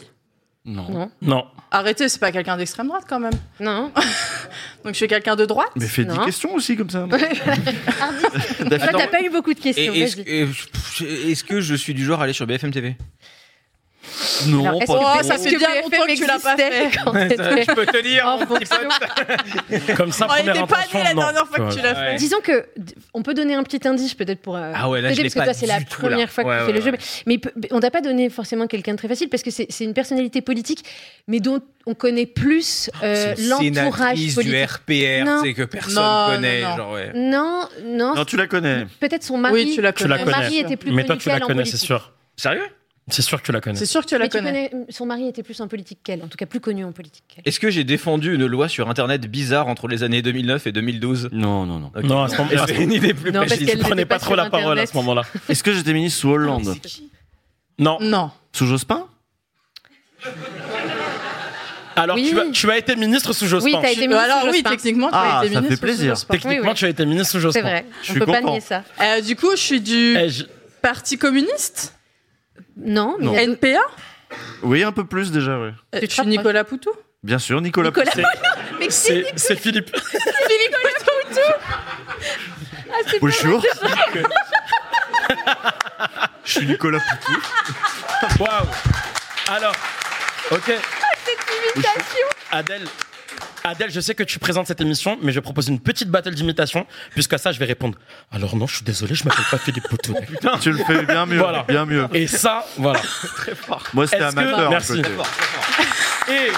Non. Non. Non. Arrêtez, c'est pas quelqu'un d'extrême droite quand même. Non. Donc je suis quelqu'un de droite. Mais fais 10 Non. questions aussi comme ça. Toi, t'as pas eu beaucoup de questions. Et Est-ce vas-y. que, est-ce que je suis du genre à aller sur BFM TV Non, pas Oh, ça fait bien longtemps que tu l'as pas fait. Je peux te dire en fonction Comme ça On première était pas nés la dernière fois que tu l'as fait. Disons que on peut donner un petit indice peut-être pour euh, Ah ouais, là, je parce que toi c'est la première fois que tu fais le jeu mais, on t'a pas donné forcément quelqu'un de très facile parce que c'est c'est une personnalité politique mais dont on connaît plus euh, C'est une l'entourage politique. du RPR, sais, que personne Non, connaît. non, non. Genre, ouais. Non, non, Non, tu la connais. peut-être son mari. Oui, tu la la Son connais. mari était plus Mais toi tu la connais, c'est sûr. Sérieux? C'est sûr que tu la connais. C'est sûr que tu la tu connais. connais, son mari était plus en politique qu'elle, en tout cas plus connu en politique qu'elle. Est-ce que j'ai défendu une loi sur Internet bizarre entre les années 2009 et 2012 Non, non, non. Ok. Non, à ce moment- à ce J'ai une idée plus Non, parce Tu prenais pas pas trop la parole à Internet. ce moment-là. Est-ce que j'étais ministre sous Hollande Non. Non. Sous Jospin Alors, Oui. tu, as, tu as été ministre sous Jospin. Oui, t'as été ministre Alors sous oui, Jospin. techniquement, tu Ah, as été ça ministre fait plaisir. sous. Techniquement, Oui, oui. tu as été ministre sous Jospin. C'est vrai. Je On suis peut pas nier ça. Euh, du coup, je suis du Eh, je- Parti communiste? Non, mais d'autres- NPA Oui, un peu plus déjà. Euh, Tu rapproches. Nicolas Poutou Bien sûr, Nicolas. Nicolas. Pousset. Mais qui C'est c'est Philippe. Philippe Poutou Ah, c'est pas Bonjour. Je suis Nicolas Poutou. Waouh. Alors, ok. Cette imitation. Adèle. Adèle, je sais que tu présentes cette émission, mais je propose une petite battle d'imitation, puisqu'à ça, je vais répondre. Alors non, je suis désolé, je m'appelle pas Philippe Poutou. Tu le fais bien mieux. Voilà. Bien mieux. Et ça, voilà. Moi, c'était Est-ce que- amateur. Merci. Et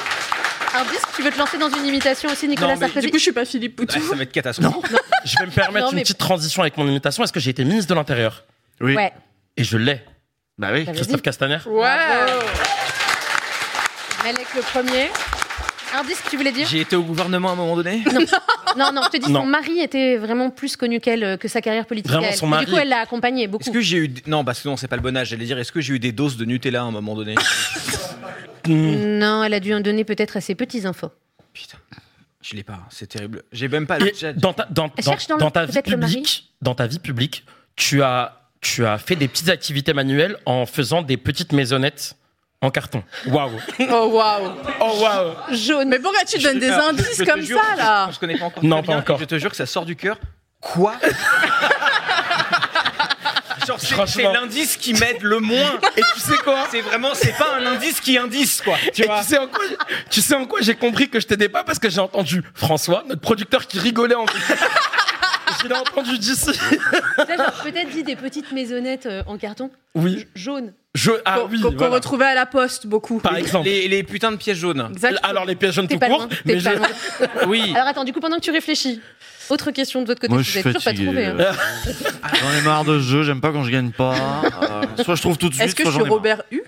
Indice, tu veux te lancer dans une imitation aussi, Nicolas Non, mais Sarkozy Du coup, je suis pas Philippe Poutou. Ouais, ça va être catastrophique. je vais me permettre Non, mais- une petite transition avec mon imitation. Est-ce que j'ai été ministre de l'Intérieur Oui. Ouais. Et je l'ai. Bah oui. Bah, Christophe. Castaner Ouais Malek le premier. Indice, tu voulais dire J'ai été au gouvernement à un moment donné. Non, non, je te dis, Non. son mari était vraiment plus connu qu'elle, euh, que sa carrière politique. Vraiment, à elle. son Et mari- Du coup, elle l'a accompagné Est-ce beaucoup. que j'ai eu. Non, parce que non, c'est pas le bon âge. J'allais dire, est-ce que j'ai eu des doses de Nutella à un moment donné Hmm. Non, elle a dû en donner peut-être à ses petits infos. Putain, je l'ai pas. C'est terrible. J'ai même pas Et le chat. dans ta, dans, Elle dans- cherche dans le- dans ta vie peut-être le mari publique, dans ta vie publique, tu as, tu as fait des petites activités manuelles en faisant des petites maisonnettes en carton. Waouh. Oh waouh Oh waouh. Jaune. Mais pourquoi tu donnes des Alors, indices je comme jure, ça là On se connaît pas encore. Non, pas bien, encore. Je te jure que ça sort du cœur. Quoi Genre, c'est- l'indice qui m'aide le moins. Et tu sais quoi C'est vraiment, c'est pas un indice qui indice, quoi. Tu Et vois tu sais en quoi, tu sais en quoi j'ai compris que je t'aidais pas parce que j'ai entendu François, notre producteur qui rigolait en Je l'ai entendu d'ici. Peut-être dit des petites maisonnettes euh, en carton Oui. jaune. Je, ah Qu'on oui, voilà. retrouvait à la poste beaucoup. Par exemple. les, les putains de pièces jaunes. Alors les pièges jaunes T'es tout court, mais je-. Oui. Alors attends, du coup, pendant que tu réfléchis, autre question de votre côté, Moi, je suis toujours pas trouvé. hein. J'en ai marre de ce jeu, j'aime pas quand je gagne pas. Euh, soit je trouve tout de suite, Est-ce que soit je suis. Robert U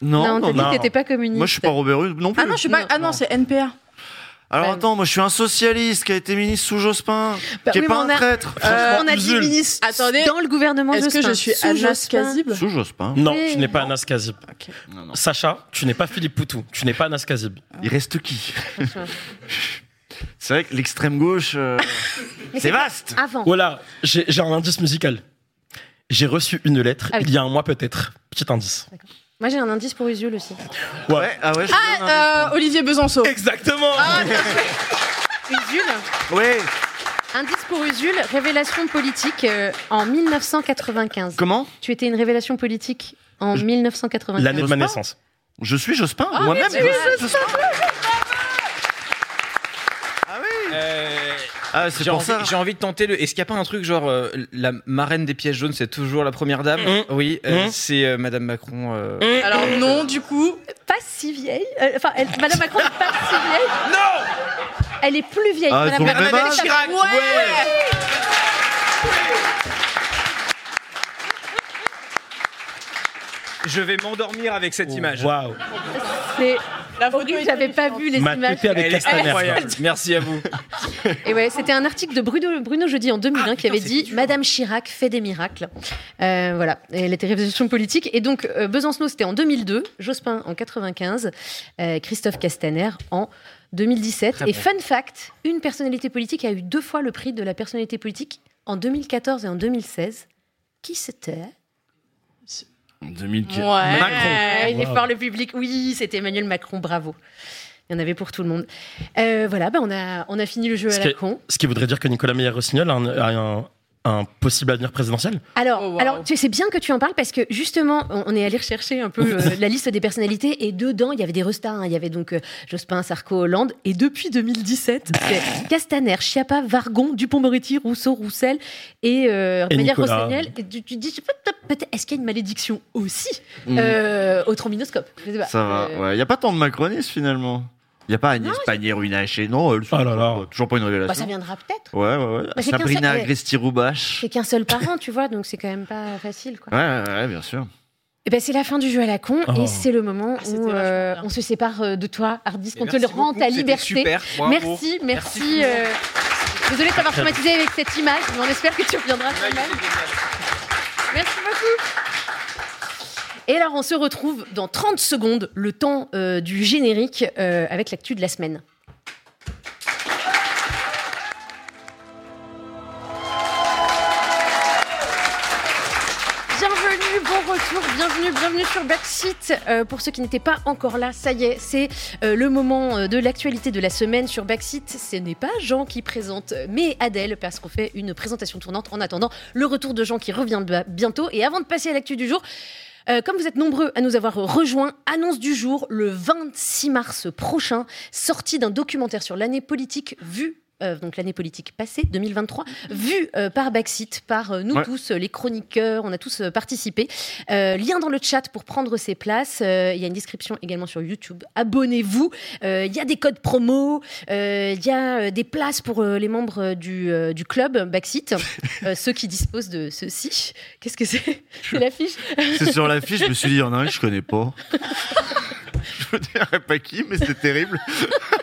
Non, Non, non, dit non. que t'étais pas communiste. Moi, je suis pas Robert Hue non plus. Ah non, je suis pas. Non. Ah non, c'est NPA. Alors Ouais. attends, moi je suis un socialiste qui a été ministre sous Jospin, Bah qui est oui, pas mais un a- traître. Euh, on a dit ministre Attendez. dans le gouvernement Est-ce que Jospin, je suis sous Anas Jospin. Kazib Sous Jospin. Non, tu n'es pas Anas Kazib. Non, non. Sacha, tu n'es pas Philippe Poutou. Tu n'es pas Anas Kazib. Il reste qui? C'est vrai que l'extrême gauche, euh, c'est vaste. Avant. Voilà, j'ai un indice musical. J'ai reçu une lettre Ah oui. il y a un mois peut-être. Petit indice. Moi, j'ai un indice pour Usul aussi. Ouais, ah ouais, je donne un Euh, Olivier Besançon. Exactement. Usul indice. Ouais. Indice pour Usul, révélation politique euh, en 1995. Comment? Tu étais une révélation politique en 1995. L'année de ma naissance. Je suis Jospin Ah, Moi-même tu es je suis Jospin. Ah oui Euh, Ah, c'est J'ai pour envie, ça. j'ai envie de tenter le. Est-ce qu'il n'y a pas un truc genre euh, la marraine des pièces jaunes, c'est toujours la première dame Mm. Oui, euh, Mm. c'est euh, Madame Macron. euh, Alors non, du coup. Pas si vieille. Euh, Enfin, elle- Madame Macron n'est pas si vieille. Non Elle est plus vieille. Ah, Madame ils ont le Macron. même Madame âge Chirac. Je vais m'endormir avec cette image. Waouh. C'est La photo j'avais pas vu les Ma images. tétée avec Elle est Castaner. incroyable. Merci à vous. Et ouais, c'était un article de Bruno, Bruno Jeudi en 2001 qui putain, avait c'est dit dur. Madame Chirac fait des miracles. Euh, voilà, Et elle était révélation politique. Et donc, euh, Besancenot, c'était en 2002, Jospin en 95, euh, Christophe Castaner en 2017. Très et bon. fun fact, une personnalité politique a eu deux fois le prix de la personnalité politique en 2014 et en 2016. Qui c'était? 2015. Ouais. Macron. Il est Wow. fort le public. Oui, c'était Emmanuel Macron, bravo. Il y en avait pour tout le monde. Euh, voilà, bah, on, a, on a fini le jeu Ce à qui, la con. ce qui voudrait dire que Nicolas Meyer-Rossignol a un, a un- un possible avenir présidentiel Alors, Oh, wow. alors tu sais, c'est bien que tu en parles parce que justement, on, on est allé rechercher un peu euh, la liste des personnalités et dedans, il y avait des restas. hein. Il y avait donc euh, Jospin, Sarko, Hollande. Et depuis 2017, c'est Castaner, Chiappa, Vargon, Dupont-Moretti, Rousseau, Roussel et, euh, Et Nicolas. Tu, tu dis, peut-être, est-ce qu'il y a une malédiction aussi Mm. euh, au trombinoscope? Ça va. Ouais, il y a pas tant de macronistes finalement. Il y a pas Agnès Pannier-Runacher. Non, elle, Oh là là. toujours- pas une bah, révélation. ça viendra peut-être. Ouais, ouais, ouais. c'est qu'un Sabrina seul- Agresti-Roubache. C'est qu'un seul parent, tu vois, donc c'est quand même pas facile. Quoi. Ouais, ouais, ouais, bien sûr. Eh ben, c'est la fin du jeu à la con Oh. et c'est le moment Ah, où euh, on se sépare euh, de toi, Hardis, qu'on te Merci le rend ta liberté. Super. Merci, merci. euh, Désolée de t'avoir traumatisé avec cette image, mais on espère que tu reviendras quand même. Merci beaucoup. Et alors, on se retrouve dans 30 secondes, le temps euh, du générique, euh, avec l'actu de la semaine. Bienvenue, bon retour, bienvenue, bienvenue sur Backseat. Euh, pour ceux qui n'étaient pas encore là, ça y est, c'est le moment de l'actualité de la semaine sur Backseat. Ce n'est pas Jean qui présente, mais Adèle, parce qu'on fait une présentation tournante en attendant le retour de Jean qui revient bientôt. Et avant de passer à l'actu du jour, euh, comme vous êtes nombreux à nous avoir rejoints, annonce du jour le 26 mars prochain, sortie d'un documentaire sur l'année politique vue. Euh, donc l'année politique passée, 2023, vue euh, par Backseat, par euh, nous Ouais. tous, les chroniqueurs, on a tous participé. Lien dans le chat pour prendre ses places. Il y a une description également sur YouTube. Abonnez-vous. Il y a des codes promo. Il y a des places pour les membres du, du club Backseat, euh, ceux qui disposent de ceci. Qu'est-ce que c'est? C'est l'affiche? C'est sur l'affiche, je me suis dit, il y en a un que je connais pas. je ne dirais pas qui, mais c'est terrible.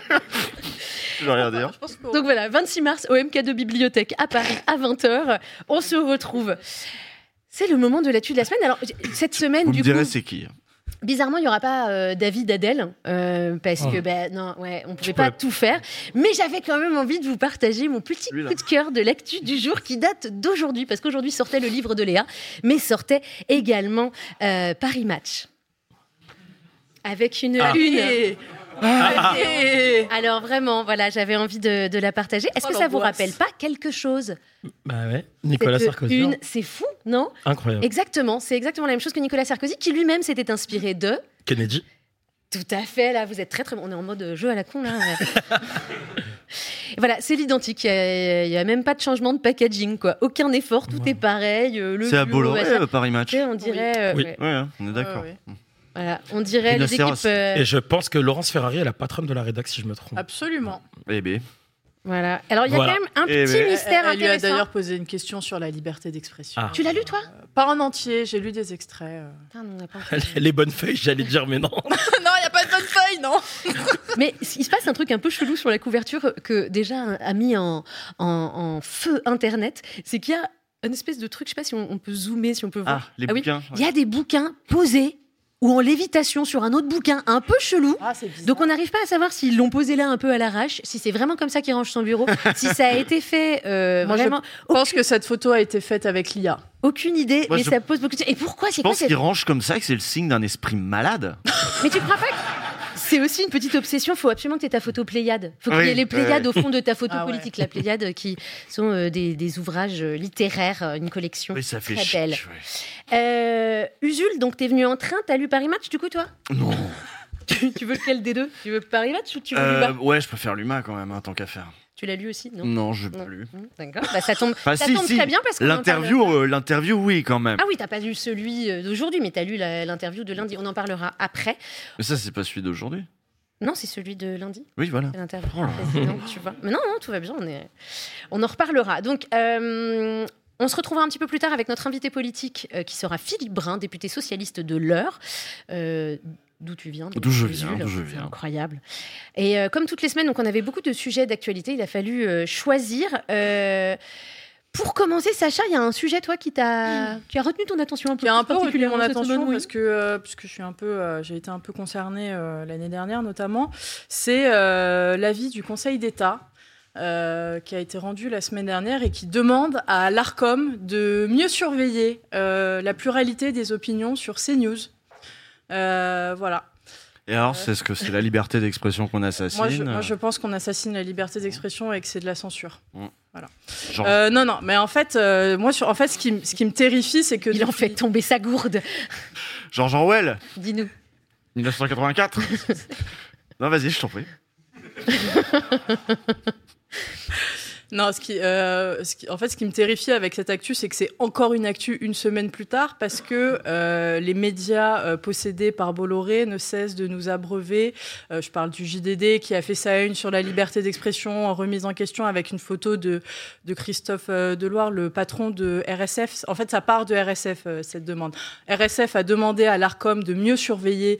je vais rien dire. Donc voilà, 26 mars au MK2 Bibliothèque à Paris à 20h. On se retrouve. C'est le moment de l'actu de la semaine. Alors, cette semaine, Vous du me direz coup, c'est qui bizarrement, il n'y aura pas euh, David Adèle, euh, parce Oh. que, ben non, ouais, on ne pouvait pas tout faire. Mais j'avais quand même envie de vous partager mon petit Lui, coup de cœur de l'actu du jour qui date d'aujourd'hui, parce qu'aujourd'hui sortait le livre de Léa, mais sortait également euh, Paris Match. Avec une Ah. une. Ah. Alors vraiment, voilà, j'avais envie de, de la partager. Est-ce Oh, que ça vous rappelle pas quelque chose? Bah ouais, Nicolas Cette Sarkozy. une, c'est fou, non? Incroyable. Exactement, c'est exactement la même chose que Nicolas Sarkozy, qui lui-même s'était inspiré de. Kennedy. Tout à fait, là, vous êtes très très bon. On est en mode jeu à la con, là. Et voilà, c'est l'identique. Il n'y a, même pas de changement de packaging, quoi. Aucun effort, tout est pareil. euh, le C'est à Bolloré, euh, Paris Match. On dirait. euh, Oui, ouais. ouais, hein, on est d'accord. Voilà, on dirait les équipes. euh, Et je pense que Laurence Ferrari est la patronne de la rédac, si je me trompe. Absolument. Eh ben. Voilà. Alors, il y a Voilà. quand même un Eh petit ben. mystère Elle, elle lui a intéressant. d'ailleurs posé une question sur la liberté d'expression. Ah. Tu l'as lu, toi? Pas en entier, j'ai lu des extraits. euh. Putain, non, on n'a pas Les bonnes feuilles, j'allais dire, mais non. non, il n'y a pas de bonne feuille, non Mais il se passe un truc un peu chelou sur la couverture que déjà a mis en, en, en feu Internet. C'est qu'il y a une espèce de truc, je sais pas si on, on peut zoomer, si on peut voir. Ah, les oui. bouquins. Il y a des bouquins posés ou en lévitation sur un autre bouquin un peu chelou. Ah. Donc on n'arrive pas à savoir s'ils l'ont posé là un peu à l'arrache, si c'est vraiment comme ça qu'il range son bureau, si ça a été fait euh, Moi, vraiment. je pense que cette photo a été faite avec l'IA. Aucune idée, Moi, mais je- ça pose beaucoup de Et pourquoi? Je C'est quoi pense cette... qu'il range comme ça, que c'est le signe d'un esprit malade. Mais tu crois pas que c'est aussi une petite obsession Faut absolument que tu aies ta photo Pléiade. Faut qu'il y ait les Pléiades au fond de ta photo Ah ouais. politique. La Pléiade qui sont euh, des, des ouvrages euh, littéraires, euh, une collection Oui, ça fait très chic. belle. ouais. Euh, Usul, donc t'es venu en train, t'as lu Paris Match du coup toi? Non. tu, veux lequel des deux? Tu veux Paris Match ou tu veux Euh, Luma ouais, je préfère l'humain quand même, hein, tant qu'à faire. Tu l'as lu aussi Non? Non, je lu. Mmh, D'accord, bah, ça tombe, Enfin, ça si, tombe si. très bien parce qu'on en L'interview, euh, l'interview, oui, quand même. Ah oui, t'as pas lu celui euh, d'aujourd'hui, mais t'as lu la- l'interview de lundi. On en parlera après. Mais ça, c'est pas celui d'aujourd'hui. Non, c'est celui de lundi. Oui, voilà. C'est l'interview Oh tu vois. Mais non, non, tout va bien. On, est... on en reparlera. Donc, euh, on se retrouvera un petit peu plus tard avec notre invité politique euh, qui sera Philippe Brun, député socialiste de l'Eure. Euh, D'où tu viens D'où je viens, d'où je C'est viens. Incroyable. Et euh, comme toutes les semaines, donc on avait beaucoup de sujets d'actualité. Il a fallu euh, choisir. Euh, pour commencer, Sacha, il y a un sujet, toi, qui t'a qui a retenu ton attention un peu Qui a un peu retenu mon attention semaine, oui. parce que euh, puisque je suis un peu, euh, j'ai été un peu concernée euh, l'année dernière notamment, c'est euh, l'avis du Conseil d'État. euh, qui a été rendu la semaine dernière et qui demande à l'ARCOM de mieux surveiller euh, la pluralité des opinions sur CNews. Euh, voilà. Et alors, c'est ce que c'est la liberté d'expression qu'on assassine Moi je, moi, je pense qu'on assassine la liberté d'expression et que c'est de la censure. Mm. Voilà. Genre- Euh, non, non, mais en fait, euh, moi, sur, en fait, ce qui, ce qui me terrifie, c'est que Il en fait tomber sa gourde. George Orwell, Dis-nous. 1984. non, vas-y, je t'en prie. Non, euh, ce qui- en fait, ce qui me terrifie avec cette actu, c'est que c'est encore une actu une semaine plus tard, parce que euh, les médias euh, possédés par Bolloré ne cessent de nous abreuver. Je parle du JDD qui a fait sa une sur la liberté d'expression en remise en question avec une photo de, de Christophe Deloire, le patron de RSF. En fait, ça part de RSF, cette demande. RSF a demandé à l'ARCOM de mieux surveiller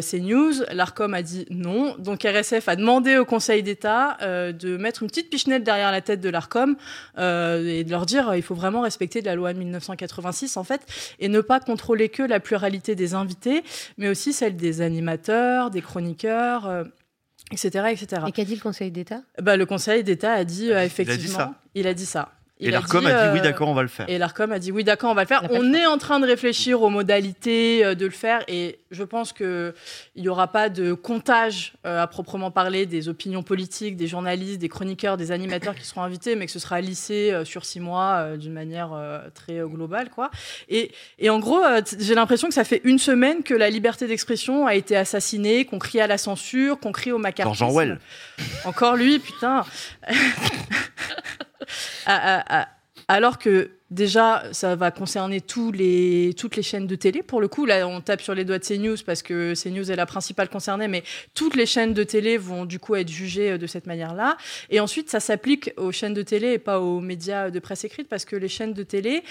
ces news. L'ARCOM a dit non. Donc RSF a demandé au Conseil d'État de mettre une petite pichenette derrière la tête de l'Arcom euh, et de leur dire euh, il faut vraiment respecter la loi de 1986 en fait et ne pas contrôler que la pluralité des invités, mais aussi celle des animateurs, des chroniqueurs. euh, etc., etc. Et qu'a dit le Conseil d'État? Bah, Le Conseil d'État a dit euh, effectivement. ça. Il a dit ça. Il Et l'Arcom a dit euh, oui, d'accord, on va le faire. Et l'Arcom a dit oui, d'accord, on va le faire. On est en train de réfléchir aux modalités euh, de le faire et je pense qu'il n'y aura pas de comptage euh, à proprement parler des opinions politiques, des journalistes, des chroniqueurs, des animateurs qui seront invités, mais que ce sera lissé euh, sur six mois euh, d'une manière euh, très euh, globale. Quoi. Et, et en gros, euh, j'ai l'impression que ça fait une semaine que la liberté d'expression a été assassinée, qu'on crie à la censure, qu'on crie au macartisme. George Orwell. Encore lui, putain. À- à- à- alors que déjà, ça va concerner tous les, toutes les chaînes de télé. Pour le coup, là, on tape sur les doigts de CNews parce que CNews est la principale concernée, mais toutes les chaînes de télé vont du coup être jugées euh, de cette manière-là. Et ensuite, ça s'applique aux chaînes de télé et pas aux médias de presse écrite parce que les chaînes de télé,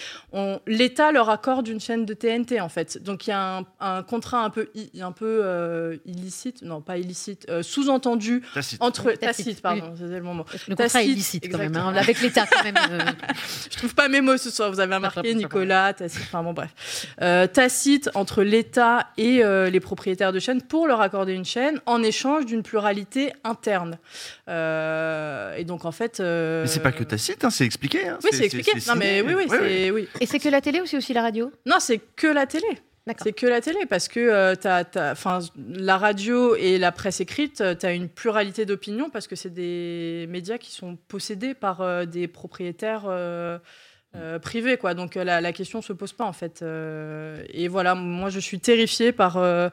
l'État leur accorde une chaîne de TNT en fait. Donc il y a un, un contrat un peu, un peu euh, illicite, non pas illicite, euh, sous-entendu Tacite. entre Tacite, tacite, pardon, le moment. Le contrat est Tacite, illicite quand même, hein, exactement. avec l'État quand même. euh. Je trouve pas mes mots ce soir. Vous avez remarqué Nicolas, Tacite, enfin bon bref. Euh, tacite entre l'État et euh, les propriétaires de chaînes pour leur accorder une chaîne en échange d'une pluralité interne. Euh, et donc en fait. euh, Mais c'est pas que tacite, hein, c'est expliqué. hein. Oui, c'est expliqué. Non mais oui, oui, oui. Et c'est que la télé ou c'est aussi la radio? Non, c'est que la télé. D'accord. C'est que la télé parce que euh, enfin, la radio et la presse écrite, tu as une pluralité d'opinions parce que c'est des médias qui sont possédés par euh, des propriétaires euh, euh, privés. Quoi. Donc euh, la, la question se pose pas en fait. Euh, et voilà, moi je suis terrifiée par, euh,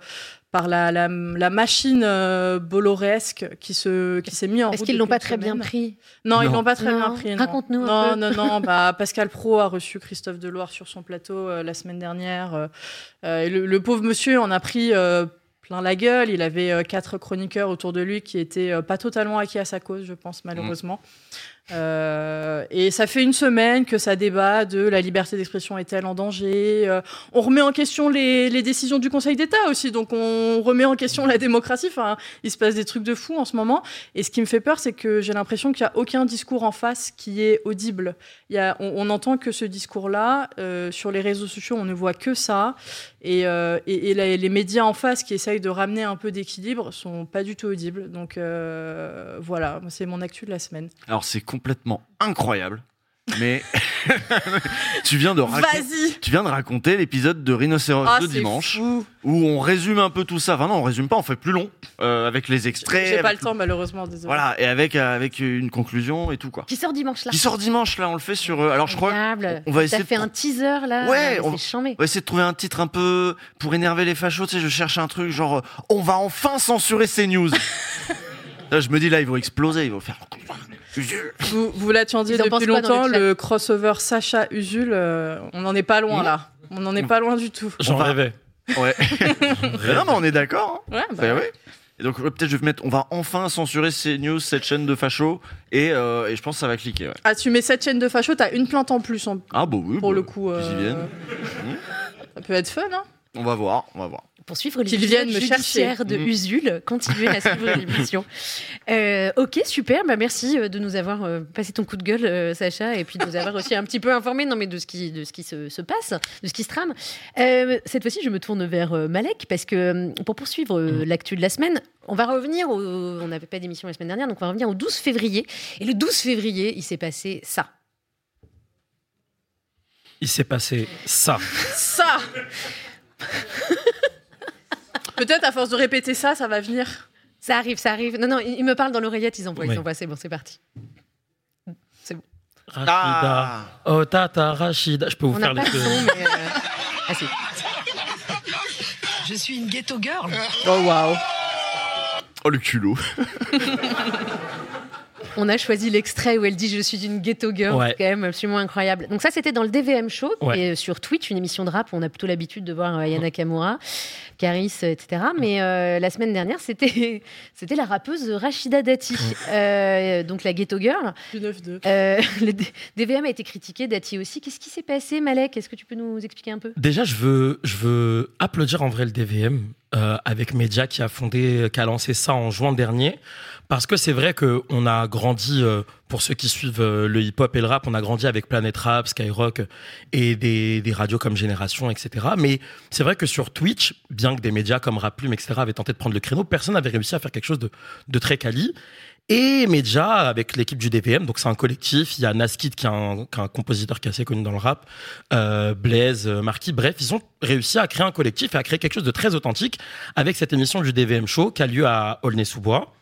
par la, la, la machine euh, bolloresque qui se qui s'est mise en route. Est-ce qu'ils l'ont pas très bien pris Non, ils l'ont pas très Non. bien pris. non. Raconte-nous un non, peu. Non, non, bah, Pascal Pro a reçu Christophe Deloire sur son plateau euh, la semaine dernière. et le, le pauvre monsieur en a pris euh, plein la gueule. Il avait euh, quatre chroniqueurs autour de lui qui étaient euh, pas totalement acquis à sa cause, je pense, malheureusement. Euh, et ça fait une semaine que ça débat de la liberté d'expression est-elle en danger. Euh, on remet en question les, décisions du Conseil d'État aussi, donc on remet en question la démocratie. Enfin, il se passe des trucs de fou en ce moment. Et ce qui me fait peur, c'est que j'ai l'impression qu'il n'y a aucun discours en face qui est audible. Il y a, on, on entend que ce discours-là. Euh, sur les réseaux sociaux, on ne voit que ça. Et, les médias en face qui essayent de ramener un peu d'équilibre sont pas du tout audibles. Donc voilà, c'est mon actu de la semaine. Alors c'est complètement incroyable, mais tu viens de raconter. Vas-y Tu viens de raconter l'épisode de Rhinocéros Ah, de dimanche fou. où on résume un peu tout ça. Enfin non, on résume pas, on fait plus long euh, avec les extraits. J'ai pas le temps, malheureusement, désolé. Voilà, et avec avec une conclusion et tout quoi. Qui sort dimanche là Qui sort dimanche là, on le fait sur. euh, alors je crois. Incroyable. on va T'as essayer de fait un teaser là Ouais, on-. On va essayer de trouver un titre un peu pour énerver les fachos. Tu sais, je cherche un truc genre euh, on va enfin censurer ces news. là, je me dis là, ils vont exploser, ils vont faire. Vous, vous l'attendiez depuis longtemps, le crossover Sacha Usul, euh, on n'en est pas loin là. On n'en est pas loin du tout. J'en va- rêvais. Ouais. Mais non, mais on est d'accord. hein. Ouais, bah Bah ouais. Et donc peut-être je vais mettre, on va enfin censurer ces news, cette chaîne de fachos, et, euh, et je pense que ça va cliquer. Ouais. Ah, tu mets cette chaîne de facho, t'as une plainte en plus en- Ah bah oui. pour bah, le coup. y euh, viennent. Ça peut être fun, hein On va voir, on va voir. Pour suivre judiciaires chercher. de Mhm. Usul, continuez à suivre l'émission. Euh, ok, super. Bah, merci euh, de nous avoir euh, passé ton coup de gueule, Sacha, et puis de nous avoir aussi un petit peu informé non, mais de ce qui, de ce qui se, se passe, de ce qui se trame. Euh, cette fois-ci, je me tourne vers Malek, parce que euh, pour poursuivre euh, l'actu de la semaine, on va revenir au. On n'avait pas d'émission la semaine dernière, donc on va revenir au 12 février. Et le 12 février, il s'est passé ça. Il s'est passé ça. Ça Peut-être à force de répéter ça, ça va venir. Ça arrive, ça arrive. Non, non, ils ils me parlent dans l'oreillette, ils envoient, Oui. ils envoient. C'est bon, c'est parti. Rachida. Ah. Oh, tata, Rachida. Je peux vous On faire les deux. son, mais. euh, Ah, si. Je suis une ghetto girl. Oh waouh Oh le culot. On a choisi l'extrait où elle dit Je suis une ghetto girl. Ouais. C'est quand même absolument incroyable. Donc, ça, c'était dans le DVM Show. Ouais. Et euh, sur Twitch, une émission de rap où on a plutôt l'habitude de voir euh, Yana Kamura, Caris, euh, etc. Mais euh, la semaine dernière, c'était c'était la rappeuse Rachida Dati. Euh, donc, la ghetto girl. Du 9-2. Euh, le D- DVM a été critiqué, Dati aussi. Qu'est-ce qui s'est passé, Malek? Est-ce que tu peux nous expliquer un peu? Déjà, je veux, je veux applaudir en vrai le DVM euh, avec Media qui a fondé, qui a lancé ça en juin dernier Parce que c'est vrai qu'on a grandi, euh, pour ceux qui suivent euh, le hip-hop et le rap, on a grandi avec Planet Rap, Skyrock et des, radios comme Génération, etc. Mais c'est vrai que sur Twitch, bien que des médias comme Rap Plume, etc. avaient tenté de prendre le créneau, personne n'avait réussi à faire quelque chose de, très quali. Et Media, avec l'équipe du DPM, donc c'est un collectif, il y a Naskid qui est un, compositeur qui est assez connu dans le rap, euh, Blaise, euh, Marquis, bref, ils ont réussi à créer un collectif et à créer quelque chose de très authentique avec cette émission du DVM Show qui a lieu à Aulnay-sous-Bois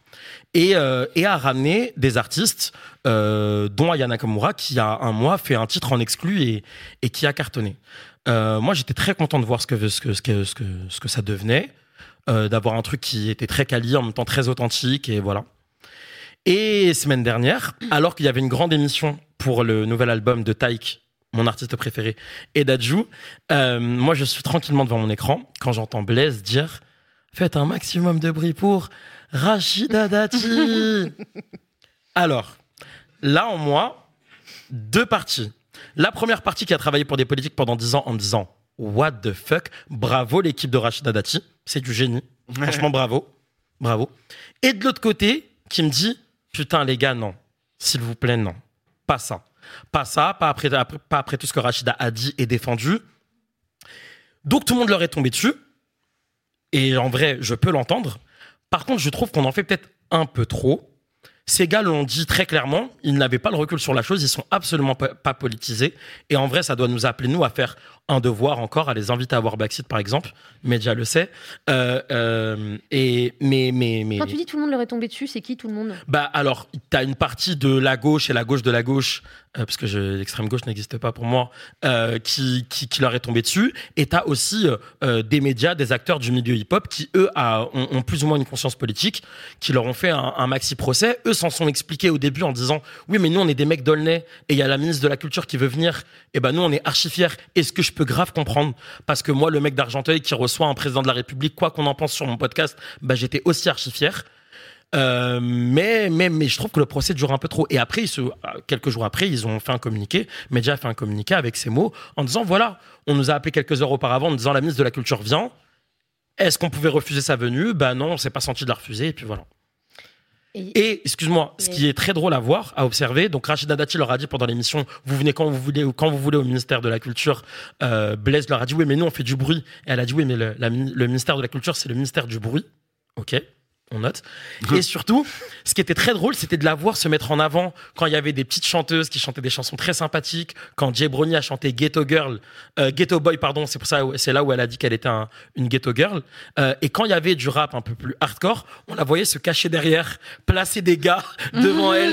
et, euh, et à ramener des artistes, euh, dont Ayana Kamura, qui a un mois fait un titre en exclu et, qui a cartonné. Euh, moi, j'étais très content de voir ce que, ce que, ce que, ce que, ce que ça devenait, euh, d'avoir un truc qui était très quali, en même temps très authentique, et voilà. Et semaine dernière, alors qu'il y avait une grande émission pour le nouvel album de Taïk, mon artiste préféré, et d'Adjou, euh, moi je suis tranquillement devant mon écran quand j'entends Blaise dire Faites un maximum de bruit pour Rachida Dati. alors, là en moi, deux parties. La première partie qui a travaillé pour des politiques pendant 10 ans en me disant What the fuck Bravo l'équipe de Rachida Dati, c'est du génie. Franchement, bravo. Bravo. Et de l'autre côté, qui me dit Putain, les gars, non. S'il vous plaît, non. Pas ça. Pas ça, pas après, pas après tout ce que Rachida a dit et défendu. Donc tout le monde leur est tombé dessus. Et en vrai, je peux l'entendre. Par contre, je trouve qu'on en fait peut-être un peu trop. Ces gars l'ont dit très clairement, ils n'avaient pas le recul sur la chose, ils sont absolument pas, politisés. Et en vrai, ça doit nous appeler, nous, à faire un devoir encore, à les inviter à voir Backseat, par exemple. Media le sait. Euh, euh, et, mais, mais, mais... Quand tu dis tout le monde leur est tombé dessus, c'est qui tout le monde? Bah alors, t'as une partie de la gauche et la gauche de la gauche, euh, parce que l'extrême gauche n'existe pas pour moi, euh, qui, qui, qui leur est tombé dessus. Et t'as aussi euh, euh, des médias, des acteurs du milieu hip-hop qui, eux, a- ont, ont plus ou moins une conscience politique, qui leur ont fait un, un maxi procès. Eux s'en sont expliqués au début en disant oui, mais nous on est des mecs d'Aulnay et il y a la ministre de la Culture qui veut venir. Et ben nous on est archi fiers. Est-ce que je peux grave comprendre Parce que moi, le mec d'Argenteuil qui reçoit un président de la République, quoi qu'on en pense sur mon podcast, bah j'étais aussi archi fier. Euh, mais, mais, mais je trouve que le procès dure un peu trop. Et après, euh, quelques jours après, ils ont fait un communiqué. Media a fait un communiqué avec ces mots en disant voilà, on nous a appelé quelques heures auparavant en disant la ministre de la Culture vient. Est-ce qu'on pouvait refuser sa venue? Ben non, on s'est pas senti de la refuser. Et puis voilà. Et, excuse-moi, ce qui est très drôle à voir, à observer, donc Rachida Dati leur a dit pendant l'émission, vous venez quand vous voulez ou quand vous voulez au ministère de la Culture. Euh, Blaise leur a dit oui, mais nous on fait du bruit. Et elle a dit oui, mais le, la le ministère de la Culture c'est le ministère du bruit. Ok, on note. Et surtout, ce qui était très drôle, c'était de la voir se mettre en avant quand il y avait des petites chanteuses qui chantaient des chansons très sympathiques. Quand Jay Brony a chanté Ghetto Girl, euh, Ghetto Boy, pardon, c'est pour ça, c'est là où elle a dit qu'elle était un- une Ghetto Girl. Euh, et quand il y avait du rap un peu plus hardcore, on la voyait se cacher derrière, placer des gars devant elle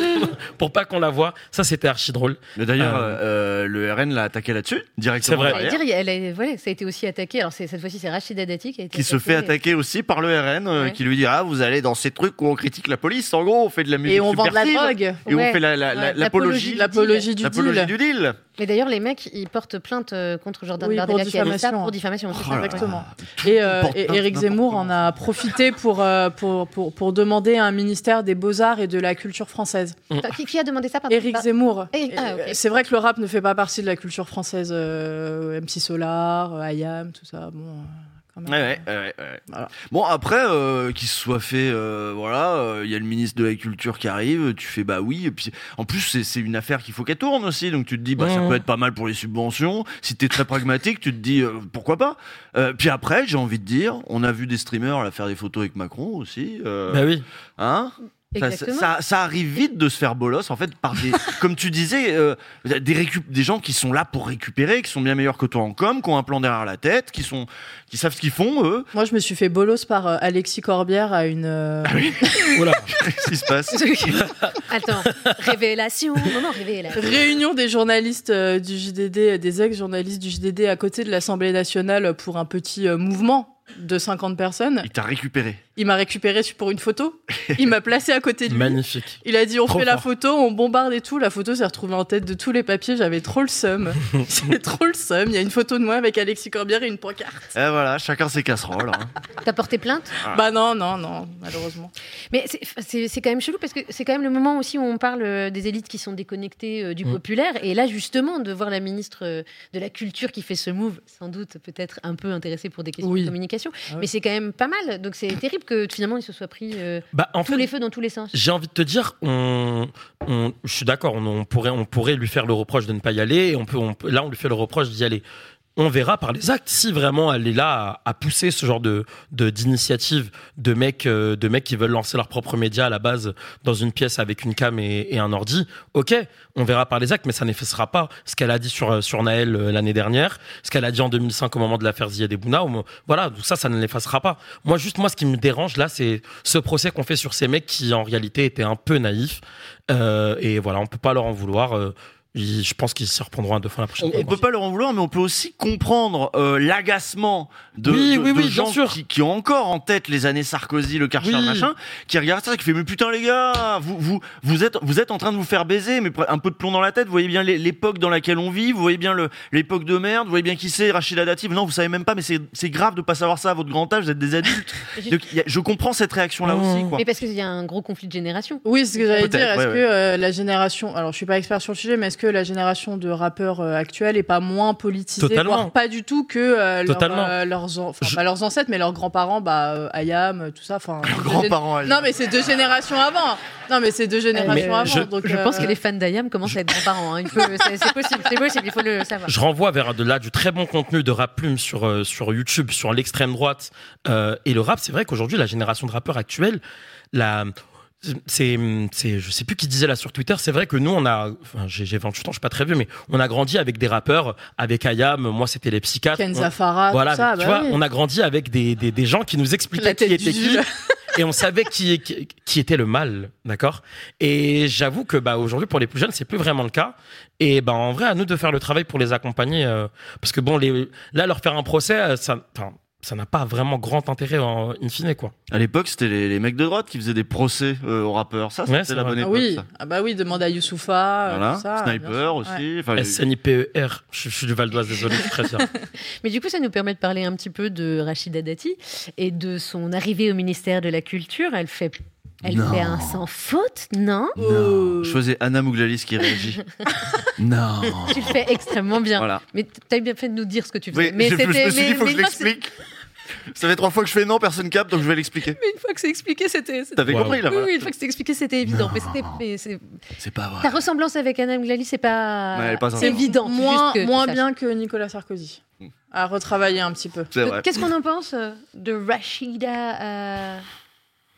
pour pas qu'on la voie. Ça, c'était archi drôle. Mais d'ailleurs, Euh, euh, le RN l'a attaqué là-dessus, directement. C'est vrai. Dire, elle a- voilà, ça a été aussi attaqué. Alors cette fois-ci, c'est Rachida Dati qui a été Qui se fait attaquer aussi par le RN, euh, Ouais. qui lui dit Ah, vous allez dans ces trucs où on critique la police, en gros, on fait de la musique. Et on vend de la drogue. Et Ouais. on fait la- la- la- Ouais. l'apologie L'apologie du l'apologie deal. du deal. Mais d'ailleurs, les mecs, ils portent plainte euh, contre Jordan Oui, pour Bardella qui a dit ça diffamation. pour diffamation. Oh. Exactement. Et, euh, plainte Éric Zemmour en a profité pour, euh, pour, pour, pour demander un ministère des Beaux-Arts et de la culture française. Attends, Qui, qui a demandé ça pardon Bah, Zemmour. Éric- ah. Euh, C'est vrai que le rap ne fait pas partie de la culture française. euh, MC Solar, euh, IAM, tout ça. Bon, euh. Ouais, ouais, ouais, ouais, ouais. Voilà. Bon, après, euh, qu'il se soit fait, euh, voilà, euh, il y a le ministre de la Culture qui arrive, tu fais bah oui, et puis en plus, c'est- une affaire qu'il faut qu'elle tourne aussi, donc tu te dis, bah ça peut être pas mal pour les subventions. Si t'es très pragmatique, tu te dis, euh, pourquoi pas Euh, Puis après, j'ai envie de dire, on a vu des streamers là, faire des photos avec Macron aussi. euh, Bah oui. Hein ça, Exactement. ça, ça arrive vite de se faire bolos en fait par des comme tu disais euh, des récup- des gens qui sont là pour récupérer qui sont bien meilleurs que toi en com qui ont un plan derrière la tête qui sont qui savent ce qu'ils font eux Moi, je me suis fait bolos par euh, Alexis Corbière à une. euh, Oula. qu'est-ce qui se passe Attends, révélation. Non, non, révélation. Réunion des journalistes euh, du JDD, des ex-journalistes du JDD à côté de l'Assemblée nationale pour un petit euh, mouvement de 50 personnes. il t'a récupéré Il m'a récupéré pour une photo. Il m'a placé à côté de lui. Magnifique. Il a dit on Trop fait la photo, on bombarde et tout. La photo s'est retrouvée en tête de tous les papiers. J'avais trop le seum. C'est trop le seum. Il y a une photo de moi avec Alexis Corbière et une pancarte. et voilà chacun ses casseroles hein. T'as porté plainte? Bah non, non, non, malheureusement. Mais c'est- quand même chelou parce que c'est quand même le moment aussi où on parle euh, des élites qui sont déconnectées euh, du Mm. populaire. Et là, justement, de voir la ministre euh, de la Culture qui fait ce move, sans doute peut-être un peu intéressée pour des questions Oui. de communication. Ah oui. Mais c'est quand même pas mal. Donc c'est terrible que finalement il se soit pris euh, Bah, en tous fait, les feux dans tous les sens. J'ai envie de te dire, on, on- je suis d'accord, on, on pourrait, on pourrait lui faire le reproche de ne pas y aller. Et on peut, on peut- là, on lui fait le reproche d'y aller. On verra par les actes si vraiment elle est là à, pousser ce genre de d'initiative de mecs, euh, de mecs qui veulent lancer leur propre média à la base dans une pièce avec une cam et, un ordi. Ok, on verra par les actes, mais ça n'effacera pas ce qu'elle a dit sur euh, sur Naël euh, l'année dernière, ce qu'elle a dit en 2005 au moment de l'affaire mo- Voilà, tout ça, ça ne l'effacera pas. Moi, juste moi, ce qui me dérange là, c'est ce procès qu'on fait sur ces mecs qui en réalité étaient un peu naïfs. Et voilà, on peut pas leur en vouloir. Ils- je pense qu'ils se reprendront à deux fois la prochaine On, fois. on peut pas leur en vouloir, mais on peut aussi comprendre euh, l'agacement de, Oui, de- oui, de oui, bien gens sûr. Qui, qui ont encore en tête les années Sarkozy, le Karcher, Oui. machin, qui regardent ça, qui fait mais putain les gars, vous vous vous êtes vous êtes en train de vous faire baiser, mais un peu de plomb dans la tête. Vous voyez bien l'é- l'époque dans laquelle on vit, vous voyez bien le- l'époque de merde, vous voyez bien qui c'est Rachida Dati. Non, vous savez même pas, mais c'est c'est grave de pas savoir ça à votre grand âge. Vous êtes des adultes. Donc, a- je comprends cette réaction là aussi. Quoi. Mais parce qu'il y a un gros conflit de génération. Oui, c'est ce que j'allais dire. Est-ce ouais, que ouais. euh, la génération, alors je suis pas expert sur le sujet, mais est-ce que la génération de rappeurs euh, actuels est pas moins politisée, Totalement. voire pas du tout que euh, euh, leurs, en- enfin, pas leurs ancêtres, mais leurs grands-parents, bah euh, Ayam, euh, tout ça. Enfin, grands-parents, gén-. Non, mais c'est deux générations avant. Non, mais c'est deux générations avant. je- donc, Je euh, pense que les fans d'Ayam commencent à être grands-parents. hein. C'est c'est possible, c'est possible, il faut le savoir. Je renvoie vers de là du très bon contenu de rap plume sur euh, sur YouTube, sur l'extrême droite euh, et le rap. C'est vrai qu'aujourd'hui la génération de rappeurs actuels, la c'est c'est je sais plus qui disait là sur Twitter. C'est vrai que nous on a, enfin j'ai j'ai 28 ans, je suis pas très vieux, mais on a grandi avec des rappeurs, avec Ayam. Moi c'était les psychiatres. Kenza On- Farah, voilà, tout ça, mais tu bah vois, oui. on a grandi avec des, des, des gens qui nous expliquaient qui était qui et on savait qui, qui, qui était le mal, d'accord? Et j'avoue que bah, aujourd'hui, pour les plus jeunes, c'est plus vraiment le cas. Et bah, en vrai, à nous de faire le travail pour les accompagner. euh, parce que bon, les, là, leur faire un procès, euh, ça ça n'a pas vraiment grand intérêt en in fine, quoi. À l'époque, c'était les, les mecs de droite qui faisaient des procès euh, aux rappeurs. Ça, c'était c'est la vrai. bonne Ah époque. oui, ça. ah bah oui, demande à Youssoufa, euh, Voilà. tout ça. Sniper bien aussi. Ouais. SNIPER, E je, je suis du Val d'Oise, désolé, je préviens. Mais du coup, ça nous permet de parler un petit peu de Rachida Dati et de son arrivée au ministère de la Culture. Elle fait, elle Non. fait un sans faute, non Non. Je faisais Anna Mouglalis qui réagit. non. Tu le fais extrêmement bien. Voilà. Mais t'as bien fait de nous dire ce que tu faisais. Oui, mais je, je me c'était- suis dit, mais- faut que je l'explique. Ça fait trois fois que je fais non, personne capte, donc je vais l'expliquer. Mais une fois que c'est expliqué, c'était. T'avais Wow. compris là Oui, voilà. oui, une fois que c'était expliqué, c'était évident. Non. Mais c'était. mais c'est- pas vrai. Ta ressemblance avec Anna Mglali, c'est pas. Ouais, pas c'est évident. Moins, juste que tu moins saches. bien que Nicolas Sarkozy. À retravailler un petit peu. C'est vrai. Qu'est-ce qu'on en pense euh, de Rachida euh,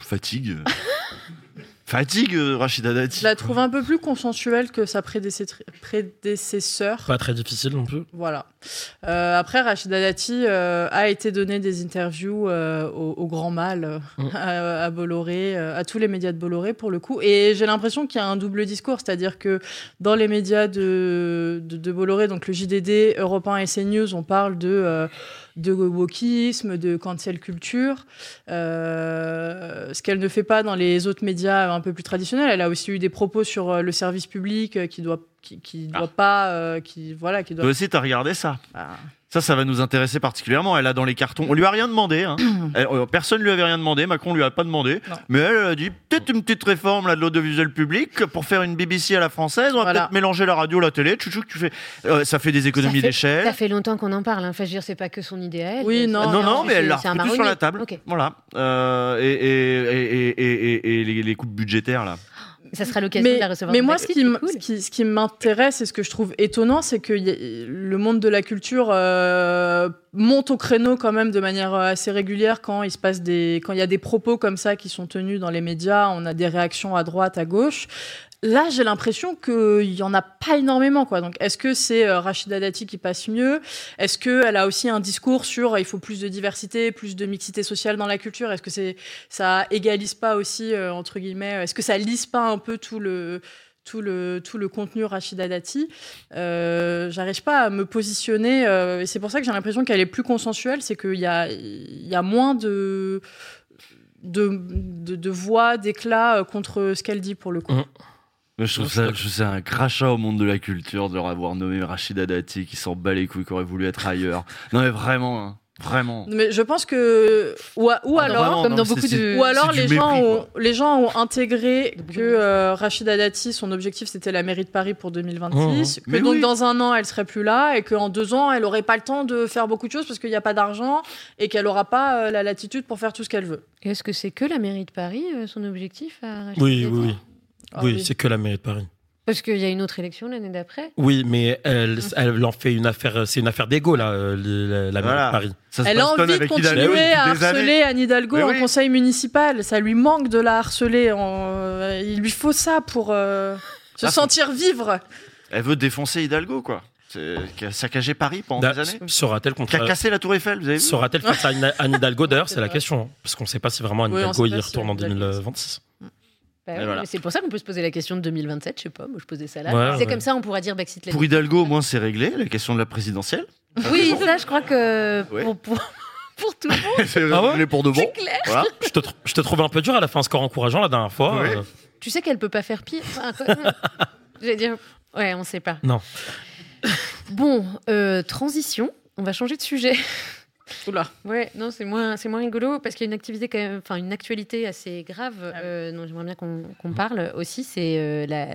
Fatigue. Fatigue, euh, Rachida Dati. Je la trouve un peu plus consensuelle que sa prédécesseur. Pas très difficile non plus. Voilà. Euh, après, Rachida Dati euh, a été donné des interviews euh, au, au Grand Mal, Mm. à, à Bolloré, à tous les médias de Bolloré pour le coup. Et j'ai l'impression qu'il y a un double discours, c'est-à-dire que dans les médias de, de, de Bolloré, donc le JDD, Europe 1 et CNews, on parle de, euh, de wokisme, de cancel culture, euh, ce qu'elle ne fait pas dans les autres médias un peu plus traditionnels. Elle a aussi eu des propos sur euh, le service public euh, qui doit qui, qui doit pas euh, qui voilà qui doit Toi aussi, t'as regardé ça. Ah. Ça, ça va nous intéresser particulièrement. Elle a dans les cartons. On lui a rien demandé. Hein. Elle- euh, personne lui avait rien demandé. Macron lui a pas demandé. Non. Mais elle a dit peut-être une petite réforme là de l'audiovisuel public pour faire une BBC à la française. On va Voilà. peut-être mélanger la radio, la télé. Chouchou, tu fais. Euh, ça fait des économies d'échelle. Ça fait longtemps qu'on en parle. Hein. Enfin, je veux dire, c'est pas que son elle. Oui, C'est- non, non, non, mais elle l'a c'est un refoutu sur la table. Ok. Voilà. Euh, et, et, et, et, et- et- et les, les coupes budgétaires là. Ça sera l'occasion de Mais, la recevoir. mais moi, ce qui, c'est m- cool. ce qui, ce qui m'intéresse et ce que je trouve étonnant, c'est que a- le monde de la culture euh, monte au créneau quand même de manière euh, assez régulière quand il se passe des, quand il y a des propos comme ça qui sont tenus dans les médias. On a des réactions à droite, à gauche. Là, j'ai l'impression qu'il y en a pas énormément, quoi. Donc, est-ce que c'est euh, Rachida Dati qui passe mieux? Est-ce qu'elle a aussi un discours sur euh, il faut plus de diversité, plus de mixité sociale dans la culture? Est-ce que c'est ça égalise pas aussi euh, entre guillemets Est-ce que ça lisse pas un peu tout le tout le tout le contenu Rachida Dati? Euh, J'arrive pas à me positionner euh, et c'est pour ça que j'ai l'impression qu'elle est plus consensuelle, c'est qu'il y a y a moins de de, de, voix, d'éclat contre ce qu'elle dit pour le coup. Mhm. Mais je trouve ça, je trouve ça un crachat au monde de la culture de leur avoir nommé Rachida Dati qui s'en bat les couilles, qui aurait voulu être ailleurs. Non mais vraiment. hein. Vraiment. Mais je pense que ou, a- ou Ah non, alors vraiment, comme dans beaucoup de- ou alors les gens mépris, ont quoi. les gens ont intégré que euh, Rachida Dati son objectif c'était la mairie de Paris pour 2026 que Mais donc oui. dans un an elle serait plus là et qu'en deux ans elle aurait pas le temps de faire beaucoup de choses parce qu'il n'y a pas d'argent et qu'elle aura pas euh, la latitude pour faire tout ce qu'elle veut. Est-ce que c'est que la mairie de Paris, euh, son objectif à Rachida Oui, Dati? oui, oui. Ah oui, oui. c'est que la mairie de Paris. Parce qu'il y a une autre élection l'année d'après. Oui, mais elle, elle en fait une affaire. C'est une affaire d'égo là, euh, la, la mairie Voilà. de Paris. Ça Elle a envie de continuer à harceler Anne Hidalgo Mais en oui. conseil municipal. Ça lui manque de la harceler. en- euh, Il lui faut ça pour euh, se Ah, sentir vivre. Elle veut défoncer Hidalgo, quoi. C'est- Qui a saccagé Paris pendant Da- des années. Sera-t-elle Qui a contre cassé la Tour Eiffel, vous avez vu Sera-t-elle face à Anne Hidalgo D'ailleurs, c'est la question. hein, parce qu'on ne sait pas si vraiment Anne Hidalgo y retourne en Anne Hidalgo- 2026. Bah voilà. C'est pour ça qu'on peut se poser la question de 2027, je sais pas, moi je posais ça là. Ouais, c'est ouais. comme ça, on pourra dire Brexit Pour Hidalgo, au moins, c'est réglé, la question de la présidentielle. Oui, ça, je crois que Ouais. pour, pour, pour tout le monde, c'est Ah pour de bon. c'est clair. Voilà. Je te, je te trouvais un peu dur, elle a fait un score encourageant la dernière fois. Ouais. euh, Tu sais qu'elle peut pas faire pire. Enfin, je vais dire, ouais, on sait pas. Non. Bon, euh, transition. On va changer de sujet. Oula. Ouais, non, c'est moins, c'est moins rigolo parce qu'il y a une activité quand même, enfin une actualité assez grave Ah euh, dont j'aimerais bien qu'on qu'on parle aussi, c'est euh, la,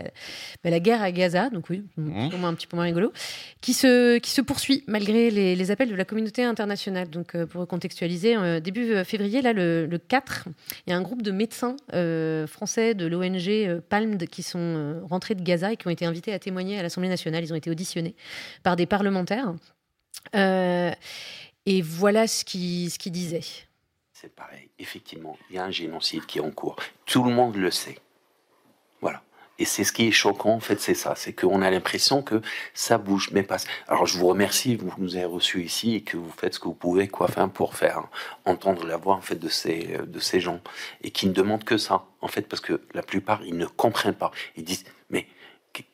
bah, la guerre à Gaza, donc oui, Mhm. au moins un petit peu moins rigolo, qui se, qui se poursuit malgré les, les appels de la communauté internationale. Donc euh, pour contextualiser, euh, début février, là le, le 4, il y a un groupe de médecins euh, français de l'ONG euh, Palmed qui sont euh, rentrés de Gaza et qui ont été invités à témoigner à l'Assemblée nationale. Ils ont été auditionnés par des parlementaires. Euh, et voilà ce qu'ils disaient. C'est pareil. Effectivement, il y a un génocide qui est en cours. Tout le monde le sait. Voilà. Et c'est ce qui est choquant, en fait, c'est ça. C'est qu'on a l'impression que ça bouge, mais pas. Alors, je vous remercie, vous nous avez reçus ici et que vous faites ce que vous pouvez, quoi, enfin, pour faire entendre la voix, en fait, de ces, de ces gens. Et qui ne demandent que ça, en fait, parce que la plupart, ils ne comprennent pas. Ils disent, mais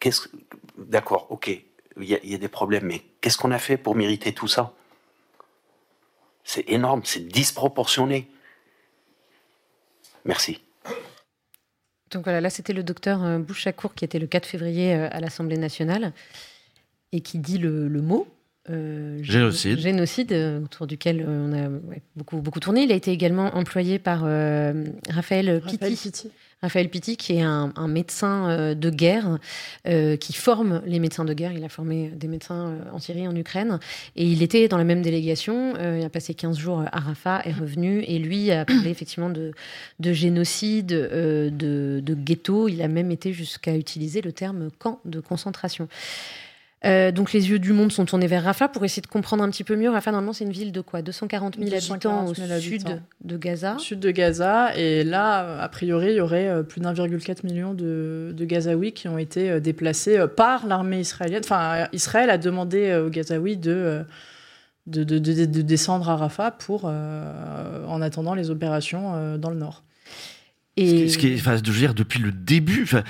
qu'est-ce que. D'accord, ok, il y a des problèmes, mais qu'est-ce qu'on a fait pour mériter tout ça? C'est énorme, c'est disproportionné. Merci. Donc voilà, là c'était le docteur euh, Bouchakour qui était le 4 février euh, à l'Assemblée nationale et qui dit le, le mot. euh, gé- Génocide. Génocide, autour duquel on a ouais, beaucoup, beaucoup tourné. Il a été également employé par euh, Raphaël Pitti. Raphaël Pitti. Raphaël Pitti, qui est un, un médecin euh, de guerre, euh, qui forme les médecins de guerre. Il a formé des médecins euh, en Syrie, en Ukraine. Et il était dans la même délégation. Euh, il a passé 15 jours à Rafah, est revenu. Et lui a parlé effectivement de, de génocide, euh, de, de ghetto. Il a même été jusqu'à utiliser le terme camp de concentration. Euh, donc les yeux du monde sont tournés vers Rafah pour essayer de comprendre un petit peu mieux. Rafah, normalement, c'est une ville de quoi? 240 000 habitants 240 au 000 sud habitants. de Gaza. Sud de Gaza. Et là, a priori, il y aurait euh, plus d'1,4 million de, de Gazaouis qui ont été euh, déplacés par l'armée israélienne. Enfin, Israël a demandé aux Gazaouis de, de, de- de- de descendre à Rafah pour, euh, en attendant les opérations dans le nord. Ce qui- ce qui est, enfin, je veux dire, depuis le début, enfin,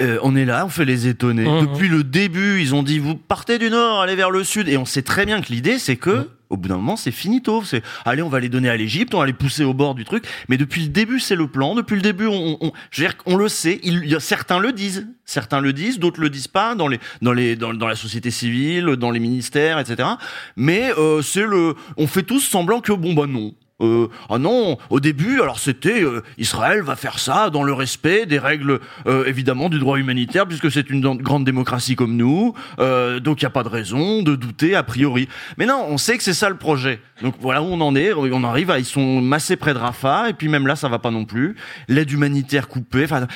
euh, on est là, on fait les étonnés. Mhm. Depuis le début, ils ont dit vous partez du nord, allez vers le sud, et on sait très bien que l'idée c'est que au bout d'un moment c'est finito. C'est allez, on va les donner à l'Égypte, on va les pousser au bord du truc. Mais depuis le début, c'est le plan. Depuis le début, on, on, je veux dire, on le sait. Il, il y a- certains le disent, certains le disent, d'autres le disent pas dans les dans les dans, dans la société civile, dans les ministères, etc. Mais euh, c'est le, on fait tous semblant que bon bah non. Euh, ah non, au début, alors c'était euh, Israël va faire ça dans le respect des règles euh, évidemment du droit humanitaire puisque c'est une grande démocratie comme nous, euh, donc il y a pas de raison de douter a priori. Mais non, on sait que c'est ça le projet. Donc voilà où on en est. On arrive, à, ils sont massés près de Rafah et puis même là ça va pas non plus. L'aide humanitaire coupée. Enfin.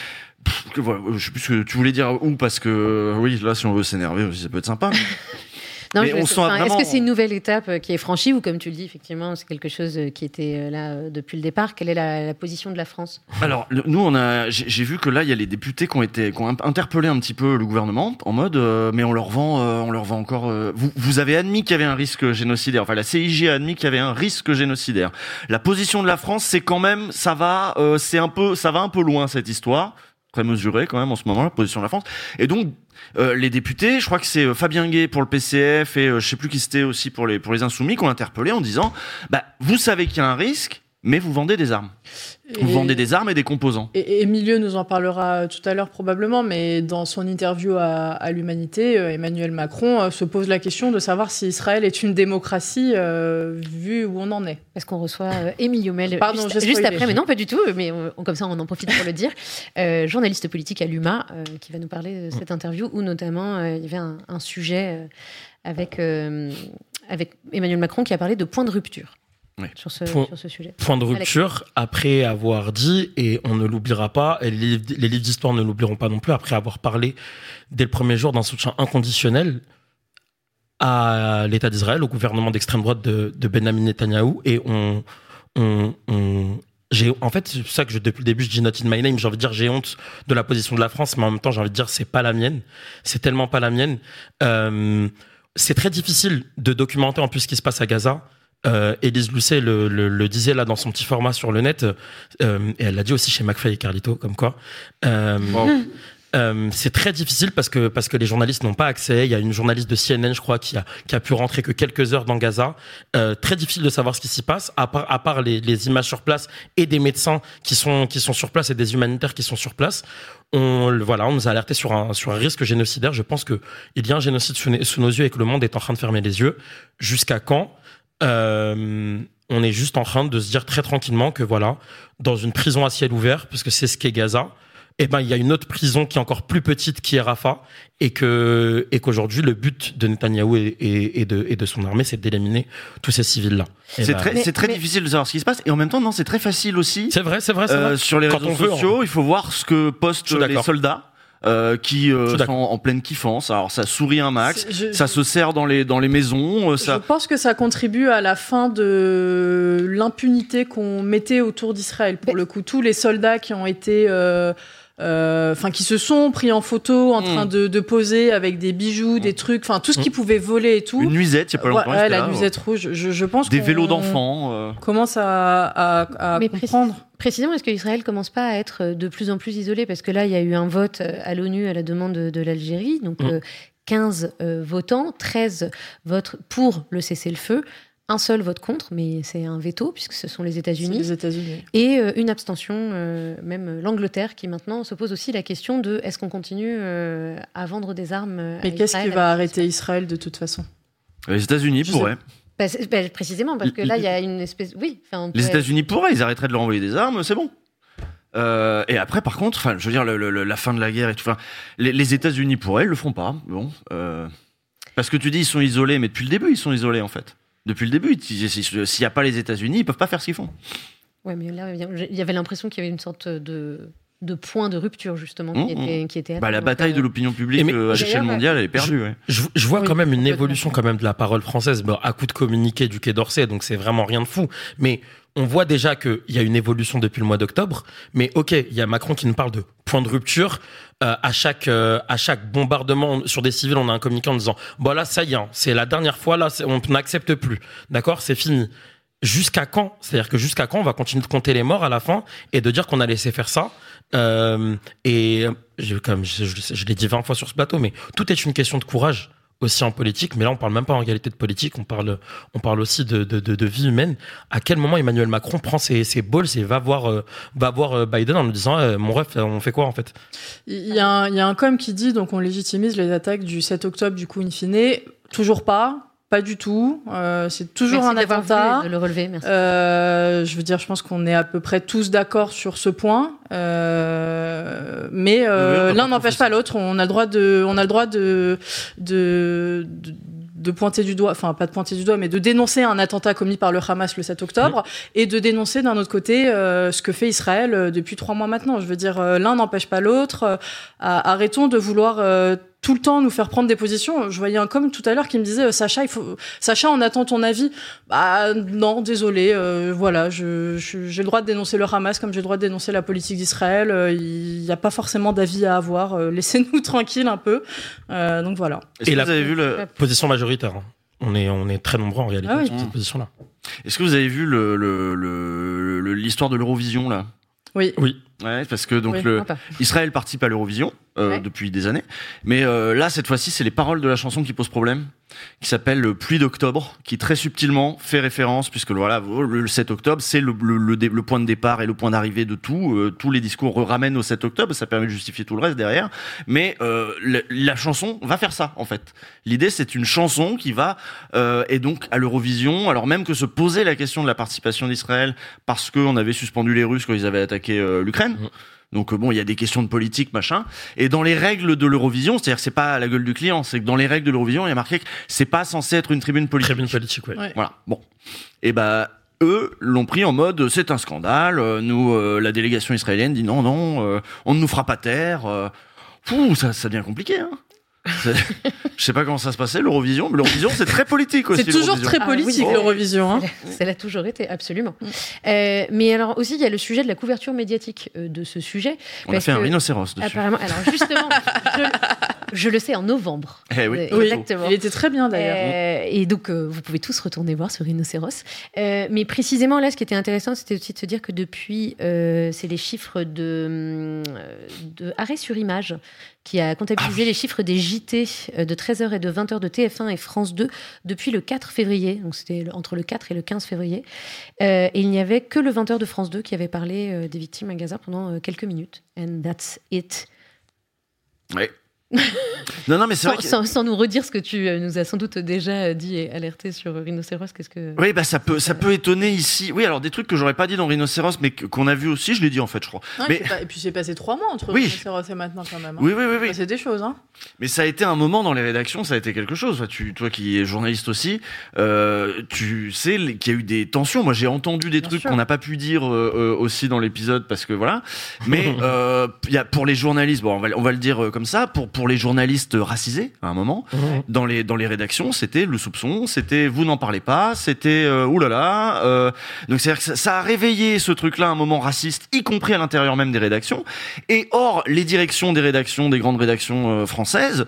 voilà, je sais plus ce que tu voulais dire où parce que oui là si on veut s'énerver ça peut être sympa. Non, Mais enfin, Est-ce que c'est une nouvelle étape euh, qui est franchie ou comme tu le dis, effectivement, c'est quelque chose euh, qui était euh, là depuis le départ? Quelle est la, la position de la France? Alors, le- nous, on a, j'ai vu que là, il y a les députés qui ont été, qui ont interpellé un petit peu le gouvernement en mode, euh, mais on leur vend, euh, on leur vend encore. euh, vous, vous avez admis qu'il y avait un risque génocidaire. Enfin, la CIG a admis qu'il y avait un risque génocidaire. La position de la France, c'est quand même, ça va, euh, c'est un peu, ça va un peu loin cette histoire. Très mesurée quand même en ce moment la position de la France. Et donc. euh, les députés, je crois que c'est euh, Fabien Gay pour le PCF et euh, je sais plus qui c'était aussi pour les pour les insoumis, qui ont interpellé en disant, bah vous savez qu'il y a un risque, mais vous vendez des armes. Et- Vous vendez des armes et des composants. Et nous en parlera tout à l'heure probablement, mais dans son interview à, à l'Humanité, euh, Emmanuel Macron euh, se pose la question de savoir si Israël est une démocratie euh, vu où on en est. Parce qu'on reçoit euh, Émile Youmel Pardon, juste, juste après, mais non, pas du tout, mais on- comme ça on en profite pour le dire. Euh, journaliste politique à l'UMA, euh, qui va nous parler de cette interview où notamment euh, il y avait un, un sujet euh, avec, euh, avec Emmanuel Macron qui a parlé de point de rupture sur, ce, Point- sur ce sujet. Point de Alex. rupture, après avoir dit, et on ne l'oubliera pas, et les, les livres d'histoire ne l'oublieront pas non plus, après avoir parlé dès le premier jour d'un soutien inconditionnel à l'État d'Israël, au gouvernement d'extrême droite de, de Benjamin Netanyahou, et on, on, on- j'ai, en fait, c'est ça que je, depuis le début, je dis not in my name. J'ai envie de dire, j'ai honte de la position de la France, mais en même temps, j'ai envie de dire, c'est pas la mienne. C'est tellement pas la mienne. Euh, c'est très difficile de documenter en plus ce qui se passe à Gaza. Euh, Élise Lucet le, le, le disait là dans son petit format sur le net, euh, et elle l'a dit aussi chez McFly et Carlito, comme quoi. Euh, euh, c'est très difficile parce que parce que les journalistes n'ont pas accès. Il y a une journaliste de CNN, je crois, qui a qui a pu rentrer que quelques heures dans Gaza. Euh, très difficile de savoir ce qui s'y passe, à part à part les, les images sur place et des médecins qui sont qui sont sur place et des humanitaires qui sont sur place. On voilà, on nous a alerté sur un sur un risque génocidaire. Je pense que il y a un génocide sous nos yeux et que le monde est en train de fermer les yeux. Jusqu'à quand? Euh, on est juste en train de se dire très tranquillement que voilà, dans une prison à ciel ouvert, parce que c'est ce qu'est Gaza, eh ben il y a une autre prison qui est encore plus petite qui est Rafah et que et qu'aujourd'hui le but de Netanyahou et, et, et de et de son armée c'est d'éliminer tous ces civils là. C'est très, c'est très difficile de savoir ce qui se passe et en même temps non c'est très facile aussi. C'est vrai, c'est vrai, c'est vrai. sur les Quand réseaux on veut, sociaux, on- il faut voir ce que postent les soldats. Euh, qui euh, sont en pleine kiffance. Alors ça sourit un max, je- ça se serre dans les dans les maisons, euh, Je pense que ça contribue à la fin de l'impunité qu'on mettait autour d'Israël. Pour le coup, tous les soldats qui ont été, enfin, qui se sont pris en photo, en Mm. train de, de poser avec des bijoux, des trucs, enfin, tout ce qui pouvait voler et tout. Une nuisette, il y a pas longtemps. Ouais, la là, nuisette rouge. Je, je pense Des vélos d'enfants. euh. Commence à, à, à Mais précis-. Précisément, est-ce qu'Israël commence pas à être de plus en plus isolé? Parce que là, il y a eu un vote euh, à l'ONU à la demande de, de l'Algérie. Donc, Mm. euh, 15 euh, votants, 13 votent pour le cessez-le-feu, un seul vote contre, mais c'est un veto, puisque ce sont les États-Unis. les États-Unis. Et euh, une abstention, euh, même l'Angleterre, qui maintenant se pose aussi la question de est-ce qu'on continue euh, à vendre des armes à Mais qu'est-ce qui va arrêter Israël de toute façon? Les États-Unis pourraient. Bah, bah, Précisément, parce que là, il y a une espèce. Oui, Les États-Unis pourraient, ils arrêteraient de leur envoyer des armes, c'est bon. Euh, et après, par contre, enfin, je veux dire, le- le- la fin de la guerre et tout. Les, les États-Unis pourraient, ils le feront pas. Bon, euh, parce que tu dis ils sont isolés, mais depuis le début, ils sont isolés en fait. Depuis le début, si- s'il n'y a pas les États-Unis, ils peuvent pas faire ce qu'ils font. Ouais, mais là, il y avait l'impression qu'il y avait une sorte de, de point de rupture, justement, qui, Mmh, mmh. était, qui était Bah, la bataille euh, de l'opinion publique mais- euh, à l'échelle mondiale, elle est perdue. ouais. Je, je vois Oui, quand même une évolution quand même de la parole française, bon, à coup de communiqué du Quai d'Orsay, donc c'est vraiment rien de fou. Mais on voit déjà qu'il y a une évolution depuis le mois d'octobre. Mais ok, il y a Macron qui nous parle de point de rupture. Euh, à chaque euh, à chaque bombardement sur des civils, on a un communiqué en disant bon là ça y est, hein, c'est la dernière fois là, on n'accepte plus. D'accord, c'est fini. Jusqu'à quand? C'est-à-dire que jusqu'à quand on va continuer de compter les morts à la fin et de dire qu'on a laissé faire ça? Euh, Et je, comme je, l'ai dit 20 fois sur ce plateau, mais tout est une question de courage aussi en politique. Mais là, on parle même pas en réalité de politique, on parle on parle aussi de, de, de, vie humaine. À quel moment Emmanuel Macron prend ses, ses balls et va voir euh, va voir euh, Biden en lui disant euh, mon ref, on fait quoi en fait? Il y, a un- il y a un com qui dit donc on légitimise les attaques du 7 octobre du coup in fine. Toujours pas, pas du tout. Euh, c'est toujours Merci un attentat. de le relever, merci. Euh, je veux dire, je pense qu'on est à peu près tous d'accord sur ce point, Euh, mais euh, Oui, l'un n'empêche pas l'autre. On a le droit de, on a le droit de, de, de, de pointer du doigt, enfin pas de pointer du doigt, mais de dénoncer un attentat commis par le Hamas le 7 octobre et de dénoncer d'un autre côté euh, ce que fait Israël euh, depuis trois mois maintenant. Je veux dire, euh, l'un n'empêche pas l'autre. Euh, arrêtons de vouloir euh, tout le temps nous faire prendre des positions. Je voyais un com tout à l'heure qui me disait euh, Sacha, il faut Sacha, on attend ton avis. Bah non, désolé. euh, voilà, je- je- j'ai le droit de dénoncer le Hamas comme j'ai le droit de dénoncer la politique d'Israël. Euh, Il n'y a pas forcément d'avis à avoir. Euh, Laissez-nous tranquilles un peu. Euh, donc voilà. Est-ce que vous avez vu le, position majoritaire hein. On est on est très nombreux en réalité Ah oui. sur cette position-là. Est-ce que vous avez vu le le- le- le- l'histoire de l'Eurovision là? Oui. Oui. Ouais, parce que donc Oui, le, sympa. Israël participe à l'Eurovision euh, Ouais. depuis des années, mais euh, là cette fois-ci c'est les paroles de la chanson qui posent problème. Qui s'appelle le Pluie d'octobre, qui très subtilement fait référence, puisque voilà, le 7 octobre, c'est le, le, le, le point de départ et le point d'arrivée de tout. Euh, tous les discours ramènent au 7 octobre, ça permet de justifier tout le reste derrière. Mais euh, la, chanson va faire ça, en fait. L'idée, c'est une chanson qui va, euh, et donc à l'Eurovision, alors même que se poser la question de la participation d'Israël, parce qu'on avait suspendu les Russes quand ils avaient attaqué euh, l'Ukraine. Donc euh, bon, il y a des questions de politique, machin. Et dans les règles de l'Eurovision, c'est-à-dire que c'est pas à la gueule du client, c'est que dans les règles de l'Eurovision, il y a marqué que c'est pas censé être une tribune politique. Tribune politique, ouais. Ouais. Voilà. Bon. Et bah eux l'ont pris en mode c'est un scandale. euh, Nous, euh, la délégation israélienne dit non, non, euh, on ne nous fera pas taire. euh. Ouh, ça, ça devient compliqué. Hein. Je sais pas comment ça se passait l'Eurovision, mais l'Eurovision c'est très politique aussi. C'est toujours très Ah oui. politique Oh. l'Eurovision. hein. Ça l'a toujours été, absolument. Euh, mais alors aussi, il y a le sujet de la couverture médiatique euh, de ce sujet. On a fait un rhinocéros dessus. Apparemment, alors justement, je, je le sais en novembre. Eh oui. Euh, exactement. il était très bien d'ailleurs. Euh, et donc, euh, vous pouvez tous retourner voir ce rhinocéros. Euh, mais précisément, là, ce qui était intéressant, c'était aussi de se dire que depuis, euh, c'est les chiffres de, de Arrêt sur Image qui a comptabilisé les chiffres des JT euh, de 13h et de 20h de TF1 et France 2 depuis le 4 février. Donc, c'était entre le 4 et le 15 février. Euh, et il n'y avait que le 20h de France 2 qui avait parlé euh, des victimes à Gaza pendant quelques minutes. And that's it. non, non, mais c'est Sans, vrai. que- sans- sans nous redire ce que tu euh, nous as sans doute déjà euh, dit et alerté sur Rhinocéros, qu'est-ce que. Oui, bah ça peut, ça peut étonner ici. Oui, alors des trucs que j'aurais pas dit dans Rhinocéros, mais qu'on a vu aussi, je l'ai dit en fait, je crois. Mais, pas- Et puis c'est passé trois mois entre Oui. Rhinocéros et maintenant quand même. hein. oui, oui, oui, oui. C'est des choses. Hein. Mais ça a été un moment dans les rédactions, ça a été quelque chose. Toi, tu, toi qui es journaliste aussi, euh, tu sais qu'il y a eu des tensions. Moi, j'ai entendu des trucs sûr. qu'on n'a pas pu dire euh, aussi dans l'épisode parce que voilà. Mais euh, il y a pour les journalistes, bon, on va, on va le dire comme ça, pour pour les journalistes racisés à un moment dans les dans les rédactions, c'était le soupçon, c'était vous n'en parlez pas, c'était euh, oulala. Euh, donc c'est ça, ça a réveillé ce truc-là, un moment raciste, y compris à l'intérieur même des rédactions. Et or, les directions des rédactions, des grandes rédactions euh, françaises,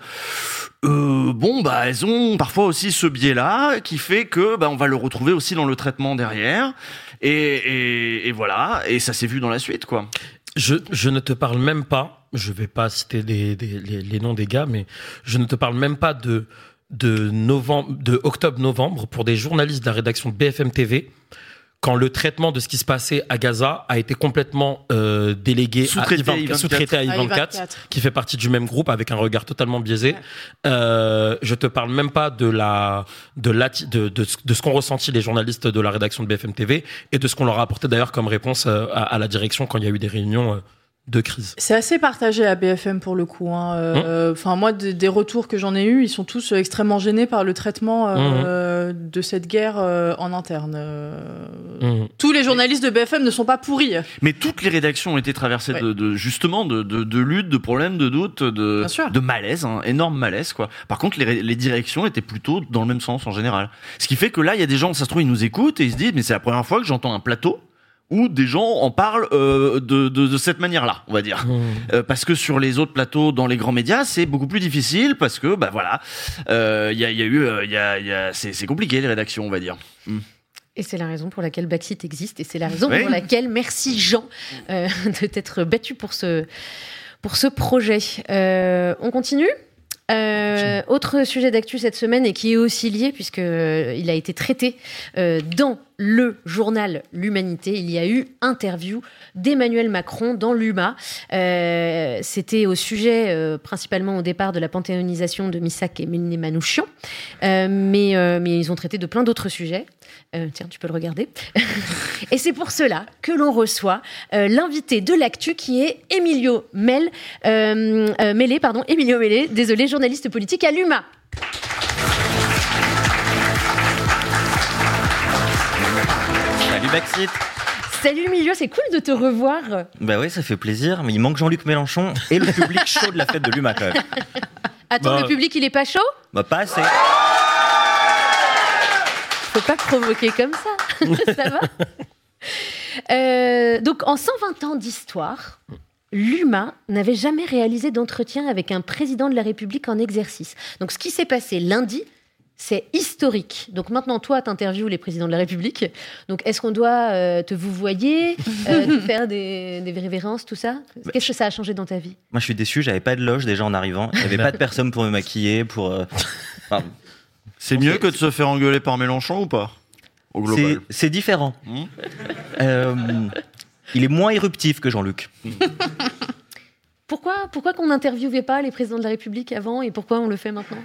euh, bon bah elles ont parfois aussi ce biais-là qui fait que bah on va le retrouver aussi dans le traitement derrière. Et, et, et voilà, et ça s'est vu dans la suite quoi. Je, je ne te parle même pas, je vais pas citer des, des- les, les noms des gars, mais je ne te parle même pas de, de, novembre, de octobre-novembre pour des journalistes de la rédaction de BFM TV, quand le traitement de ce qui se passait à Gaza a été complètement euh, délégué Sous-traité à I24, I24. sous-traité à À I24, I24. qui fait partie du même groupe avec un regard totalement biaisé. Euh, je te parle même pas de la de la de, de, ce- de ce qu'ont ressenti les journalistes de la rédaction de BFM TV et de ce qu'on leur a apporté d'ailleurs comme réponse euh, à, à la direction quand il y a eu des réunions euh, de crise. C'est assez partagé à BFM pour le coup. hein. Euh, Enfin, moi, des, des retours que j'en ai eus, ils sont tous euh, extrêmement gênés par le traitement euh, de cette guerre euh, en interne. Euh. Tous les journalistes de BFM ne sont pas pourris. Mais toutes les rédactions ont été traversées Ouais. de, de justement de, de, de luttes, de problèmes, de doutes, de, de malaise, hein, énorme malaise quoi. Par contre, les, les directions étaient plutôt dans le même sens en général. Ce qui fait que là, il y a des gens, ça se trouve, ils nous écoutent et ils se disent, mais c'est la première fois que j'entends un plateau où des gens en parlent euh, de, de, de cette manière-là, on va dire. Euh, parce que sur les autres plateaux, dans les grands médias, c'est beaucoup plus difficile parce que, bah voilà, euh, il y, a, il y a eu, euh, il y a, il y a, c'est compliqué les rédactions, on va dire. Mm. Et c'est la raison pour laquelle Backseat existe et c'est la raison Oui. pour laquelle merci Jean euh, de t'être battu pour ce, pour ce projet. Euh, on continue? Euh, autre sujet d'actu cette semaine et qui est aussi lié puisque euh, il a été traité euh, dans le journal L'Humanité. Il y a eu interview d'Emmanuel Macron dans l'UMA. C'était au sujet principalement au départ de la panthéonisation de Missak et Méliné Manouchian, mais, mais ils ont traité de plein d'autres sujets. Euh, tiens, tu peux le regarder. Et c'est pour cela que l'on reçoit euh, l'invité de l'actu qui est Emilio Mel, euh, euh, Mélé, pardon, Emilio Mélé, désolé, journaliste politique à l'UMA. Salut Backseat Salut Emilio, c'est cool de te revoir. Bah ouais, ça fait plaisir, mais il manque Jean-Luc Mélenchon et le public chaud de la fête de l'UMA quand même. Attends, Bah. le public, il est pas chaud? Bah pas assez. Faut pas provoquer comme ça. ça va Euh, Donc, en 120 ans d'histoire, l'UMA n'avait jamais réalisé d'entretien avec un président de la République en exercice. Donc, ce qui s'est passé lundi, c'est historique. Donc maintenant, toi, tu interviews les présidents de la République. Donc, est-ce qu'on doit euh, te vous voyez, euh, te faire des, des révérences, tout ça? Qu'est-ce que ça a changé dans ta vie? Moi je suis déçu, j'avais pas de loge déjà en arrivant. Il y avait pas de personne pour me maquiller, pour. euh, enfin, C'est mieux que de se faire engueuler par Mélenchon ou pas Au C'est- global. C'est différent. Hmm Euh, il est moins éruptif que Jean-Luc. Pourquoi, pourquoi qu'on n'interviewait pas les présidents de la République avant et pourquoi on le fait maintenant?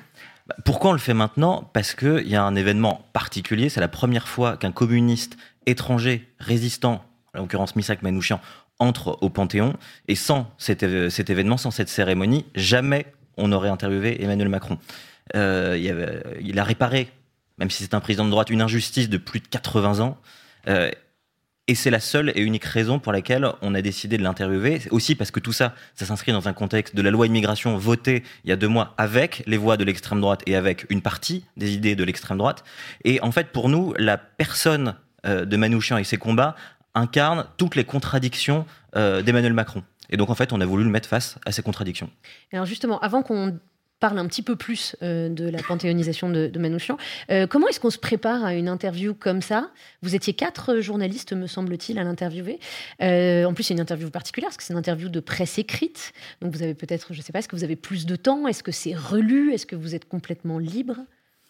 Bah, Pourquoi on le fait maintenant? Parce qu'il y a un événement particulier. C'est la première fois qu'un communiste étranger résistant, en l'occurrence Misak Manouchian, entre au Panthéon. Et sans cet, événement, sans cette cérémonie, jamais on aurait interviewé Emmanuel Macron. Euh, il, a réparé, même si c'est un président de droite, une injustice de plus de 80 ans. Euh, et c'est la seule et unique raison pour laquelle on a décidé de l'interviewer. Aussi parce que tout ça, ça s'inscrit dans un contexte de la loi immigration votée il y a deux mois avec les voix de l'extrême droite et avec une partie des idées de l'extrême droite. Et en fait, pour nous, la personne euh, de Manouchian et ses combats incarne toutes les contradictions d'Emmanuel Macron. Et donc, en fait, on a voulu le mettre face à ces contradictions. Alors justement, avant qu'on parle un petit peu plus euh, de la panthéonisation de, de Manouchian, euh, comment est-ce qu'on se prépare à une interview comme ça? Vous étiez quatre journalistes, me semble-t-il, à l'interviewer. Euh, en plus, c'est une interview particulière parce que c'est une interview de presse écrite. Donc vous avez peut-être, je ne sais pas, est-ce que vous avez plus de temps? Est-ce que c'est relu? Est-ce que vous êtes complètement libre?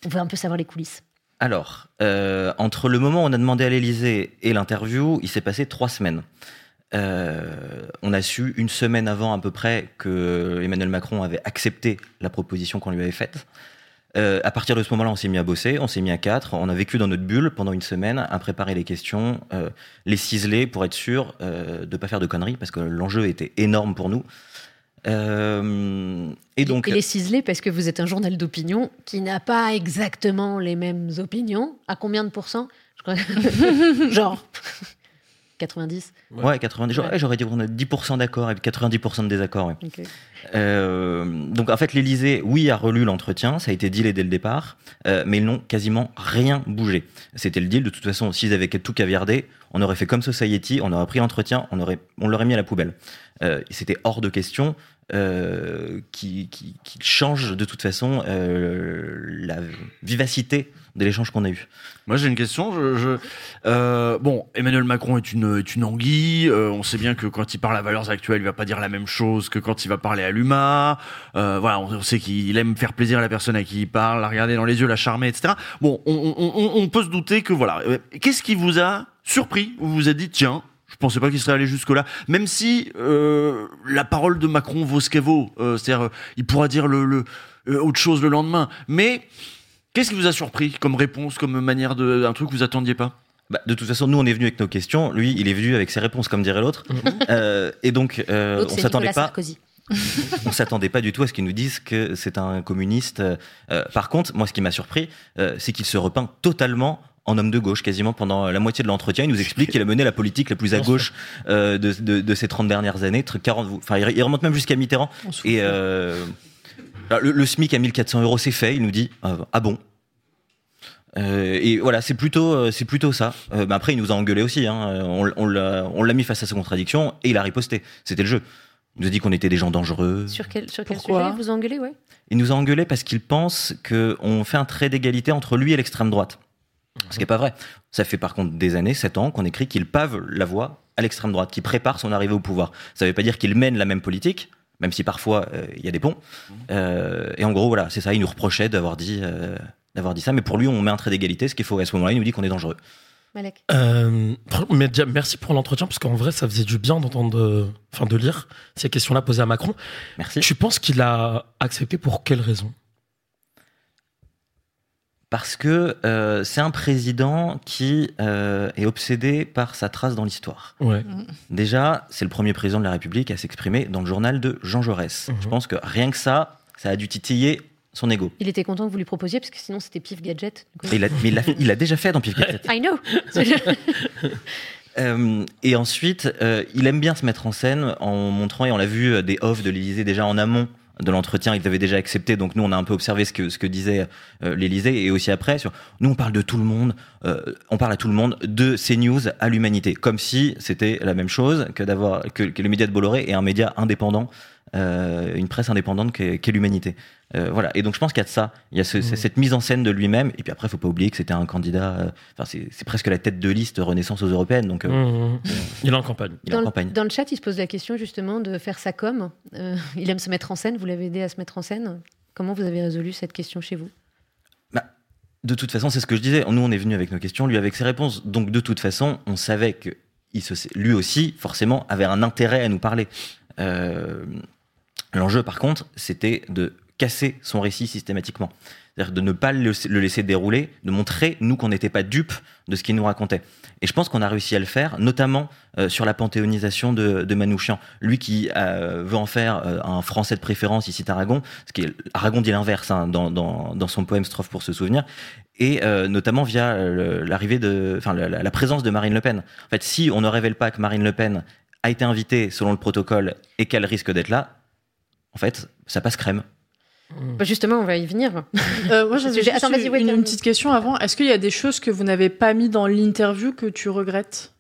On veut un peu savoir les coulisses. Alors, entre le moment où on a demandé à l'Élysée et l'interview, il s'est passé trois semaines. Euh, on a su une semaine avant à peu près que Emmanuel Macron avait accepté la proposition qu'on lui avait faite. Euh, à partir de ce moment-là, on s'est mis à bosser, on s'est mis à quatre, on a vécu dans notre bulle pendant une semaine, à préparer les questions, euh, les ciseler pour être sûr euh, de pas faire de conneries, parce que l'enjeu était énorme pour nous. Euh, et donc, Et les ciseler parce que vous êtes un journal d'opinion qui n'a pas exactement les mêmes opinions. À combien de pourcents? Je crois- Genre 90 Ouais, 90. j'aurais- ouais, J'aurais dit qu'on a 10% d'accord et puis 90% de désaccord. ouais. Euh, donc en fait, l'Élysée, oui, a relu l'entretien, ça a été dealé dès le départ, euh, mais ils n'ont quasiment rien bougé. C'était le deal. De toute façon, s'ils avaient tout caviardé, on aurait fait comme Society, on aurait pris l'entretien, on aurait, on l'aurait mis à la poubelle. Euh, C'était hors de question. Euh, qui, qui, qui change de toute façon euh, la vivacité de l'échange qu'on a eu. Moi, j'ai une question. Je, je- euh, bon, Emmanuel Macron est une, est une anguille. Euh, on sait bien que quand il parle à valeurs actuelles, il va pas dire la même chose que quand il va parler à l'UMA. Euh, voilà, on, sait qu'il aime faire plaisir à la personne à qui il parle, la regarder dans les yeux, la charmer, etc. Bon, on, on- on- on peut se douter que voilà. Euh, Qu'est-ce qui vous a surpris? Vous vous êtes dit, tiens. Je pensais pas qu'il serait allé jusque-là, même si euh, la parole de Macron vaut ce qu'elle vaut. Euh, C'est-à-dire, euh, il pourra dire le, le- euh, autre chose le lendemain. Mais Qu'est-ce qui vous a surpris comme réponse, comme manière de un truc que vous attendiez pas? Bah, de toute façon, nous, on est venu avec nos questions. Lui, il est venu avec ses réponses, comme dirait l'autre. Euh, et donc, euh, on s'attendait pas. Sarkozy. on s'attendait pas du tout à ce qu'ils nous disent que c'est un communiste. Euh, par contre, moi, ce qui m'a surpris, euh, c'est qu'il se repeint totalement en homme de gauche, quasiment pendant la moitié de l'entretien. Il nous explique qu'il a mené la politique la plus à gauche euh, de, de- de ces 30 dernières années. Truc 40, enfin, il il remonte même jusqu'à Mitterrand. Et euh, le, le SMIC à 1400 euros, c'est fait. Il nous dit euh, Ah bon? Euh, et voilà, c'est plutôt, euh, c'est plutôt ça. Euh, après, il nous a engueulé aussi. Hein. On, on l'a on l'a mis face à ses contradictions et il a riposté. C'était le jeu. Il nous a dit qu'on était des gens dangereux. Sur quel, sur quel Pourquoi sujet? Vous engueulez, ouais Il nous a engueulé parce qu'il pense qu'on fait un trait d'égalité entre lui et l'extrême droite. Ce qui n'est pas vrai. Ça fait par contre des années, 7 ans, qu'on écrit qu'il pave la voie à l'extrême droite, qu'il prépare son arrivée au pouvoir. Ça ne veut pas dire qu'il mène la même politique, même si parfois euh, il y a des ponts. Euh, et en gros, voilà, c'est ça. Il nous reprochait d'avoir dit, euh, d'avoir dit ça. Mais pour lui, on met un trait d'égalité. Ce qu'il faut à ce moment-là, il nous dit qu'on est dangereux. Malek Euh, mais déjà, merci pour l'entretien, parce qu'en vrai, ça faisait du bien d'entendre, enfin, de lire ces questions-là posées à Macron. Merci. Tu penses qu'il a accepté pour quelle raison? Parce que euh, c'est un président qui euh, est obsédé par sa trace dans l'histoire. Ouais. Déjà, c'est le premier président de la République à s'exprimer dans le journal de Jean Jaurès. Mhm. Je pense que rien que ça, ça a dû titiller son ego. Il était content que vous lui proposiez, parce que sinon c'était pif gadget. il a- mais il l'a il l'a déjà fait dans Pif Gadget. I know Euh, et ensuite, euh, il aime bien se mettre en scène en montrant, et on l'a vu des offs de l'Élysée déjà en amont de l'entretien, il avait déjà accepté, donc nous on a un peu observé ce que, ce que disait euh, l'Élysée, et aussi après, sur, nous on parle de tout le monde, euh, on parle à tout le monde, de CNews à l'humanité, comme si c'était la même chose que d'avoir que, que le média de Bolloré est un média indépendant, euh, une presse indépendante qu'est qu'est l'humanité. Euh, voilà, et donc je pense qu'il y a de ça, il y a ce- Mmh. cette mise en scène de lui-même, et puis après, faut pas oublier que c'était un candidat, euh, enfin c'est c'est presque la tête de liste Renaissance aux Européennes, donc euh, Mmh. Il est en campagne. il en dans, campagne. le, dans le chat, il se pose la question justement de faire sa com. Euh, il aime se mettre en scène, vous l'avez aidé à se mettre en scène. Comment vous avez résolu cette question chez vous? De toute façon, c'est ce que je disais. Nous, on est venu avec nos questions, lui avec ses réponses. Donc, de toute façon, on savait que il se- lui aussi, forcément, avait un intérêt à nous parler. Euh, L'enjeu, par contre, c'était de casser son récit systématiquement. C'est-à-dire de ne pas le laisser- le laisser dérouler, de montrer, nous, qu'on n'était pas dupes de ce qu'il nous racontait. Et je pense qu'on a réussi à le faire, notamment euh, sur la panthéonisation de, de Manouchian. Lui qui euh, veut en faire euh, un Français de préférence ici d'Aragon, ce qui est Aragon dit l'inverse hein, dans, dans, son poème Strophe pour se souvenir, et notamment via l'arrivée de, enfin la présence de Marine Le Pen. En fait, si on ne révèle pas que Marine Le Pen a été invitée selon le protocole et qu'elle risque d'être là, en fait, ça passe crème. Bah, justement, on va y venir. Euh, moi, j'avais juste Attends, une, une petite question avant. Est-ce qu'il y a des choses que vous n'avez pas mis dans l'interview que tu regrettes?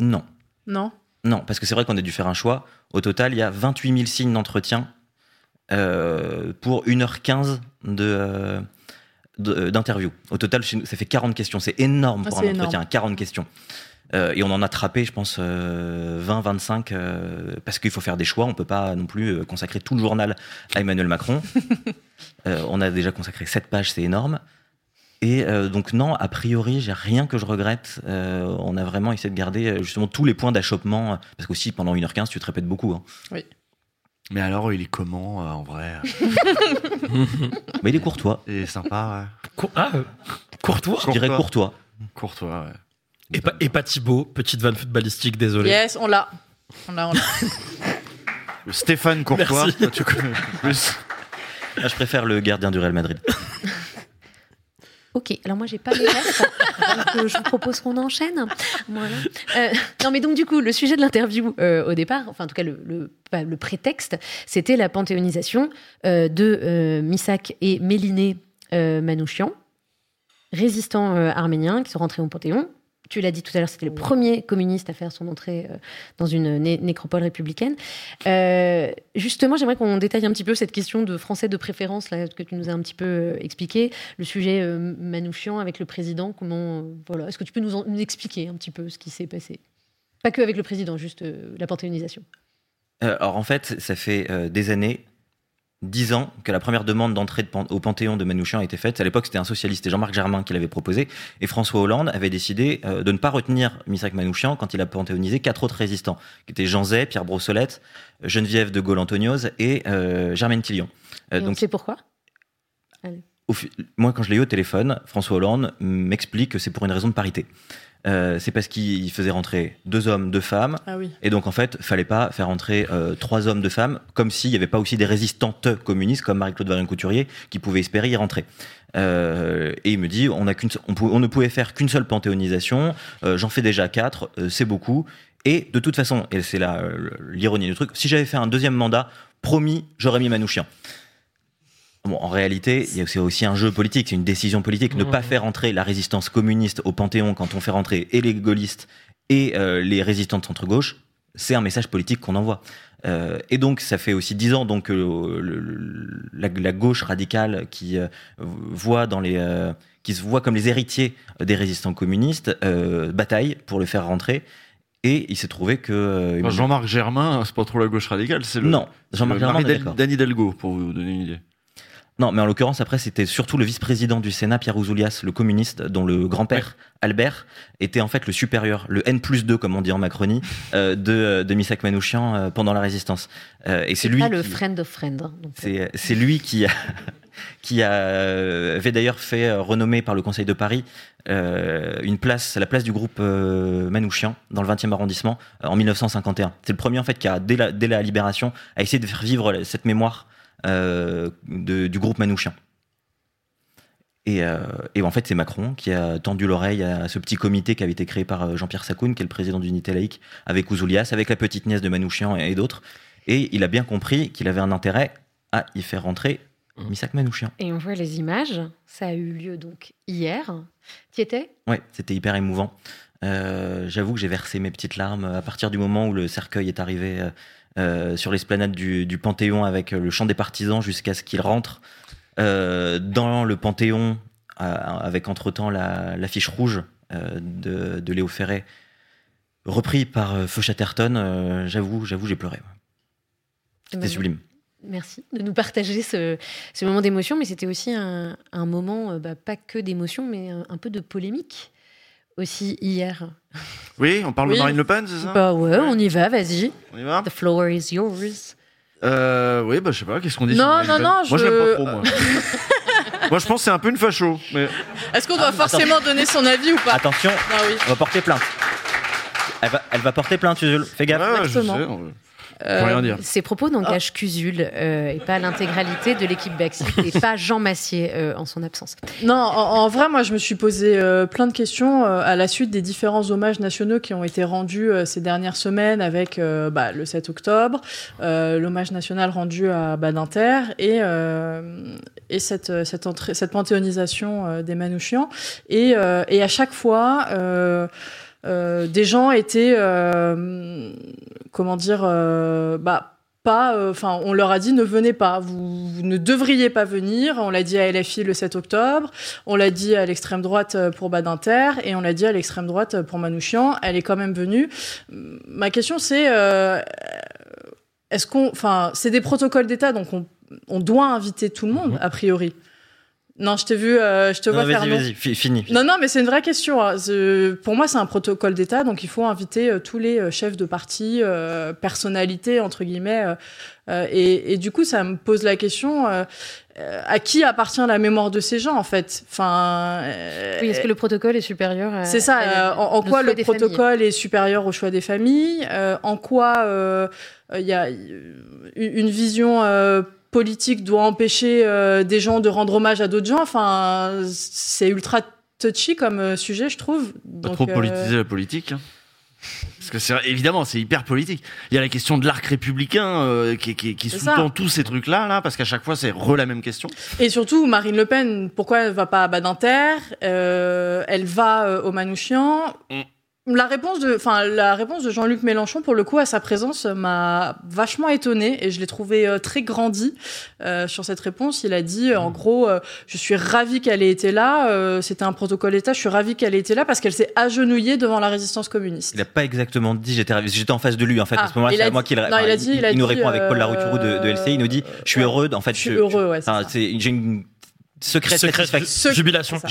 Non. Non? Non, parce que c'est vrai qu'on a dû faire un choix. Au total, il y a 28 000 signes d'entretien euh, pour 1h15 de, euh, d'interview. Au total, ça fait 40 questions. C'est énorme Ah, pour un entretien, énorme. 40 questions. Euh, et on en a trappé, je pense, euh, 20, 25, euh, parce qu'il faut faire des choix. On peut pas non plus euh, consacrer tout le journal à Emmanuel Macron. Euh, on a déjà consacré 7 pages, c'est énorme. Et euh, donc non, a priori, j'ai rien que je regrette. Euh, on a vraiment essayé de garder euh, justement tous les points d'achoppement, euh, parce qu'aussi pendant 1h15, tu te répètes beaucoup. hein. Oui. Mais alors, il est comment euh, en vrai Mais il est courtois. Il est sympa, ouais. Ah, euh, courtois Je dirais courtois. Courtois, ouais. Et pas, et pas Thibaut, petite vanne footballistique, désolé. Yes, on l'a. On l'a, on l'a. Stéphane Courtois, Merci. toi, tu connais plus. Ah, je préfère le gardien du Real Madrid. Ok, alors moi j'ai pas les refs, donc euh, je vous propose qu'on enchaîne. Voilà. Euh, non mais donc du coup, le sujet de l'interview euh, au départ, enfin en tout cas le, le, prétexte, c'était la panthéonisation euh, de euh, Missak et Méliné euh, Manouchian, résistants euh, arméniens qui sont rentrés au Panthéon. Tu l'as dit tout à l'heure, c'était le premier communiste à faire son entrée euh, dans une né- nécropole républicaine. Euh, justement, j'aimerais qu'on détaille un petit peu cette question de français de préférence là, que tu nous as un petit peu euh, expliqué, le sujet euh, Manouchian avec le président. Comment, euh, voilà, est-ce que tu peux nous, en- nous expliquer un petit peu ce qui s'est passé? Pas que avec le président, juste euh, la panthéonisation. Euh, alors en fait, ça fait euh, des années, dix ans, que la première demande d'entrée de pan- au Panthéon de Manouchian a été faite. À l'époque, c'était un socialiste, c'était Jean-Marc Germain qui l'avait proposé. Et François Hollande avait décidé euh, de ne pas retenir Missak Manouchian quand il a panthéonisé quatre autres résistants, qui étaient Jean Zay, Pierre Brossolette, Geneviève de Gaulle-Antoniose et euh, Germaine Tillion. Euh, on sait pourquoi? Allez. au fi- moi, quand je l'ai eu au téléphone, François Hollande m'explique que c'est pour une raison de parité. Euh, c'est parce qu'il faisait rentrer deux hommes, deux femmes. Ah oui. Et donc, en fait, fallait pas faire rentrer euh, trois hommes, deux femmes, comme s'il n'y avait pas aussi des résistantes communistes, comme Marie-Claude Varin-Couturier, qui pouvaient espérer y rentrer. Euh, et il me dit, on, a qu'une, se- on, pou- on ne pouvait faire qu'une seule panthéonisation, j'en fais déjà quatre, c'est beaucoup. Et de toute façon, et c'est là l'ironie du truc, si j'avais fait un deuxième mandat, promis, j'aurais mis Manouchian. Bon, en réalité, il y a aussi- un jeu politique, c'est une décision politique. Ne pas faire entrer la résistance communiste au Panthéon quand on fait rentrer et les gaullistes et euh, les résistants de centre-gauche, c'est un message politique qu'on envoie. Euh, et donc, ça fait aussi dix ans donc que le- le- la, la gauche radicale qui euh, voit dans les euh, qui se voit comme les héritiers des résistants communistes euh, bataille pour le faire rentrer. Et il s'est trouvé que euh, Enfin, Jean-Marc Germain, c'est pas trop la gauche radicale, c'est le. Non, Jean-Marc Germain, d'Anne Hidalgo, pour vous donner une idée. Non, mais en l'occurrence, après, c'était surtout le vice-président du Sénat, Pierre Ouzoulias, le communiste, dont le grand-père, Albert, était en fait le supérieur, le N plus 2, comme on dit en Macronie, euh, de, de Missak Manouchian euh, pendant la résistance. Euh, et c'est lui. pas le qui- friend of friend. hein, donc, C'est lui qui a, qui a, euh, avait d'ailleurs fait euh, renommer par le Conseil de Paris euh, une place, la place du groupe euh, Manouchian dans le 20e arrondissement euh, en 1951. C'est le premier en fait qui a dès la, dès la libération a essayé de faire vivre cette mémoire euh, de- du groupe Manouchian. Et, euh, et en fait, c'est Macron qui a tendu l'oreille à ce petit comité qui avait été créé par euh, Jean-Pierre Sakoun, qui est le président d'Unité laïque, avec Ouzoulias, avec la petite nièce de Manouchian et, et d'autres. Et il a bien compris qu'il avait un intérêt à y faire rentrer Missak Manouchian. Et on voit les images. Ça a eu lieu donc hier. Tu y étais Ouais, c'était hyper émouvant. Euh, J'avoue que j'ai versé mes petites larmes à partir du moment où le cercueil est arrivé euh, sur l'esplanade du, du Panthéon avec euh, le chant des partisans jusqu'à ce qu'il rentre euh, dans le Panthéon avec entre-temps la- l'affiche rouge de, de Léo Ferré repris par Feu Chatterton. j'avoue, j'avoue, j'ai pleuré. C'était Emmanuel. sublime. Merci de nous partager ce, ce moment d'émotion, mais c'était aussi un, un moment, bah, pas que d'émotion, mais un, un peu de polémique aussi hier. Oui, on parle Oui. de Marine Le Pen, c'est ça? Bah ouais, on y va, vas-y. On y va? The floor is yours. euh, Oui, bah je sais pas, qu'est-ce qu'on dit Non, non, non, Moi, je je- l'aime pas trop, moi. moi, je pense que c'est un peu une facho. Mais... Est-ce qu'on doit forcément donner son avis ou pas? Attention, Ah oui. on va porter plainte. Elle va, elle va porter plainte, Usul. Fais gaffe. Ouais, ouais, je Exactement. sais, on- Euh, Faut rien dire. Ces propos n'engagent qu'Usul euh, et pas l'intégralité de l'équipe Baxi et pas Jean Massier euh, en son absence. Non, en, en vrai, moi, je me suis posé euh, plein de questions euh, à la suite des différents hommages nationaux qui ont été rendus euh, ces dernières semaines avec euh, bah, le 7 octobre, euh, l'hommage national rendu à Badinter et, euh, et cette, cette, entrée, cette panthéonisation euh, des Manouchians. Et, euh, et à chaque fois... euh, des gens étaient, euh, comment dire, euh, bah, pas, euh, enfin, on leur a dit ne venez pas, vous, vous ne devriez pas venir. On l'a dit à LFI le 7 octobre, on l'a dit à l'extrême droite pour Badinter et on l'a dit à l'extrême droite pour Manouchian. Elle est quand même venue. Ma question c'est, euh, est-ce qu'on, enfin, c'est des protocoles d'État, donc on, on doit inviter tout le monde a priori. Non, je t'ai vu, euh, je te Non, vois vas-y, faire non. vas-y, fi- fini. Non, non, mais c'est une vraie question. hein. Pour moi, c'est un protocole d'État, donc il faut inviter euh, tous les euh, chefs de parti, euh, personnalités, entre guillemets. euh, et, et du coup, ça me pose la question à qui appartient la mémoire de ces gens, en fait? Enfin, euh, Oui, est-ce que le protocole est supérieur à- c'est ça. à- euh, en, quoi le familles? protocole est supérieur au choix des familles? Euh, En quoi euh, il y a une vision euh, politique doit empêcher euh, des gens de rendre hommage à d'autres gens Enfin, c'est ultra touchy comme euh, sujet, je trouve. Pas Donc, trop euh, politiser la politique. hein. Parce que c'est évidemment, c'est hyper politique. Il y a la question de l'arc républicain euh, qui, qui, sous-tend tous ces trucs-là, là, parce qu'à chaque fois, c'est re la même question. Et surtout, Marine Le Pen, pourquoi elle va pas à Badinter Euh, Elle va euh, au Manouchian? La réponse de, enfin, la réponse de Jean-Luc Mélenchon, pour le coup, à sa présence, euh, m'a vachement étonnée et je l'ai trouvé euh, très grandi euh, sur cette réponse. Il a dit, euh, en gros, euh, je suis ravi qu'elle ait été là. euh, C'était un protocole d'État. Je suis ravi qu'elle ait été là parce qu'elle s'est agenouillée devant la résistance communiste. Il n'a pas exactement dit, j'étais j'étais en face de lui en fait. Ah, à ce moment-là, c'est moi dit- qu'il non, il a dit- il a nous dit, répond avec Paul Larouturou de, de LCI. Il nous dit Je suis heureux. En fait, Je suis heureux, ouais, enfin, J'ai une satisfaction. ju- jubilation. Sec-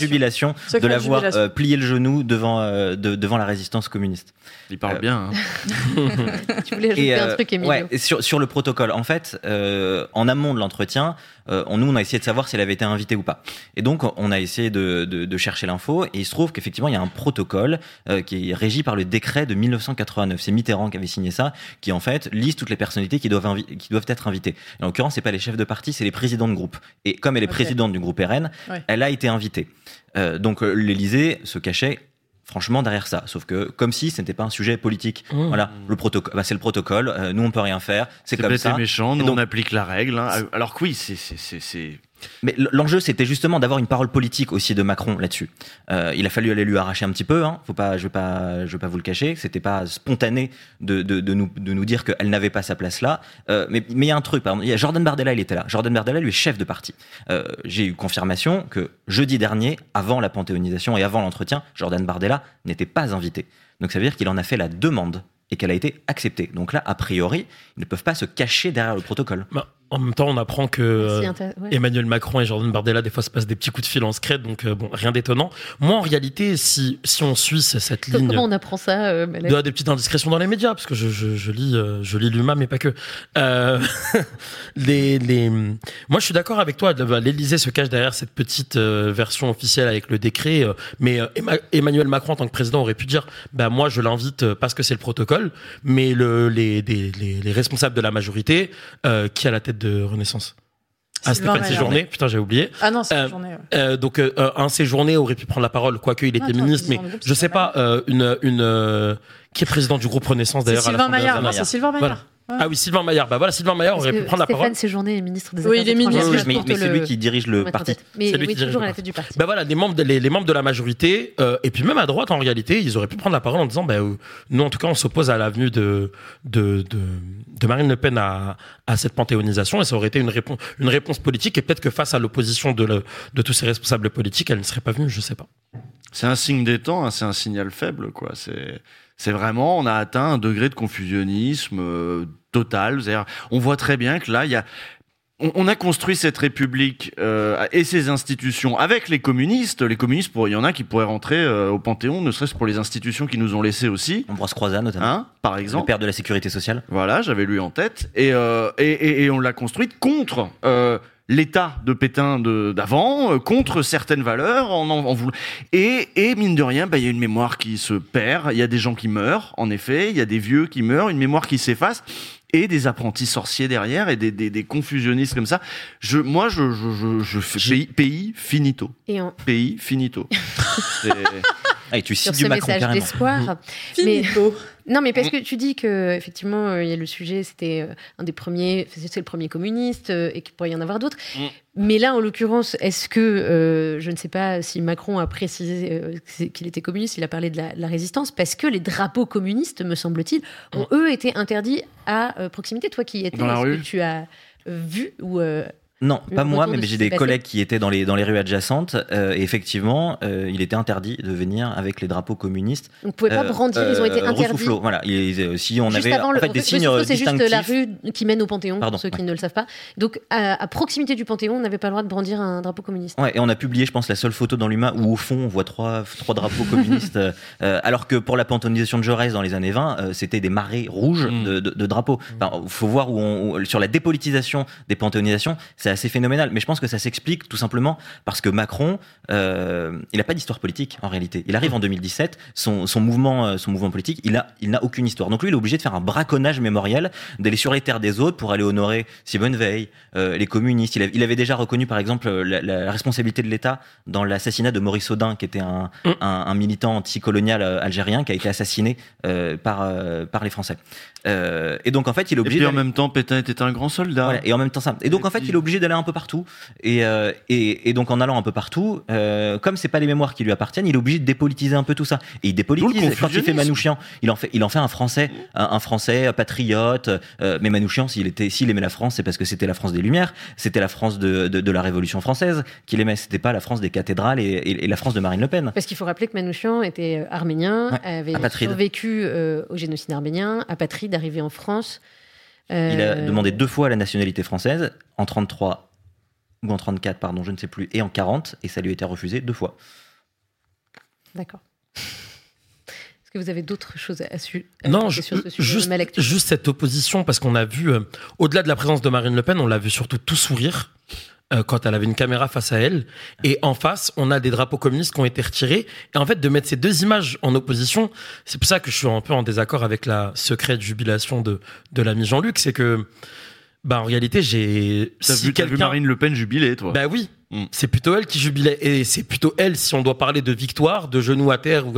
Jubilation, de l'avoir euh, plié le genou devant, euh, de- devant la résistance communiste. Il parle bien. hein. Tu voulais ajouter Et, un euh, truc, Emilio ouais, sur, sur le protocole, en fait, euh, en amont de l'entretien, euh, on, nous, on a essayé de savoir si elle avait été invitée ou pas. Et donc, on a essayé de, de, de chercher l'info, et il se trouve qu'effectivement, il y a un protocole euh, qui est régi par le décret de 1989. C'est Mitterrand qui avait signé ça, qui en fait liste toutes les personnalités qui doivent, qui doivent être invitées. Et en l'occurrence, c'est pas les chefs de parti, c'est les présidents de groupe. Et comme elle est présidente du groupe RN, Ouais. elle a été invitée. Euh, donc, euh, l'Élysée se cachait franchement derrière ça. Sauf que comme si ce n'était pas un sujet politique. Mmh. Voilà, le protocole, bah, c'est le protocole. euh, nous on peut rien faire. C'est C'est comme ça. et méchant, nous donc- on applique la règle. hein. Alors que oui, c'est- c'est- c'est c'est- Mais l'enjeu, c'était justement d'avoir une parole politique aussi de Macron là-dessus. Euh, il a fallu aller lui arracher un petit peu. Hein. Faut pas, je vais pas, je vais pas vous le cacher. C'était pas spontané de, de, nous, de nous dire qu'elle n'avait pas sa place là. Euh, mais il y a un truc. Il y a Jordan Bardella, il était là. Jordan Bardella, lui est chef de parti. Euh, J'ai eu confirmation que jeudi dernier, avant la panthéonisation et avant l'entretien, Jordan Bardella n'était pas invité. Donc ça veut dire qu'il en a fait la demande et qu'elle a été acceptée. Donc là, a priori, ils ne peuvent pas se cacher derrière le protocole. Bah, en même temps, on apprend que euh, intér- ouais. Emmanuel Macron et Jordan Bardella, des fois, se passent des petits coups de fil en secret, donc euh, bon, rien d'étonnant. Moi, en réalité, si, si on suit ce- cette ligne. Comment on apprend ça euh, de- des petites indiscrétions dans les médias, parce que je, je, je lis, euh, je lis l'UMA, mais pas que. Euh, les, les... Moi, je suis d'accord avec toi. L'Élysée se cache derrière cette petite euh, version officielle avec le décret, euh, mais euh, Emma- Emmanuel Macron, en tant que président, aurait pu dire bah, moi, je l'invite euh, parce que c'est le protocole, mais le, les, les, les responsables de la majorité, euh, qui a la tête de Renaissance ah, Sylvain Stéphane Maillard. Séjourné, putain, j'ai oublié. Ah non, c'est Euh, la journée. ouais. Euh, donc euh, euh, un séjourné aurait pu prendre la parole, quoique il était ministre, mais groupe, je sais pas euh, une une euh, qui est président du groupe Renaissance C'est d'ailleurs. Sylvain Maillard. C'est Sylvain Maillard. Ouais. Ah oui, Sylvain Maillard. Bah voilà, Sylvain Maillard aurait pu prendre la Stéphane parole. Séjourné est ministre des Oui, Affaires il est étrangères. ministre. Oui, mais, mais c'est lui qui dirige le parti. Mais C'est lui oui, qui dirige toujours le à la parti. tête du parti. Bah voilà, les membres, de, les, les membres de la majorité, euh, et puis même à droite en réalité, ils auraient pu prendre la parole en disant, bah, euh, nous en tout cas, on s'oppose à l'avenue de, de, de, de Marine Le Pen à, à cette panthéonisation, et ça aurait été une réponse, une réponse politique, et peut-être que face à l'opposition de, le- de tous ces responsables politiques, elle ne serait pas venue, je sais pas. c'est un signe des temps, hein, c'est un signal faible, quoi. C'est c'est vraiment, on a atteint un degré de confusionnisme euh, totale. On voit très bien que là, il y a on, a construit cette république euh, et ses institutions avec les communistes. Les communistes, il y en a qui pourraient rentrer euh, au Panthéon, ne serait-ce pour les institutions qui nous ont laissés aussi. Ambroise Croizat, notamment. Hein, par Le exemple. père de la sécurité sociale. Voilà, j'avais lu en tête. Et, euh, et, et- et on l'a construite contre euh, l'État de Pétain de- d'avant, euh, contre certaines valeurs. En, en, en et, et mine de rien, bah, il y a une mémoire qui se perd. Il y a des gens qui meurent, en effet. Il y a des vieux qui meurent, une mémoire qui s'efface. Et des apprentis sorciers derrière et des, des, des confusionnistes comme ça. Je, moi, je, je, je, je fais pays, pays finito. Et en- Pays finito. C'est- Ah, et tu sur ce Macron message d'espoir. Mais non, mais parce que tu dis que effectivement, euh, il y a le sujet, c'était euh, un des premiers, c'est le premier communiste euh, et qu'il pourrait y en avoir d'autres. Mm. Mais là, en l'occurrence, est-ce que euh, je ne sais pas si Macron a précisé euh, qu'il était communiste, il a parlé de la, de la résistance, parce que les drapeaux communistes, me semble-t-il, ont eux été interdits à euh, proximité. Toi qui étais, Dans la est-ce rue que tu as vu ou euh, Non, le pas moi, mais j'ai des collègues qui étaient dans les, dans les rues adjacentes. euh, et effectivement, euh, il était interdit de venir avec les drapeaux communistes. Donc, vous pouvez pas brandir, ils ont été interdits. Voilà, euh, si on Juste avait avant en le fait des signes euh, c'est juste la distinctifs. rue qui mène au Panthéon, Pardon, pour ceux qui ouais. ne le savent pas. Donc, à, à proximité du Panthéon, on n'avait pas le droit de brandir un drapeau communiste. Ouais, et on a publié, je pense, la seule photo dans l'humain où au fond on voit trois, trois drapeaux communistes, euh, euh, alors que pour la panthéonisation de Jaurès dans les années 20, euh, c'était des marées rouges Mm. de, de- de drapeaux. Enfin, faut voir où on, où- sur la dépolitisation des panthéonisations, c'est assez phénoménal. Mais je pense que ça s'explique tout simplement parce que Macron, euh, il n'a pas d'histoire politique en réalité. Il arrive en 2017, son, son mouvement, euh, son mouvement politique, il a, il n'a aucune histoire. Donc lui, il est obligé de faire un braconnage mémoriel, d'aller sur les terres des autres pour aller honorer Simone Veil, euh, les communistes. Il, a- il avait déjà reconnu, par exemple, euh, la, la responsabilité de l'État dans l'assassinat de Maurice Audin, qui était un, un, un militant anticolonial euh, algérien qui a été assassiné euh, par, euh, par les Français. Euh, et donc en fait, il est Et obligé puis en d'aller- même temps, Pétain était un grand soldat. voilà, et en même temps ça. Et donc en fait, il est obligé d'aller un peu partout. Et, euh, et, et donc en allant un peu partout, euh, comme c'est pas les mémoires qui lui appartiennent, il est obligé de dépolitiser un peu tout ça. Et il dépolitise. Quand il fait. Manouchian, il en fait, il en fait un Français, un, un Français euh, patriote. Euh, mais Manouchian, s'il était, s'il aimait la France, c'est parce que c'était la France des Lumières, c'était la France de, de, de la Révolution française qu'il aimait. C'était pas la France des cathédrales et, et- et la France de Marine Le Pen. Parce qu'il faut rappeler que Manouchian était arménien, Ouais, avait survécu euh, au génocide arménien, apatride, arrivé en France. Euh, Il a demandé deux fois la nationalité française, en 33 ou en 34, pardon, je ne sais plus, et en 40, et ça lui a été refusé deux fois. D'accord. Est-ce que vous avez d'autres choses à, su Non, ju- sur ce sujet juste, cette opposition, parce qu'on a vu, euh, au-delà de la présence de Marine Le Pen, on l'a vu surtout tout sourire euh, quand elle avait une caméra face à elle. Et en face, on a des drapeaux communistes qui ont été retirés. Et en fait, de mettre ces deux images en opposition, c'est pour ça que je suis un peu en désaccord avec la secrète jubilation de, de l'ami Jean-Luc, c'est que, bah, en réalité, j'ai. T'as vu, t'as vu Marine Le Pen jubiler, toi Bah oui. C'est plutôt elle qui jubilait. Et c'est plutôt elle, si on doit parler de victoire, de genoux à terre, ou,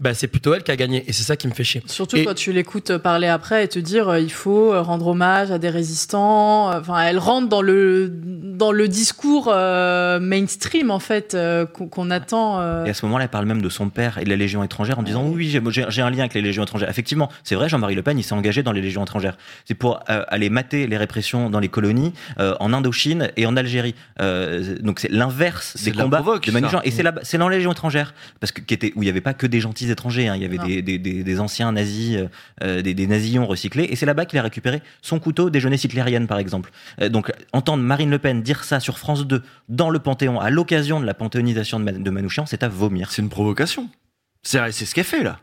bah, c'est plutôt elle qui a gagné. Et c'est ça qui me fait chier. Surtout Et- quand tu l'écoutes parler après et te dire euh, il faut euh, rendre hommage à des résistants. Enfin, elle rentre dans le dans le discours euh, mainstream en fait euh, qu'on attend. euh. Et à ce moment-là, elle parle même de son père et de la Légion étrangère en disant oui, j'ai- un lien avec les Légions étrangères. Effectivement, c'est vrai, Jean-Marie Le Pen, il s'est engagé dans les Légions étrangères. C'est pour euh, aller mater les répressions dans les colonies euh, en Indochine et en Algérie. Euh, donc c'est l'inverse C'est des de la combats provoque, de Manouchian. ça. Et c'est là, c'est dans les Légions étrangères parce que qui était où il y avait pas que des gentils étrangers. hein. Il y avait des, des, des, des anciens nazis, euh, euh, des, des nazillons recyclés. Et c'est là-bas qu'il a récupéré son couteau des jeunesses hitlériennes, par exemple. Euh, donc entendre Marine Le Pen dire ça sur France 2 dans le Panthéon à l'occasion de la panthéonisation de, Man- de Manouchian, c'est à vomir. C'est une provocation. C'est c'est ce qu'elle fait, là.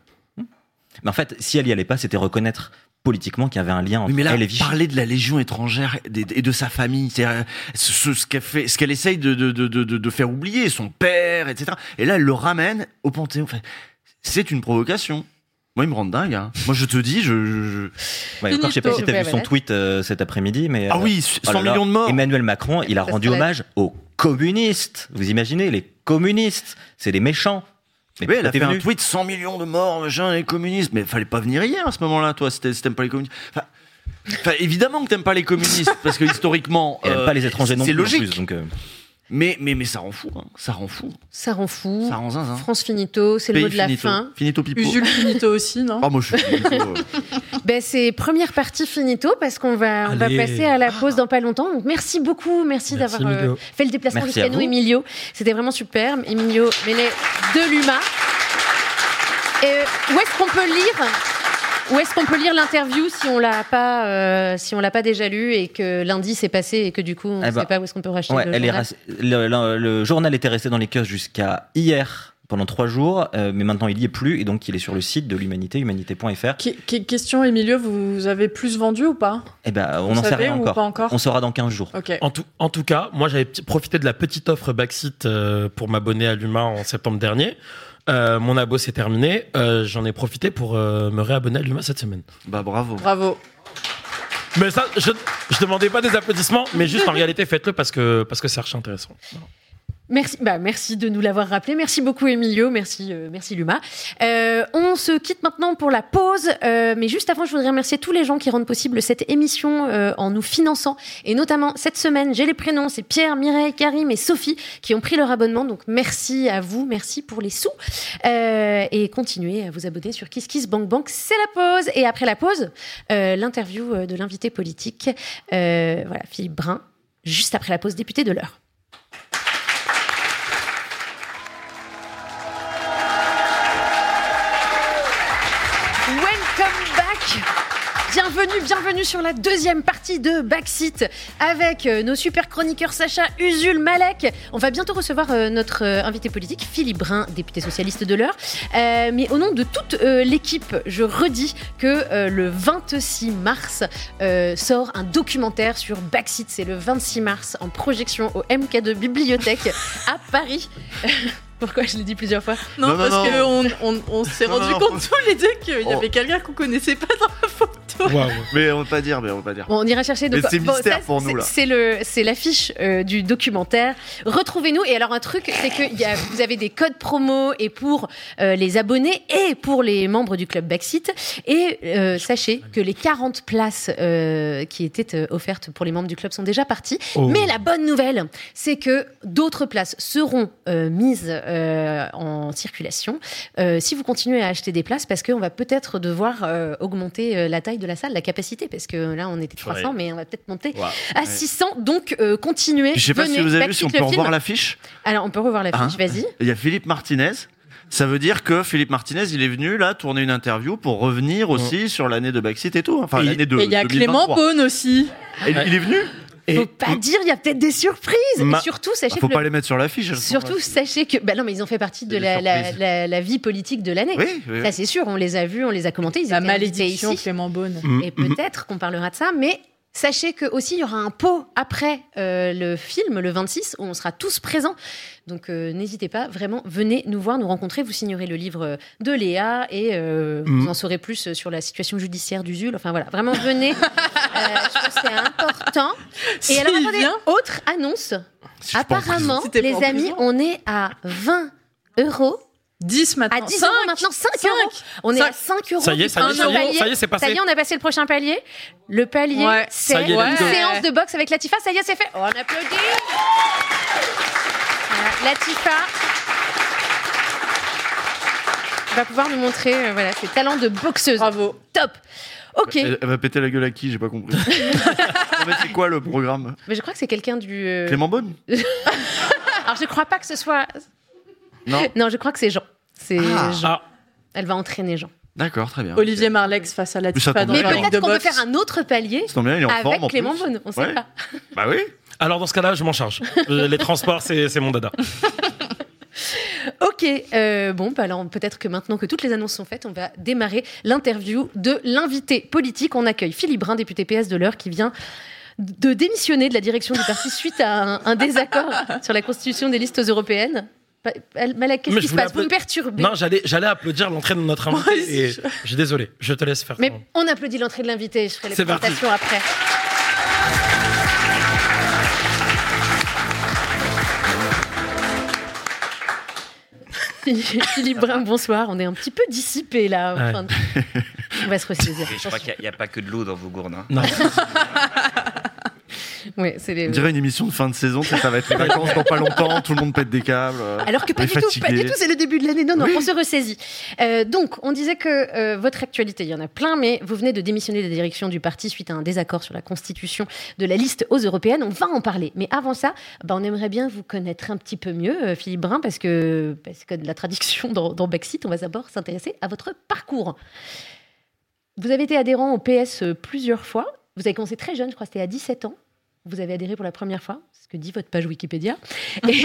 Mais en fait, si elle y allait pas, c'était reconnaître politiquement qu'il y avait un lien entre Oui, mais là, elle et Vichy. parler de la Légion étrangère et de, et de sa famille, c'est euh, ce, ce- qu'elle fait, ce qu'elle essaye de, de, de, de, de faire oublier, son père, etc. Et là, elle le ramène au Panthéon. Enfin, c'est une provocation. Moi, il me rend dingue. hein. Moi, je te dis, je. je- je- Ouais, encore, je sais pas si tu as Ouais, vu son tweet euh, cet après-midi, mais Ah euh, oui, oh 100 là là, millions de morts. Emmanuel Macron, il a Ça rendu serait- hommage aux communistes. Vous imaginez, les communistes, c'est des méchants. Mais Oui, elle a fait un tweet 100 millions de morts, machin, les communistes. Mais fallait pas venir hier à ce moment-là, toi, si t'aimes pas les communistes. Enfin, enfin, évidemment que t'aimes pas les communistes, parce que historiquement. Aime euh, pas les étrangers non C'est logique. plus, donc, euh, Mais, mais, mais ça rend fou, hein. ça rend fou. Ça rend fou. Ça rend zinzin. France finito, c'est le mot de la finito. fin. Finito pipo. Usul finito aussi, non Ah, moi, je suis finito. euh. Ben, c'est première partie finito parce qu'on va, on va passer à la pause dans pas longtemps. Donc, merci beaucoup. Merci, Merci, d'avoir euh, fait le déplacement jusqu'à nous. Emilio. C'était vraiment superbe. Emilio Menet de l'UMA. Et, où est-ce qu'on peut lire Où est-ce qu'on peut lire l'interview si on l'a pas, euh, si on l'a pas déjà lu et que lundi s'est passé et que du coup on ne Eh ben, sait pas où est-ce qu'on peut racheter Ouais, le elle journal le, le- le journal était resté dans les kiosques jusqu'à hier pendant trois jours, euh, mais maintenant il y est plus et donc il est sur le site de l'humanité, humanité.fr. Question, Emilio, vous avez plus vendu ou pas? Eh ben, on n'en sait rien encore. pas encore? On saura dans 15 jours. En tout, en tout cas, moi j'avais profité de la petite offre Backseat euh, pour m'abonner à l'UMA en septembre dernier. Euh, mon abo s'est terminé. Euh, J'en ai profité pour euh, me réabonner à l'UMA cette semaine. Bah bravo. Bravo. Mais ça, je, je demandais pas des applaudissements, mais juste en réalité faites-le parce que parce que c'est archi intéressant. Voilà. Merci, bah, merci de nous l'avoir rappelé. Merci beaucoup, Emilio. Merci, euh, merci Luma. Euh, on se quitte maintenant pour la pause. Euh, mais juste avant, je voudrais remercier tous les gens qui rendent possible cette émission euh, en nous finançant. Et notamment, cette semaine, j'ai les prénoms. C'est Pierre, Mireille, Karim et Sophie qui ont pris leur abonnement. Donc, merci à vous. Merci pour les sous. Et continuez à vous abonner sur Kiss Kiss Bank Bank. C'est la pause. Et après la pause, l'interview de l'invité politique. Voilà, Philippe Brun. Juste après la pause, député de l'heure. Bienvenue, bienvenue sur la deuxième partie de Backseat avec euh, nos super chroniqueurs Sacha, Usul, Malek. On va bientôt recevoir euh, notre euh, invité politique, Philippe Brun, député socialiste de l'heure. Euh, mais au nom de toute euh, l'équipe, je redis que euh, le 26 mars euh, sort un documentaire sur Backseat. C'est le 26 mars en projection au MK2 Bibliothèque à Paris. Pourquoi je l'ai dit plusieurs fois? Non, parce qu'on on, on s'est rendu non, compte tous les deux qu'il y avait quelqu'un qu'on connaissait pas dans la photo. Mais on va pas dire, mais on va pas dire. Bon, on ira chercher. Mais c'est bon, mystère ça, pour nous, c'est- là. C'est le, c'est l'affiche euh, du documentaire. Retrouvez-nous. Et alors un truc, c'est que il y a, vous avez des codes promo et pour euh, les abonnés et pour les membres du club Backseat. Et euh, sachez que les 40 places euh, qui étaient euh, offertes pour les membres du club sont déjà parties. Oh. Mais la bonne nouvelle, c'est que d'autres places seront euh, mises euh, en circulation euh, si vous continuez à acheter des places, parce qu'on va peut-être devoir euh, augmenter euh, la taille de la salle, la capacité, parce que là on était 300, Ouais. mais on va peut-être monter Wow. à Ouais. 600. Donc euh, continuez. Je sais pas venez, si vous avez vu, si on peut revoir l'affiche. Alors on peut revoir l'affiche, Hein vas-y. Il y a Philippe Martinez. Ça veut dire que Philippe Martinez, il est venu là tourner une interview pour revenir aussi sur l'année de Backseat et tout. Enfin, Et- l'année de. Et il y a 2023. Clément Beaune aussi. Et il est venu Et Faut pas dire, il y a peut-être des surprises. Ma- Et surtout, sachez Bah, Faut que pas le- les mettre sur l'affiche. Surtout, là. sachez que. Bah non, mais ils ont fait partie de la, la, surprises. la- la vie politique de l'année. Oui, oui, Ça, c'est sûr, on les a vus, on les a commentés. Ils La malédiction ici. Clément Beaune. Mm, Et mm. peut-être qu'on parlera de ça, mais sachez que aussi il y aura un pot après euh, le film, le 26, où on sera tous présents. Donc euh, n'hésitez pas, vraiment, venez nous voir, nous rencontrer. Vous signerez le livre de Léa et euh, Mm. vous en saurez plus sur la situation judiciaire d'Usul. Enfin voilà, vraiment venez. Euh, je pense que c'est important. Et alors attendez, autre annonce. Si Apparemment, les amis, on est à 20 euros. 10 maintenant. À 10 euros maintenant, 5, Cinq. euros. On est à 5 euros. Ça y est, ça y est, ça y est, palier. ça y est, c'est passé. Ça y est, on a passé le prochain palier. Le palier, Ouais. c'est une séance de boxe avec Latifa. Ça y est, c'est fait. Oh, on applaudit. Voilà, Latifa va pouvoir nous montrer euh, voilà, ses talents de boxeuse. Bravo. Top. Ok. Elle, elle va péter la gueule à qui J'ai pas compris. C'est quoi le programme? Mais je crois que c'est quelqu'un du. euh, Clément Beaune? Alors, je crois pas que ce soit. Non. Non, je crois que c'est Jean. C'est Ah. Jean. Ah, Elle va entraîner Jean. D'accord, très bien. Olivier Marlex face à la Tifa dans Mais peut-être qu'on peut faire un autre palier Ça tombe bien, il est en avec forme en Clément. Beaune. On sait Ouais. pas. Bah oui. alors dans ce cas-là, je m'en charge. Euh, Les transports, c'est c'est mon dada. Ok, euh, bon, bah alors peut-être que maintenant que toutes les annonces sont faites, on va démarrer l'interview de l'invité politique. On accueille Philippe Brun, député PS de l'heure, qui vient de démissionner de la direction du parti suite à un, un désaccord sur la constitution des listes européennes. Pa- Malek, qu'est-ce Mais qui je se passe Vous me applaud- perturbez. Non, j'allais j'allais applaudir l'entrée de notre invité. Et je suis désolé, je te laisse faire Mais on applaudit l'entrée de l'invité, je ferai les C'est parti. présentations après. Philippe Brun, bonsoir. On est un petit peu dissipé là. Ouais. Enfin, on va se ressaisir. Je crois qu'il n'y a, pas que de l'eau dans vos gourdes. hein. Non. Ouais, c'est les- On dirait une émission de fin de saison, ça va être les vacances dans pas longtemps, tout le monde pète des câbles. euh, Alors que pas du tout, fatigué. pas du tout, c'est le début de l'année. Non, non, on se ressaisit. Euh, donc, on disait que euh, votre actualité, il y en a plein, mais vous venez de démissionner de la direction du parti suite à un désaccord sur la constitution de la liste aux européennes. On va en parler. Mais avant ça, bah, on aimerait bien vous connaître un petit peu mieux, euh, Philippe Brun, parce que, parce que de la traduction dans, dans Backseat, on va d'abord s'intéresser à votre parcours. Vous avez été adhérent au PS plusieurs fois. Vous avez commencé très jeune, je crois que c'était à 17 ans. Vous avez adhéré pour la première fois, c'est ce que dit votre page Wikipédia. Et,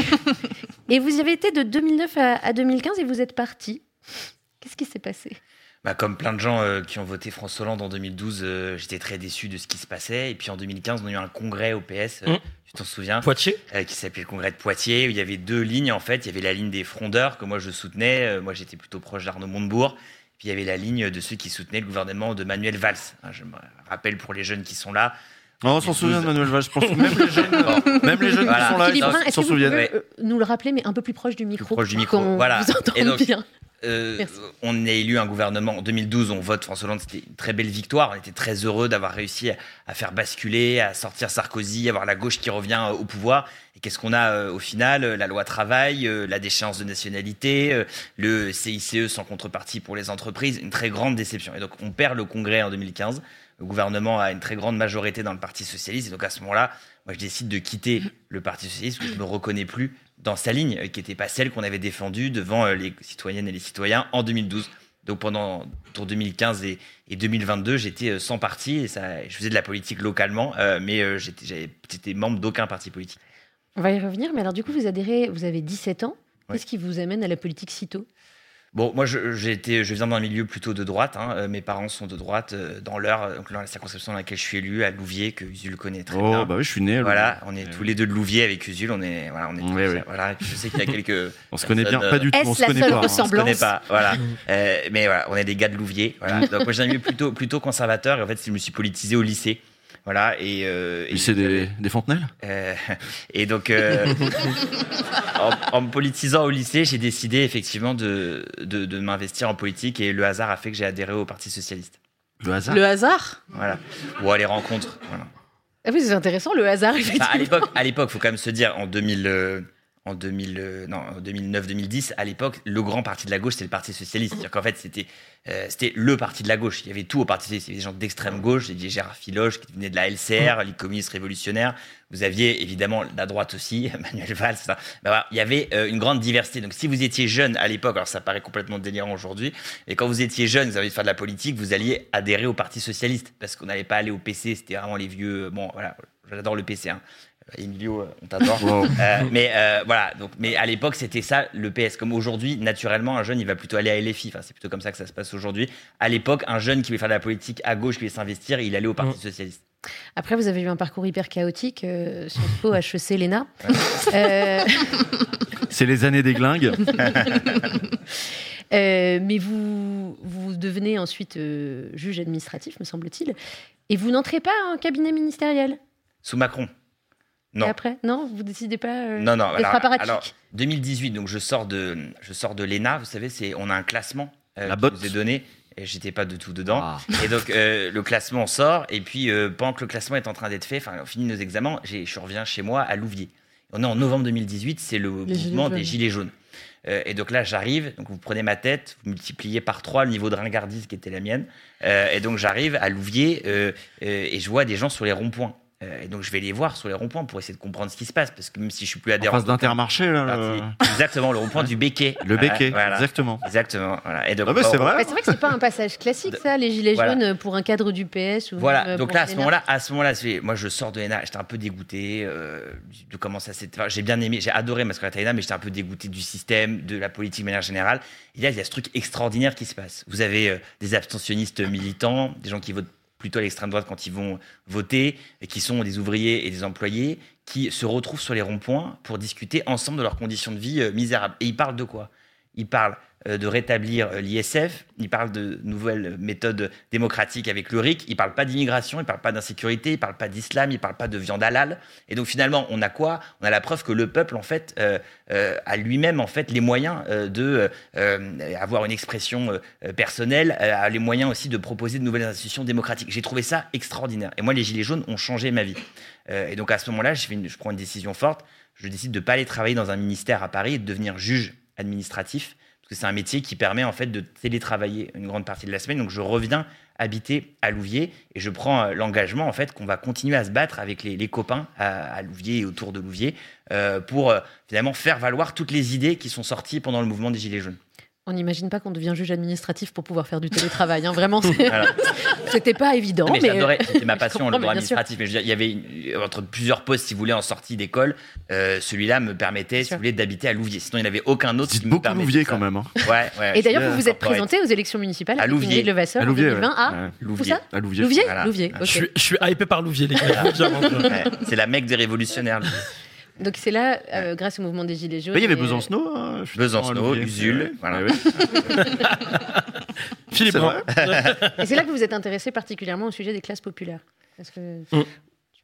et vous y avez été de 2009 à, à 2015 et vous êtes parti. Qu'est-ce qui s'est passé? Bah, comme plein de gens euh, qui ont voté François Hollande en 2012, euh, j'étais très déçu de ce qui se passait. Et puis en 2015, on a eu un congrès au PS, euh, Mm. tu t'en souviens? Poitiers euh, Qui s'appelait le congrès de Poitiers, où il y avait deux lignes en fait. Il y avait la ligne des frondeurs que moi je soutenais. Euh, moi j'étais plutôt proche d'Arnaud Montebourg. Puis il y avait la ligne de ceux qui soutenaient le gouvernement de Manuel Valls. Hein, je me rappelle pour les jeunes qui sont là. Oh, on s'en souvient de Manuel Valls, je pense que même les jeunes, euh, même les jeunes Voilà. qui sont là, Philippe ils s'en que vous souviennent. pouvez euh, nous le rappeler, mais un peu plus proche du micro proche du micro. Voilà. vous entende Et donc, bien. Euh, on a élu un gouvernement en 2012, on vote François Hollande, c'était une très belle victoire. On était très heureux d'avoir réussi à, à faire basculer, à sortir Sarkozy, avoir la gauche qui revient euh, au pouvoir. Et qu'est-ce qu'on a euh, au final La loi travail, euh, la déchéance de nationalité, euh, le CICE sans contrepartie pour les entreprises, une très grande déception. Et donc on perd le congrès en 2015. Le gouvernement a une très grande majorité dans le Parti socialiste. Et donc à ce moment-là, moi je décide de quitter le Parti socialiste parce que je me reconnais plus dans sa ligne, euh, qui n'était pas celle qu'on avait défendue devant euh, les citoyennes et les citoyens en 2012. Donc pendant pour 2015 et, et 2022, j'étais euh, sans parti et ça, je faisais de la politique localement, euh, mais j'étais, membre d'aucun parti politique. On va y revenir, mais alors du coup, vous adhérez, vous avez 17 ans. Qu'est-ce qui vous amène à la politique si tôt? Bon, moi, je, j'ai été, je viens d'un milieu plutôt de droite. hein. Euh, Mes parents sont de droite euh, dans l'heure, euh, donc dans la circonscription dans laquelle je suis élu, à Louviers, que Usul connaît très Oh, bien. bah oui, je suis né. à Voilà, on est tous les deux de Louviers avec Usul. On est, voilà, on est. tous- Oui, oui. Voilà, je sais qu'il y a quelques. On se connaît bien, pas du tout, on se connaît pas. hein. on se connaît pas, voilà. Euh, mais voilà, on est des gars de Louviers. Voilà. Donc moi j'ai un milieu plutôt plutôt conservateur. Et en fait, je me suis politisé au lycée. Voilà. Et, euh, et Lycée des, des Fontenelles? euh, et donc, euh, en, en me politisant au lycée, j'ai décidé effectivement de, de, de m'investir en politique et le hasard a fait que j'ai adhéré au Parti Socialiste. Le hasard? Le hasard? Voilà. Ou à les rencontres. Voilà. Ah oui, c'est intéressant, le hasard, Enfin, effectivement. à l'époque, à l'époque, faut quand même se dire, en 2000, euh, en 2000, euh, 2009-2010, à l'époque, le grand parti de la gauche, c'était le Parti socialiste. C'est-à-dire qu'en fait, c'était, euh, c'était le parti de la gauche. Il y avait tout au Parti socialiste. Il y avait des gens d'extrême gauche, il y avait Gérard Filoche qui venait de la LCR, les communistes révolutionnaires. Vous aviez évidemment la droite aussi, Manuel Valls. voilà, il y avait euh, une grande diversité. Donc, si vous étiez jeune à l'époque, alors ça paraît complètement délirant aujourd'hui, et quand vous étiez jeune, vous aviez envie de faire de la politique, vous alliez adhérer au Parti socialiste parce qu'on n'allait pas aller au PC. C'était vraiment les vieux. Bon, voilà, j'adore le PC. Hein. Emilio, on t'adore. Wow. Euh, mais euh, voilà, donc, mais à l'époque, c'était ça le PS. Comme aujourd'hui, naturellement, un jeune, il va plutôt aller à LFI. Enfin, c'est plutôt comme ça que ça se passe aujourd'hui. À l'époque, un jeune qui voulait faire de la politique à gauche, qui voulait s'investir, il allait au Parti Socialiste. Après, vous avez eu un parcours hyper chaotique, euh, Sciences Po, HEC, l'ENA. Euh, C'est les années des glingues. euh, mais vous, vous devenez ensuite euh, juge administratif, me semble-t-il, et vous n'entrez pas en cabinet ministériel? Sous Macron. Non. Et après, non, vous décidez pas euh, Non, non. Alors, alors, 2018, donc je sors de, je sors de l'ENA. Vous savez, c'est, on a un classement euh, La qui botte. nous est donné. Et j'étais pas du tout dedans. Ah. Et donc euh, le classement sort. Et puis euh, pendant que le classement est en train d'être fait, enfin on finit nos examens, j'ai- je reviens chez moi à Louviers. On est en novembre 2018, c'est le Les mouvement Gilets des gilets jaunes. Euh, et donc là, j'arrive, donc vous prenez ma tête, vous multipliez par trois le niveau de ringardise qui était la mienne. Euh, et donc j'arrive à Louviers euh, euh, et je vois des gens sur les ronds-points. Euh, et donc je vais les voir sur les ronds-points pour essayer de comprendre ce qui se passe. Parce que même si je suis plus En adhérent. face d'Intermarché, là. le- Exactement, le rond-point du béquet. Le béquet, voilà. exactement. Exactement. Voilà. Et donc, Ah bah, c'est vrai. C'est vrai que c'est pas un passage classique, ça, les gilets Voilà. jaunes pour un cadre du PS. Ou Voilà, même, euh, donc là, à ce moment-là, à ce moment-là, c'est- moi, je sors de l'ENA, j'étais un peu dégoûté euh, de comment ça s'était. enfin, j'ai bien aimé, j'ai adoré ma scolarité à l'ENA, mais j'étais un peu dégoûté du système, de la politique de manière générale. Et là, il y a ce truc extraordinaire qui se passe. Vous avez euh, des abstentionnistes militants, des gens qui votent plutôt à l'extrême droite quand ils vont voter, qui sont des ouvriers et des employés, qui se retrouvent sur les ronds-points pour discuter ensemble de leurs conditions de vie euh, misérables. Et ils parlent de quoi? Ils parlent de rétablir euh, l'ISF, ils parlent de nouvelles méthodes démocratiques avec le RIC, ils parlent pas d'immigration, ils parlent pas d'insécurité, ils parlent pas d'islam, ils parlent pas de viande halal. Et donc finalement, on a quoi? On a la preuve que le peuple, en fait, euh, euh, a lui-même en fait les moyens euh, de euh, avoir une expression euh, personnelle, euh, a les moyens aussi de proposer de nouvelles institutions démocratiques. J'ai trouvé ça extraordinaire. Et moi, les gilets jaunes ont changé ma vie. Euh, et donc à ce moment-là, je, prends une décision forte. Je décide de ne pas aller travailler dans un ministère à Paris et de devenir juge administratif que c'est un métier qui permet en fait de télétravailler une grande partie de la semaine. Donc je reviens habiter à Louviers et je prends euh, l'engagement en fait qu'on va continuer à se battre avec les, copains à, à Louviers et autour de Louviers euh, pour euh, finalement faire valoir toutes les idées qui sont sorties pendant le mouvement des Gilets jaunes. On n'imagine pas qu'on devient juge administratif pour pouvoir faire du télétravail. hein. Vraiment, c'était pas évident. Non, mais, mais j'adorais, c'était ma passion, le droit administratif. Mais je veux dire, il y avait une- entre plusieurs postes, si vous voulez, en sortie d'école. euh, celui-là me permettait, si vous voulez, d'habiter à Louviers. Sinon, il n'y en avait aucun autre qui me beaucoup Louviers ça. quand même. hein. Ouais, ouais. Et d'ailleurs, vous vous êtes présenté aux élections municipales À. Ingrid Levasseur À en Louviers, 2020 ouais. à Ouais. Où Louvier. ça À Louviers. Louvier Voilà. Louvier, ok. Je suis, je suis hypé par Louviers, les gars. C'est la mecque des révolutionnaires. Donc c'est là, euh, grâce au mouvement des Gilets jaunes. Mais il y avait euh, Besancenot. hein, Besancenot. Usul, voilà. ouais, ouais. Philippe, C'est. Et c'est là que vous vous êtes intéressé particulièrement au sujet des classes populaires. Parce que Mm.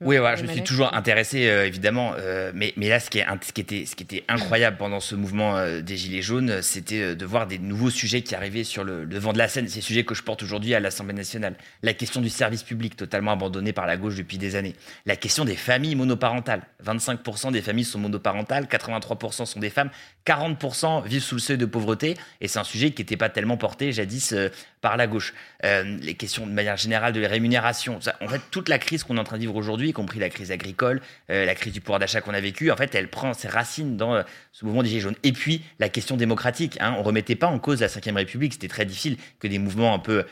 Vois, Oui, voilà, je me suis toujours intéressé, euh, évidemment. euh, mais, mais là, ce qui, est, ce, qui était, ce qui était incroyable pendant ce mouvement euh, des Gilets jaunes, c'était de voir des nouveaux sujets qui arrivaient sur le devant de la scène. Ces sujets que je porte aujourd'hui à l'Assemblée nationale. La question du service public, totalement abandonné par la gauche depuis des années. La question des familles monoparentales. 25% des familles sont monoparentales, 83% sont des femmes, 40% vivent sous le seuil de pauvreté. Et c'est un sujet qui n'était pas tellement porté jadis par la gauche. Les questions de manière générale de les rémunérations. Ça, en fait, toute la crise qu'on est en train de vivre aujourd'hui, y compris la crise agricole, euh, la crise du pouvoir d'achat qu'on a vécue, en fait, elle prend ses racines dans euh, ce mouvement des Gilets jaunes. Et puis, la question démocratique. Hein, on remettait pas en cause la Ve République. C'était très difficile que des mouvements un peu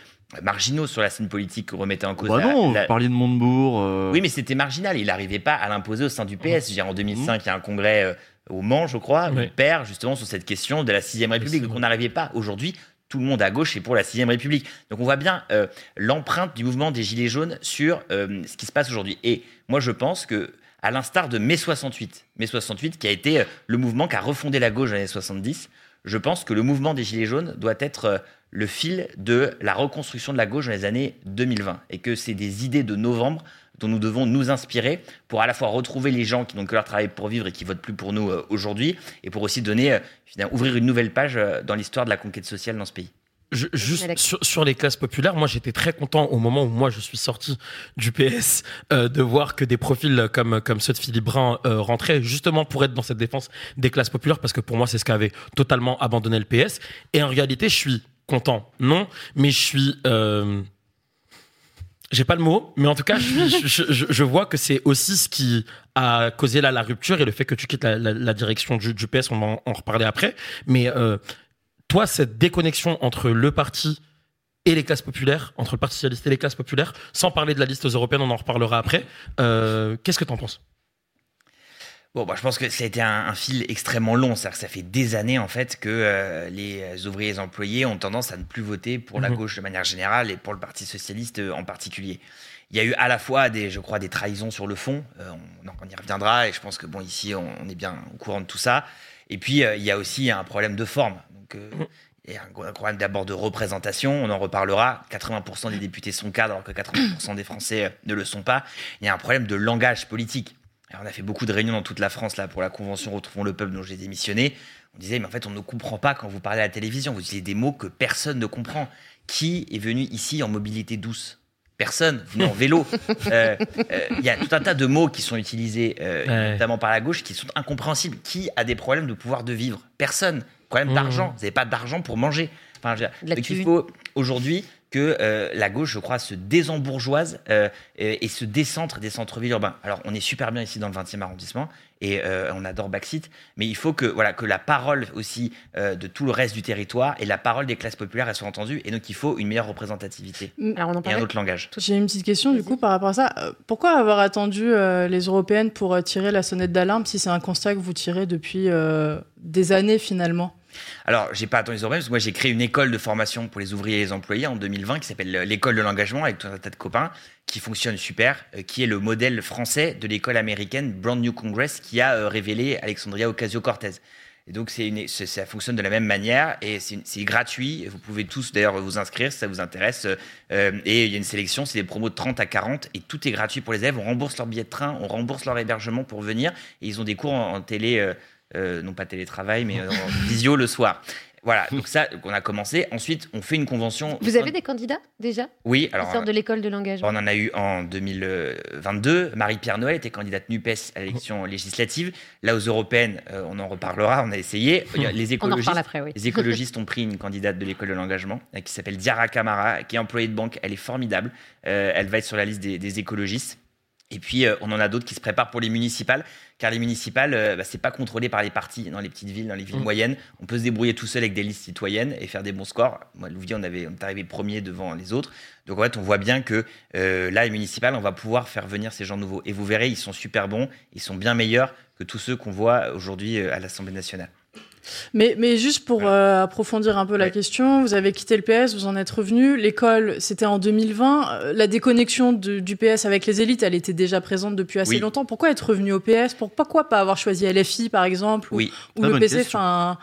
marginaux sur la scène politique remettaient en cause Bah la- non, la- vous parliez de Montebourg. euh, oui, mais c'était marginal. Il n'arrivait pas à l'imposer au sein du PS. Dire, en 2005, il y a un congrès euh, au Mans, je crois, où il perd justement sur cette question de la sixième République. Donc on n'arrivait pas. Aujourd'hui, tout le monde à gauche est pour la sixième République. Donc on voit bien euh, l'empreinte du mouvement des Gilets jaunes sur euh, ce qui se passe aujourd'hui. Et moi, je pense que à l'instar de mai 68, mai 68 qui a été euh, le mouvement qui a refondé la gauche dans les années 70, je pense que le mouvement des Gilets jaunes doit être le fil de la reconstruction de la gauche dans les années 2020 et que c'est des idées de novembre dont nous devons nous inspirer pour à la fois retrouver les gens qui n'ont que leur travail pour vivre et qui votent plus pour nous euh, aujourd'hui et pour aussi donner euh, finalement, ouvrir une nouvelle page euh, dans l'histoire de la conquête sociale dans ce pays. Je- juste sur, sur les classes populaires, moi j'étais très content au moment où moi je suis sorti du PS euh, de voir que des profils comme, comme ceux de Philippe Brun euh, rentraient justement pour être dans cette défense des classes populaires parce que pour moi c'est ce qu'avait totalement abandonné le PS. Et en réalité, je suis content, non, mais je suis. euh, j'ai pas le mot, mais en tout cas, je, vois que c'est aussi ce qui a causé la rupture et le fait que tu quittes la, direction du, PS, on va en, reparler après. Mais euh, toi, cette déconnexion entre le parti et les classes populaires, entre le Parti socialiste et les classes populaires, sans parler de la liste européenne, on en reparlera après. euh, Qu'est-ce que t'en penses? Bon, bah, je pense que ça a été un, un fil extrêmement long. C'est-à-dire que ça fait des années, en fait, que euh, les ouvriers et les employés ont tendance à ne plus voter pour la Mhm. gauche de manière générale et pour le Parti socialiste euh, en particulier. Il y a eu à la fois des, je crois, des trahisons sur le fond. Euh, on, on y reviendra et je pense que bon, ici, on, on est bien au courant de tout ça. Et puis, euh, il y a aussi un problème de forme. Donc, euh, il y a un problème d'abord de représentation, on en reparlera. 80% des députés sont cadres, alors que 80% des Français euh, ne le sont pas. Il y a un problème de langage politique. Alors, on a fait beaucoup de réunions dans toute la France là pour la convention Retrouvons le peuple dont j'ai démissionné. On disait mais en fait on ne comprend pas quand vous parlez à la télévision. Vous utilisez des mots que personne ne comprend. Qui est venu ici en mobilité douce? Personne, venu en vélo. Euh, euh, Il y a tout un tas de mots qui sont utilisés, euh, Ouais. notamment par la gauche, qui sont incompréhensibles. Qui a des problèmes de pouvoir de vivre? Personne. Problème Mmh. d'argent. Vous n'avez pas d'argent pour manger. Enfin, je veux dire, donc il faut aujourd'hui que euh, la gauche, je crois, se désembourgeoise euh, et, et se décentre des centres-villes urbains. Alors, on est super bien ici dans le 20e arrondissement et euh, on adore Baxit, mais il faut que, voilà, que la parole aussi euh, de tout le reste du territoire et la parole des classes populaires elles soient entendues. Et donc, il faut une meilleure représentativité Alors, on en et un autre langage. J'ai une petite question du coup par rapport à ça. Pourquoi avoir attendu euh, les européennes pour euh, tirer la sonnette d'alarme si c'est un constat que vous tirez depuis euh, des années finalement? Alors, j'ai pas attendu les parce que moi, j'ai créé une école de formation pour les ouvriers et les employés en 2020 qui s'appelle euh, l'école de l'engagement avec tout un tas de copains qui fonctionne super, euh, qui est le modèle français de l'école américaine Brand New Congress qui a euh, révélé Alexandria Ocasio-Cortez. Et donc, une, ça fonctionne de la même manière et c'est gratuit. Vous pouvez tous d'ailleurs vous inscrire si ça vous intéresse. Et il y a une sélection, c'est des promos de 30 à 40 et tout est gratuit pour les élèves. On rembourse leur billet de train, on rembourse leur hébergement pour venir et ils ont des cours en, télé, non pas télétravail, mais euh, en visio le soir. Voilà, donc ça, on a commencé. Ensuite, on fait une convention. Vous avez des candidats déjà? Oui, Alors, sortent de l'école de l'engagement. On en a eu en 2022. Marie-Pierre Noël était candidate NUPES à l'élection législative. Là, aux européennes, euh, on en reparlera, on a essayé. Les On en écologistes, après, oui. les écologistes ont pris une candidate de l'école de l'engagement euh, qui s'appelle Diara Camara, qui est employée de banque. Elle est formidable. Euh, elle va être sur la liste des, des écologistes. Et puis, euh, on en a d'autres qui se préparent pour les municipales, car les municipales, euh, bah, c'est pas contrôlé par les partis dans les petites villes, dans les villes Mm. moyennes. On peut se débrouiller tout seul avec des listes citoyennes et faire des bons scores. Moi, Louviers, on, avait, on est arrivé premier devant les autres. Donc, en fait, on voit bien que euh, là, les municipales, on va pouvoir faire venir ces gens nouveaux. Et vous verrez, ils sont super bons, ils sont bien meilleurs que tous ceux qu'on voit aujourd'hui à l'Assemblée nationale. Mais, mais juste pour euh, approfondir un peu la question, vous avez quitté le PS, vous en êtes revenu. L'école, c'était en 2020. Euh, La déconnexion de- du PS avec les élites, elle était déjà présente depuis assez Oui. longtemps. Pourquoi être revenu au PS? Pour- Pourquoi pas avoir choisi LFI, par exemple Ou, Oui. ou le PC. Enfin,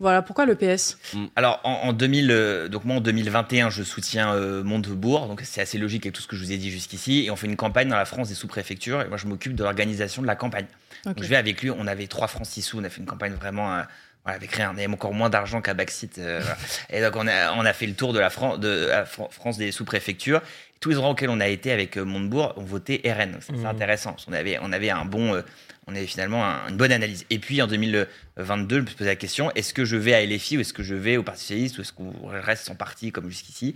voilà, pourquoi le PS Alors en, en 2000, euh, donc moi en 2021, je soutiens euh, Montebourg, donc c'est assez logique avec tout ce que je vous ai dit jusqu'ici, et on fait une campagne dans la France des sous-préfectures, et moi je m'occupe de l'organisation de la campagne. Donc je vais avec lui, on avait trois francs six sous, on a fait une campagne vraiment euh, voilà, avec rien, on avait encore moins d'argent qu'à Backseat, euh, voilà. et donc on a, on a fait le tour de la, Fran- de Fran- France des sous-préfectures. Tous les endroits auxquels on a été avec euh, Montebourg ont voté RN. C'est Mhm. intéressant. qu'on avait, on avait un bon, euh, on avait finalement un- une bonne analyse. Et puis en 2022, je me suis posé la question est-ce que je vais à LFI ou est-ce que je vais au Parti socialiste ou est-ce qu'on reste sans parti comme jusqu'ici?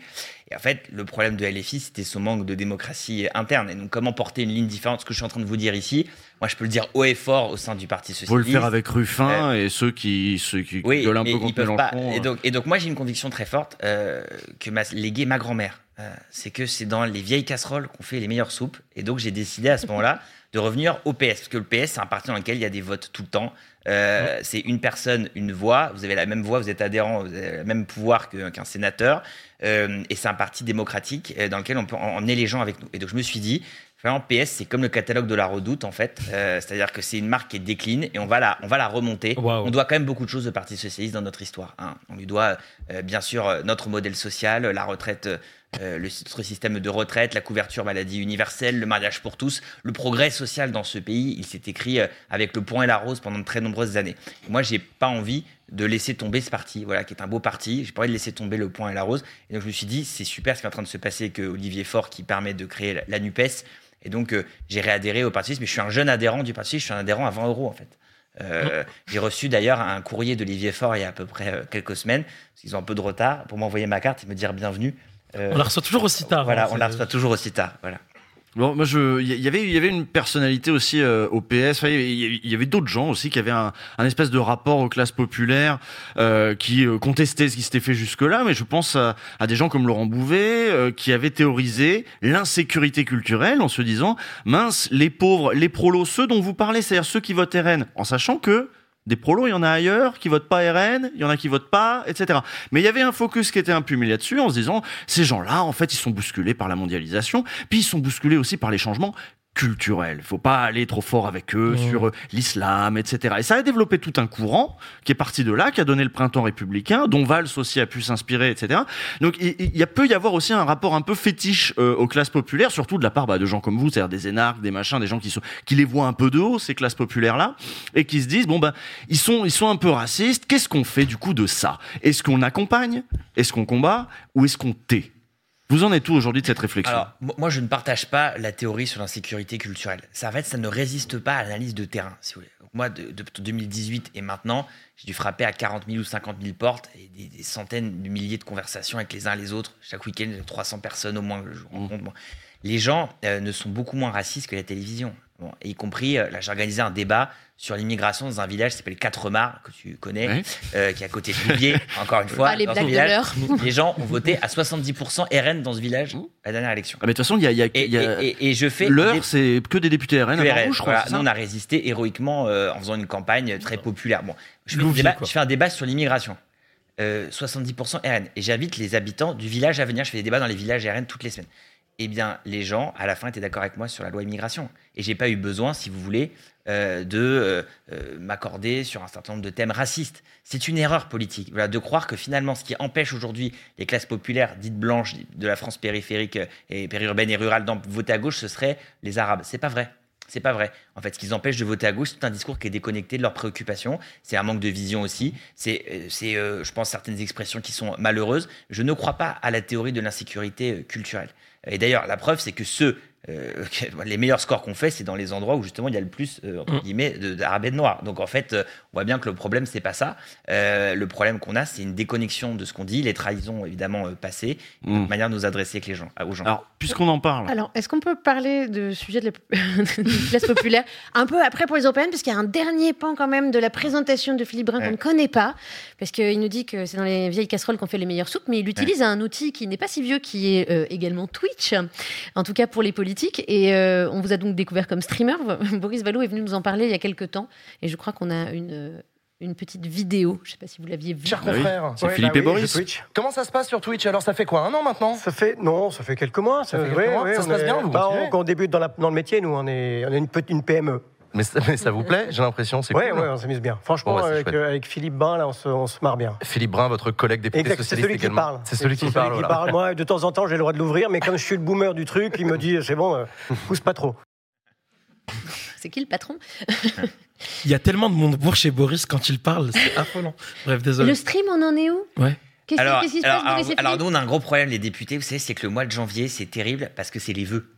Et en fait, le problème de LFI, c'était son manque de démocratie interne. Et donc, comment porter une ligne différente? Ce que je suis en train de vous dire ici, moi, je peux le dire haut et fort au sein du Parti socialiste. Faut le faire avec Ruffin et ceux qui, ceux qui Oui, gueulent un peu contre. Mélenchon. Et donc, et donc moi, j'ai une conviction très forte euh, que m'a légué ma grand-mère. Euh, c'est que c'est dans les vieilles casseroles qu'on fait les meilleures soupes. Et donc, j'ai décidé à ce moment-là de revenir au PS. Parce que le PS, c'est un parti dans lequel il y a des votes tout le temps. Euh, C'est une personne, une voix. Vous avez la même voix, vous êtes adhérent, vous avez le même pouvoir qu'un sénateur. Euh, et c'est un parti démocratique euh, dans lequel on peut emmener les gens avec nous. Et donc, je me suis dit, Vraiment, PS, c'est comme le catalogue de la Redoute, en fait. Euh, C'est-à-dire que c'est une marque qui décline et on va la, on va la remonter. On doit quand même beaucoup de choses au Parti Socialiste dans notre histoire. hein. On lui doit, euh, bien sûr, euh, notre modèle social, la retraite, euh, le, notre système de retraite, la couverture maladie universelle, le mariage pour tous. Le progrès social dans ce pays, il s'est écrit avec le point et la rose pendant de très nombreuses années. Moi, j'ai pas envie de laisser tomber ce parti, voilà, qui est un beau parti. J'ai pas envie de laisser tomber le point et la rose. Et donc, je me suis dit, c'est super ce qui est en train de se passer avec euh, Olivier Faure qui permet de créer la, la NUPES. Et donc, euh, j'ai réadhéré au Parti mais je suis un jeune adhérent du Parti je suis un adhérent à 20 euros, en fait. Euh, j'ai reçu d'ailleurs un courrier d'Olivier Faure il y a à peu près euh, quelques semaines, parce qu'ils ont un peu de retard, pour m'envoyer ma carte et me dire bienvenue. On la reçoit toujours aussi tard. Voilà, hein, on la reçoit toujours aussi tard. Voilà. Bon, moi, je, il y avait, il y avait une personnalité aussi euh, au PS. Enfin, Il y avait- il y avait d'autres gens aussi qui avaient un, un espèce de rapport aux classes populaires, euh, qui euh, contestaient ce qui s'était fait jusque-là. Mais je pense à, à des gens comme Laurent Bouvet, euh, qui avaient théorisé l'insécurité culturelle en se disant, mince, les pauvres, les prolos, ceux dont vous parlez, c'est-à-dire ceux qui votent RN, en sachant que des prolos, il y en a ailleurs qui votent pas RN, il y en a qui votent pas, etc. Mais il y avait un focus qui était un peu mis là-dessus en se disant, ces gens-là, en fait, ils sont bousculés par la mondialisation, puis ils sont bousculés aussi par les changements culturels. Faut pas aller trop fort avec eux Mmh. sur euh, l'islam, etc. Et ça a développé tout un courant qui est parti de là, qui a donné le printemps républicain, dont Valls aussi a pu s'inspirer, etc. Donc il, il y a peut y avoir aussi un rapport un peu fétiche euh, aux classes populaires, surtout de la part bah, de gens comme vous, c'est-à-dire des énarques, des machins, des gens qui sont qui les voient un peu de haut ces classes populaires là, et qui se disent bon ben ils sont ils sont un peu racistes. Qu'est-ce qu'on fait du coup de ça? Est-ce qu'on accompagne? Est-ce qu'on combat? Ou est-ce qu'on tait? Vous en êtes où aujourd'hui de cette réflexion? Alors, moi, je ne partage pas la théorie sur l'insécurité culturelle. Ça, en fait, ça ne résiste pas à l'analyse de terrain, si vous voulez. Donc, moi, de, de 2018 et maintenant, j'ai dû frapper à 40 000 ou 50 000 portes et des, des centaines de milliers de conversations avec les uns et les autres. Chaque week-end, 300 personnes au moins que je rencontre. Bon. Les gens euh, ne sont beaucoup moins racistes que la télévision. Bon, y compris, euh, là, j'ai organisé un débat sur l'immigration dans un village qui s'appelle Quatre-Mars, que tu connais, Ouais. euh, qui est à côté de Louviers, encore une fois. Ah, les village. Les gens ont voté à 70% RN dans ce village à la dernière élection. Ah, mais de toute façon, il y a, il y a- Et, y a- et- et- et je fais. l'heure, des- c'est que des députés RN que RN, je crois. voilà. Nous, on a résisté héroïquement euh, en faisant une campagne très populaire. Bon, je fais, Louvier, débat, je fais un débat sur l'immigration. Euh, 70% RN. Et j'invite les habitants du village à venir. Je fais des débats dans les villages RN toutes les semaines. Eh bien, les gens, à la fin, étaient d'accord avec moi sur la loi immigration. Et j'ai pas eu besoin, si vous voulez, euh, de euh, euh, m'accorder sur un certain nombre de thèmes racistes. C'est une erreur politique. Voilà, de croire que finalement, ce qui empêche aujourd'hui les classes populaires dites blanches de la France périphérique et périurbaine et rurale d'en voter à gauche, ce serait les Arabes. C'est pas vrai. C'est pas vrai. En fait, ce qui les empêche de voter à gauche, c'est un discours qui est déconnecté de leurs préoccupations. C'est un manque de vision aussi. C'est, euh, c'est, euh, je pense, certaines expressions qui sont malheureuses. Je ne crois pas à la théorie de l'insécurité euh, culturelle. Et d'ailleurs, la preuve, c'est que ceux euh, les meilleurs scores qu'on fait, c'est dans les endroits où justement il y a le plus, euh, entre Mm. guillemets, d'arabes et de noirs. Donc en fait, euh, on voit bien que le problème, c'est pas ça. Euh, le problème qu'on a, c'est une déconnexion de ce qu'on dit, les trahisons évidemment euh, passées, et Mm. notre manière de nous adresser avec les gens, aux gens. Alors, puisqu'on en parle, Alors, est-ce qu'on peut parler de sujet de la classe populaire un peu après pour les européennes, parce qu'il y a un dernier pan quand même de la présentation de Philippe Brun qu'on Ouais. ne connaît pas, parce qu'il nous dit que c'est dans les vieilles casseroles qu'on fait les meilleures soupes, mais il utilise un outil qui n'est pas si vieux, qui est euh, également Twitch, en tout cas pour les politiques. Et euh, on vous a donc découvert comme streamer. Boris Vallot est venu nous en parler il y a quelques temps, et je crois qu'on a une, euh, une petite vidéo. Je ne sais pas si vous l'aviez vue. Chers Ah oui, confrères. c'est Philippe et Boris. Twitch. Comment ça se passe sur Twitch? Alors, ça fait quoi Un an maintenant? Ça fait non, ça fait quelques mois. Ça fait quelques oui, mois oui, Ça se passe est- bien, vous bah, on, on débute dans, la- dans le métier, nous. On est, on est une PME. Mais ça, mais ça vous plaît J'ai l'impression, c'est Ouais, cool. ouais, on s'amuse bien. Franchement, Bon, c'est avec, euh, avec Philippe Bain, là, on se, on se marre bien. Philippe Brun, votre collègue député Exact, c'est socialiste celui qui parle. C'est celui qui parle. voilà. parle. Moi, de temps en temps, j'ai le droit de l'ouvrir, mais comme je suis le boomer du truc, il me dit c'est bon, euh, pousse pas trop. C'est qui le patron? Il y a tellement de monde bourre chez Boris quand il parle, c'est affolant. Bref, désolé. Le stream, on en est où? Ouais. Qu'est-ce alors, qui se alors, passe, nous, on a un gros problème, les députés, vous savez, c'est que le mois de janvier, c'est terrible parce que c'est les vœux.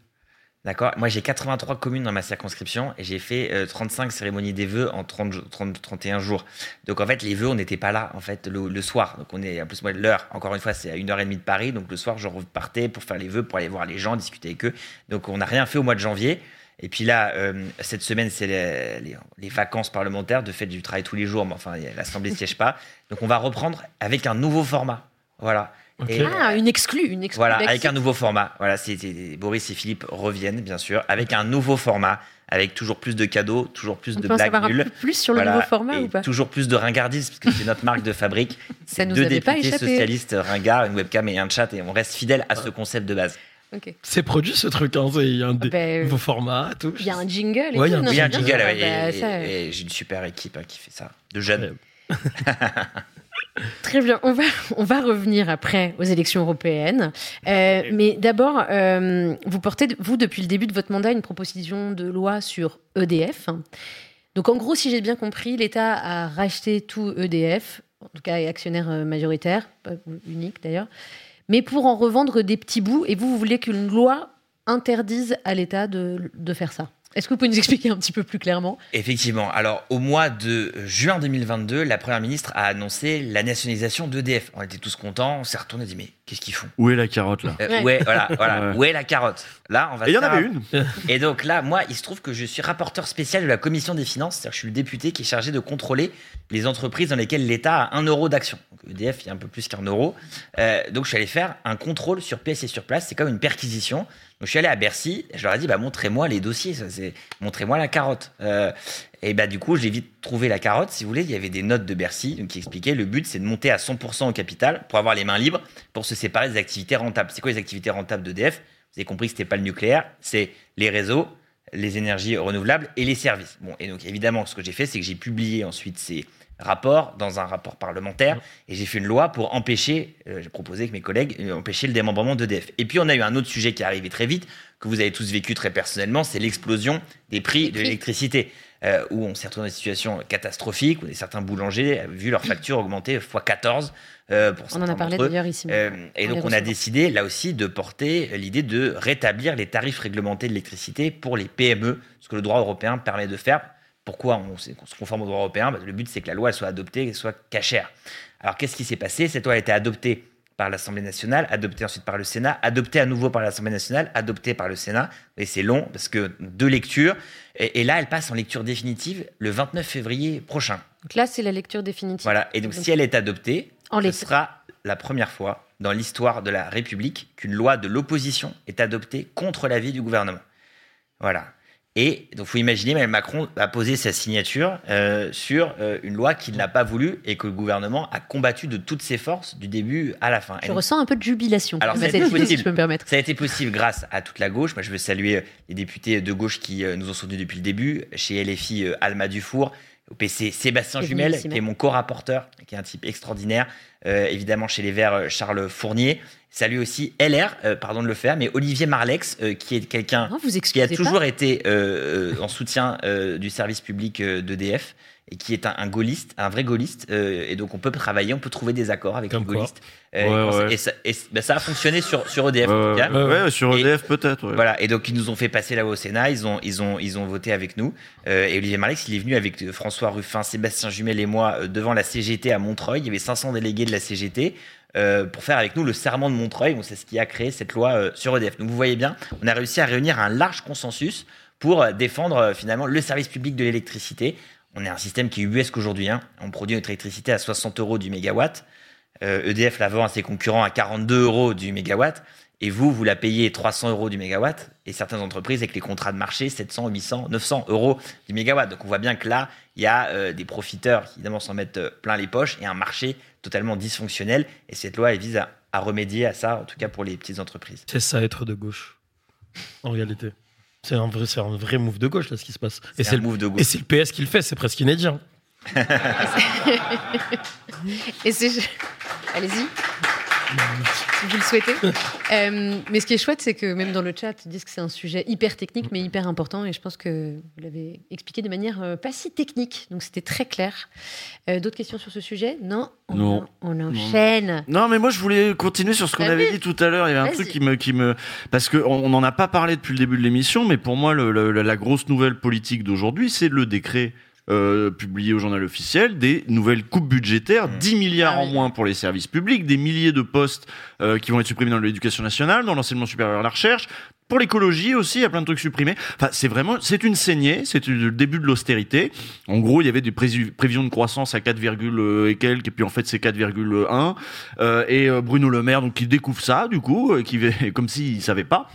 D'accord Moi, j'ai 83 communes dans ma circonscription et j'ai fait euh, 35 cérémonies des vœux en 30, jours- 30 31 jours. Donc, en fait, les vœux, on n'était pas là, en fait, le, soir. Donc, on est, en plus, moi, l'heure, encore une fois, c'est à 1h30 de Paris. Donc, le soir, je repartais pour faire les vœux, pour aller voir les gens, discuter avec eux. Donc, on n'a rien fait au mois de janvier. Et puis là, euh, cette semaine, c'est les, les- les vacances parlementaires. De fait, du travail tous les jours, mais enfin, l'Assemblée ne siège pas. Donc, on va reprendre avec un nouveau format. Voilà. Et, Ah, une exclue, une exclue. voilà, avec un nouveau format. Voilà, c'est c'est- Boris et Philippe reviennent, bien sûr, avec un nouveau format, avec toujours plus de cadeaux, toujours plus On de blagues savoir un nulles. peu plus sur le Voilà, nouveau format et ou pas Toujours plus de ringardisme, parce que c'est notre marque de fabrique. Ça nous deux avait pas députés échappé. socialistes ringards, une webcam et un chat, et on reste fidèle à ce concept de base. Ok. C'est produit ce truc, hein, il y a un des Ben, nouveaux formats, tout. Il y a un jingle et Ouais, il y a tout. un non, jingle, ça. ouais, Bah, et- ça, et, et j'ai une super équipe hein, qui fait ça, de jeunes. Très bien, on va, on va revenir après aux élections européennes. Euh, mais d'abord, euh, vous portez, vous, depuis le début de votre mandat, une proposition de loi sur EDF. Donc en gros, si j'ai bien compris, l'État a racheté tout EDF, en tout cas est actionnaire euh, majoritaire, pas unique d'ailleurs, mais pour en revendre des petits bouts. Et vous, vous voulez qu'une loi interdise à l'État de, de faire ça? Est-ce que vous pouvez nous expliquer un petit peu plus clairement? Effectivement. Alors, au mois de juin 2022, la première ministre a annoncé la nationalisation d'EDF. On était tous contents, on s'est retourné et dit Mais qu'est-ce qu'ils font Où est la carotte là Euh, ouais, voilà, voilà. Ouais. Où est la carotte Là, on va. Et il y en avait un- une. Et donc là, moi, il se trouve que je suis rapporteur spécial de la commission des finances, c'est-à-dire que je suis le député qui est chargé de contrôler les entreprises dans lesquelles l'État a un euro d'action. EDF, il y a un peu plus qu'un euro. Euh, donc je suis allé faire un contrôle sur pièce et sur place. C'est comme une perquisition. Donc je suis allé à Bercy. Et je leur ai dit, bah montrez-moi les dossiers. Montrez-moi la carotte. Euh, et bah du coup, j'ai vite trouvé la carotte. Si vous voulez, il y avait des notes de Bercy qui expliquaient le but, c'est de monter à 100% au capital pour avoir les mains libres pour se séparer des activités rentables. C'est quoi les activités rentables d'EDF? Vous avez compris que c'était pas le nucléaire, c'est les réseaux, les énergies renouvelables et les services. Bon, et donc évidemment, ce que j'ai fait, c'est que j'ai publié ensuite ces rapports dans un rapport parlementaire et j'ai fait une loi pour empêcher, euh, j'ai proposé avec mes collègues, euh, empêcher le démembrement d'EDF. Et puis on a eu un autre sujet qui est arrivé très vite, que vous avez tous vécu très personnellement, c'est l'explosion des prix de l'électricité. Euh, où on s'est retrouvé dans une situation catastrophique, où certains boulangers ont vu leur facture augmenter x 14 euh, pour On en a parlé d'ailleurs ici. Euh, et On donc on a décidé là aussi de porter l'idée de rétablir les tarifs réglementés de l'électricité pour les PME, ce que le droit européen permet de faire. Pourquoi on, se conforme au droit européen? Que Le but c'est que la loi soit adoptée, qu'elle soit cachère. Alors qu'est-ce qui s'est passé? Cette loi a été adoptée par l'Assemblée nationale, adoptée ensuite par le Sénat, adoptée à nouveau par l'Assemblée nationale, adoptée par le Sénat. Et c'est long parce que deux lectures. Et, et là, elle passe en lecture définitive le 29 février prochain. Donc là, c'est la lecture définitive. Voilà. Et donc, si elle est adoptée, En ce sera la première fois dans l'histoire de la République qu'une loi de l'opposition est adoptée contre l'avis du gouvernement. Voilà. Et donc, faut imaginer, Emmanuel Macron a posé sa signature euh, sur euh, une loi qu'il n'a pas voulu et que le gouvernement a combattu de toutes ses forces du début à la fin. Je donc, ressens un peu de jubilation. alors, ça a, été si je possible. peux me permettre. ça a été possible grâce à toute la gauche. Moi, je veux saluer les députés de gauche qui euh, nous ont soutenus depuis le début. Chez LFI, euh, Alma Dufour. Au PC, Sébastien Jumel, qui est mon co-rapporteur, qui est un type extraordinaire. Euh, évidemment, chez les Verts, euh, Charles Fournier. Salut aussi LR, euh, pardon de le faire, mais Olivier Marlex, euh, qui est quelqu'un qui a toujours pas. été euh, en soutien euh, du service public euh, d'EDF et qui est un, un gaulliste, un vrai gaulliste. euh, et donc on peut travailler, on peut trouver des accords avec les quoi. gaullistes. Ouais, et, quand ça- ouais. et ça, et c- ben, ça a fonctionné sur, sur EDF en Ouais, tout cas. ouais, ouais, sur EDF peut-être. ouais. Voilà, et donc ils nous ont fait passer là-haut au Sénat, ils ont, ils ont, ils ont voté avec nous. Euh, et Olivier Marlex, il est venu avec François Ruffin, Sébastien Jumel et moi euh, devant la CGT à Montreuil. Il y avait 500 délégués de la CGT euh, pour faire avec nous le serment de Montreuil. Donc c'est ce qui a créé cette loi euh, sur EDF. Donc vous voyez bien, on a réussi à réunir un large consensus pour euh, défendre finalement le service public de l'électricité. On est un système qui est ubuesque aujourd'hui. hein. On produit notre électricité à 60 euros du mégawatt. EDF la vend à ses concurrents à 42 euros du mégawatt. Et vous, vous la payez 300 euros du mégawatt. Et certaines entreprises, avec les contrats de marché, 700, 800, 900 euros du mégawatt. Donc on voit bien que là, il y a des profiteurs qui évidemment s'en mettent plein les poches et un marché totalement dysfonctionnel. Et cette loi, elle vise à, à remédier à ça, en tout cas pour les petites entreprises. C'est ça être de gauche, en réalité. C'est un vrai, c'est un vrai move de gauche là ce qui se passe. C'est un move de gauche. Et c'est le PS qui le fait, c'est presque inédit. hein. Et c'est. Allez-y. Si vous le souhaitez. Euh, mais ce qui est chouette, c'est que même dans le chat, ils disent que c'est un sujet hyper technique, mais hyper important. Et je pense que vous l'avez expliqué de manière euh, pas si technique. Donc c'était très clair. Euh, D'autres questions sur ce sujet? Non on, Non. on enchaîne. Non, mais moi je voulais continuer sur ce qu'on Bah avait dit tout à l'heure. Il y avait un truc qui me, qui me, parce que on n'en a pas parlé depuis le début de l'émission, mais pour moi le- le- la grosse nouvelle politique d'aujourd'hui, c'est le décret. Euh, publié au journal officiel des nouvelles coupes budgétaires, 10 milliards Ah en moins pour les services publics, des milliers de postes euh, qui vont être supprimés dans l'éducation nationale, dans l'enseignement supérieur et la recherche, pour l'écologie aussi, il y a plein de trucs supprimés. Enfin, c'est vraiment, c'est une saignée, c'est le début de l'austérité. En gros, il y avait des prévisions de croissance à 4, et quelques, et puis en fait c'est 4,1. Euh, et euh, Bruno Le Maire, donc qui découvre ça, du coup, euh, qui va- comme s'il savait pas.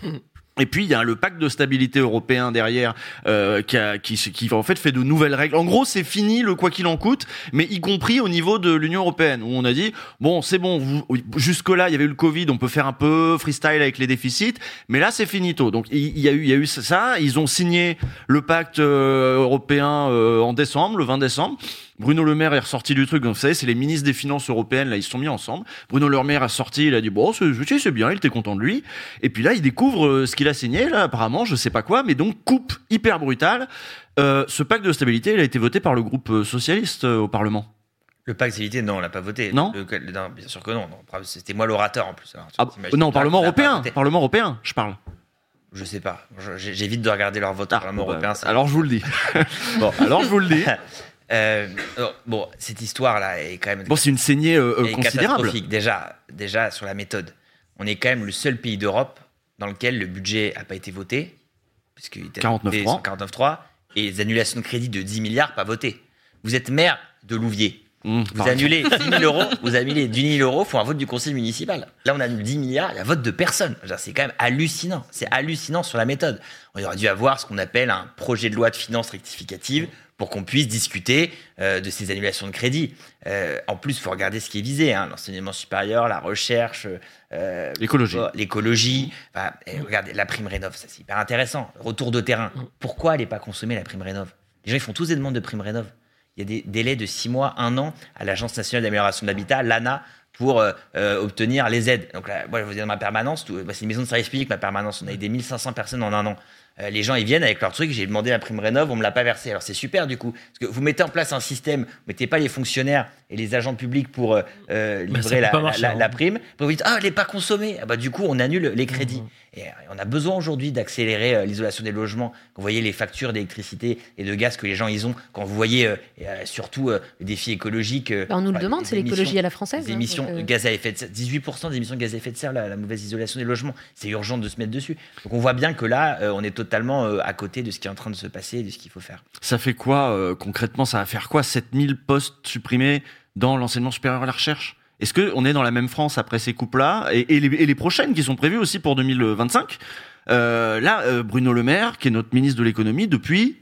Et puis il y a le pacte de stabilité européen derrière euh, qui, a, qui, qui en fait fait de nouvelles règles. En gros, c'est fini le quoi qu'il en coûte, mais y compris au niveau de l'Union européenne où on a dit bon c'est bon, vous- jusque là il y avait eu le Covid, on peut faire un peu freestyle avec les déficits, mais là c'est finito. Donc il y, a eu il y a eu ça, ils ont signé le pacte euh, européen euh, en décembre, le 20 décembre. Bruno Le Maire est ressorti du truc, donc vous savez, c'est les ministres des Finances européennes, là, ils se sont mis ensemble. Bruno Le Maire a sorti, il a dit, bon, c'est bien, il était content de lui. Et puis là, il découvre euh, ce qu'il a signé, là, apparemment, je sais pas quoi, mais donc, coupe hyper brutale. Euh, ce pacte de stabilité, il a été voté par le groupe euh, socialiste au Parlement. Le pacte stabilité, non, on l'a pas voté. Non Le- le- non, Bien sûr que non. non. C'était moi l'orateur en plus. alors, tu Ah, non, Parlement européen. Parlement européen, je parle. Je sais pas. J'évite de regarder leur vote au Parlement bah, européen. c'est- alors je vous le dis. bon, alors je vous le dis. Euh, bon, cette histoire-là est quand même. Bon, c'est une saignée euh, euh, considérable. catastrophique. Déjà, déjà sur la méthode, on est quand même le seul pays d'Europe dans lequel le budget n'a pas été voté, puisqu'il était 49.3. voté sur 49.3, et les annulations de crédit de 10 milliards pas votées. Vous êtes maire de Louviers. vous pardon. annulez 10 000 euros, vous annulez 10 000 euros, faut un vote du conseil municipal. Là, on annule 10 milliards, il y a vote de personne. C'est quand même hallucinant. C'est hallucinant sur la méthode. On aurait dû avoir ce qu'on appelle un projet de loi de finances rectificative pour qu'on puisse discuter euh, de ces annulations de crédit. Euh, en plus, il faut regarder ce qui est visé, hein, l'enseignement supérieur, la recherche, euh, L'écologie. euh, l'écologie. Enfin, regardez, la prime rénov, ça c'est hyper intéressant. Retour de terrain. Pourquoi elle n'est pas consommée, la prime rénov? Les gens, ils font tous des demandes de prime rénov. Il y a des délais de 6 mois, 1 an à l'Agence nationale d'amélioration de l'habitat, l'ANA, pour euh, euh, obtenir les aides. Donc là, moi, je vous dis dans ma permanence, tout- bah, c'est une maison de service public, ma permanence. On a aidé 1500 personnes en un an. Euh, les gens, ils viennent avec leur truc, j'ai demandé la prime rénov, on me l'a pas versé. Alors c'est super du coup, parce que vous mettez en place un système, vous mettez pas les fonctionnaires et les agents publics pour euh, euh, Bah, livrer la, hein. la prime. Vous dites, ah, elle n'est pas consommée. Ah bah, du coup, on annule les crédits. Et euh, on a besoin aujourd'hui d'accélérer euh, l'isolation des logements. Quand vous voyez les factures d'électricité et de gaz que les gens ils ont, quand vous voyez euh, et, euh, surtout euh, les défis écologiques. euh, Bah, on nous le demande, c'est l'écologie à la française, Les hein, émissions gaz à effet de serre, 18% des émissions de gaz à effet de serre, la, la mauvaise isolation des logements. C'est urgent de se mettre dessus. Donc on voit bien que là, euh, on est totalement euh, à côté de ce qui est en train de se passer et de ce qu'il faut faire. Ça fait quoi euh, concrètement? Ça va faire quoi? 7000 postes supprimés dans l'enseignement supérieur et la recherche Est-ce qu'on est dans la même France après ces coupes-là et, les, prochaines qui sont prévues aussi pour 2025 Euh, Là, euh, Bruno Le Maire, qui est notre ministre de l'économie depuis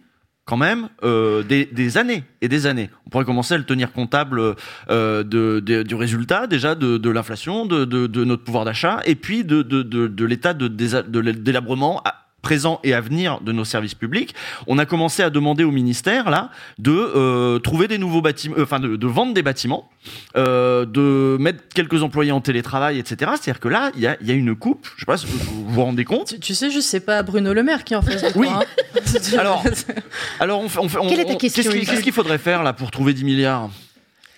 quand même euh, des, années et des années. On pourrait commencer à le tenir comptable du résultat déjà de, l'inflation, de, notre pouvoir d'achat et puis de, l'état de, délabrement à- présent et à venir de nos services publics, on a commencé à demander au ministère là de euh, trouver des nouveaux bâtiments, euh, enfin de, de vendre des bâtiments, euh, de mettre quelques employés en télétravail, etc. C'est-à-dire que là, il y a, y a une coupe. Je sais pas si vous vous rendez compte. Tu, tu sais juste, c'est pas Bruno Le Maire qui est en face de toi. Oui. hein. Alors, alors on, fait- on fait- on- Quelle est ta on- question, Qu'est-ce qu'il Hugo qu'est-ce qu'il faudrait faire là pour trouver 10 milliards?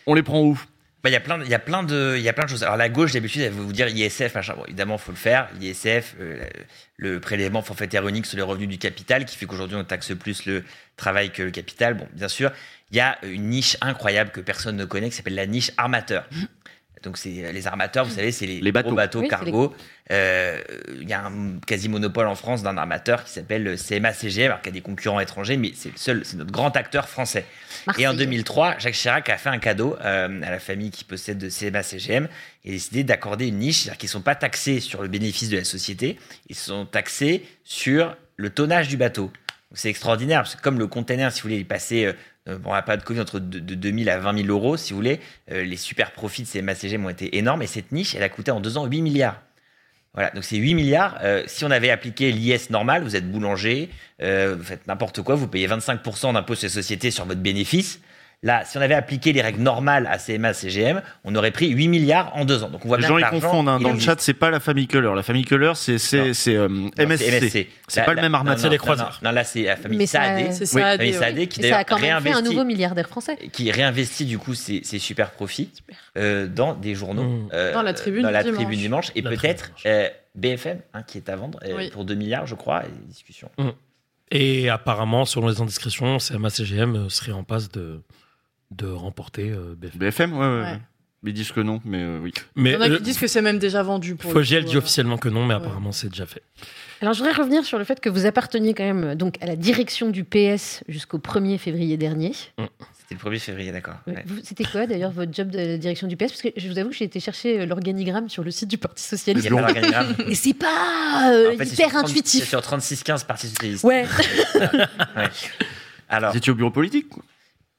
On les prend où? Il y a plein, de- il il choses. Alors la gauche d'habitude, elle veut vous dire ISF, machin. Évidemment, faut le faire. L'ISF, euh, le prélèvement forfaitaire unique sur les revenus du capital, qui fait qu'aujourd'hui on taxe plus le travail que le capital. Bien sûr, il y a une niche incroyable que personne ne connaît, qui s'appelle la niche armateur. Donc c'est les armateurs, vous savez, c'est les, Les bateaux. gros bateaux Oui, cargo. Euh, Il y a un quasi monopole en France d'un armateur qui s'appelle le CMA CGM, alors qu'il y a des concurrents étrangers, mais c'est le seul, c'est notre grand acteur français. Et en Marseille. 2003, Jacques Chirac a fait un cadeau euh, à la famille qui possède de CMA CGM et a décidé d'accorder une niche, c'est-à-dire qu'ils ne sont pas taxés sur le bénéfice de la société, ils sont taxés sur le tonnage du bateau. C'est extraordinaire, parce que comme le container, si vous voulez, il est on n'a pas de Covid entre de, de 2000 à 20 000 euros, si vous voulez, euh, les super profits de ces MACGM ont été énormes et cette niche, elle a coûté en deux ans 8 milliards. Voilà, donc c'est 8 milliards. Euh, si on avait appliqué l'IS normal, vous êtes boulanger, euh, vous faites n'importe quoi, vous payez 25% d'impôt sur les sociétés sur votre bénéfice. Là, si on avait appliqué les règles normales à CMA, CGM, on aurait pris 8 milliards en deux ans. Donc on voit Les bien gens ils confondent. hein. Dans le chat, c'est pas la famille Keller. La famille Keller, c'est c'est c'est euh, MSC. C'est pas le même armateur. non, les non, croiseurs. Non, là, c'est la famille Saadé. c'est Oui, Saadé, famille oui. Saadé qui d'ailleurs quand même fait un réinvestit nouveau milliardaire français. qui réinvestit du coup ses, ses super profits euh, dans des journaux, Mmh. euh, Dans la Tribune dans la du dimanche. Tribune dimanche, et peut-être euh, BFM hein, qui est à vendre euh, Oui. pour 2 milliards, je crois, et des discussions. Et apparemment, selon les indiscrétions, CMA CGM euh, serait en passe de, de remporter euh, BFM. BFM, ouais, ouais. Ouais. ouais. Ils disent que non, mais euh, oui. Mais Il y en a qui disent que c'est même déjà vendu. Pour le Fogiel dit euh. officiellement que non, mais apparemment c'est déjà fait. Alors, je voudrais revenir sur le fait que vous apparteniez quand même donc à la direction du PS jusqu'au 1er février dernier. C'était le 1er février, d'accord. Ouais. C'était quoi d'ailleurs votre job de la direction du PS Parce que je vous avoue que j'ai été chercher l'organigramme sur le site du Parti Il Socialiste. n'y a pas d'organigramme. Et c'est pas euh, En fait, hyper 30 C'est intuitif. sur 36-15 Parti Socialiste. Ouais. Ouais. Alors, Vous étiez au bureau politique quoi.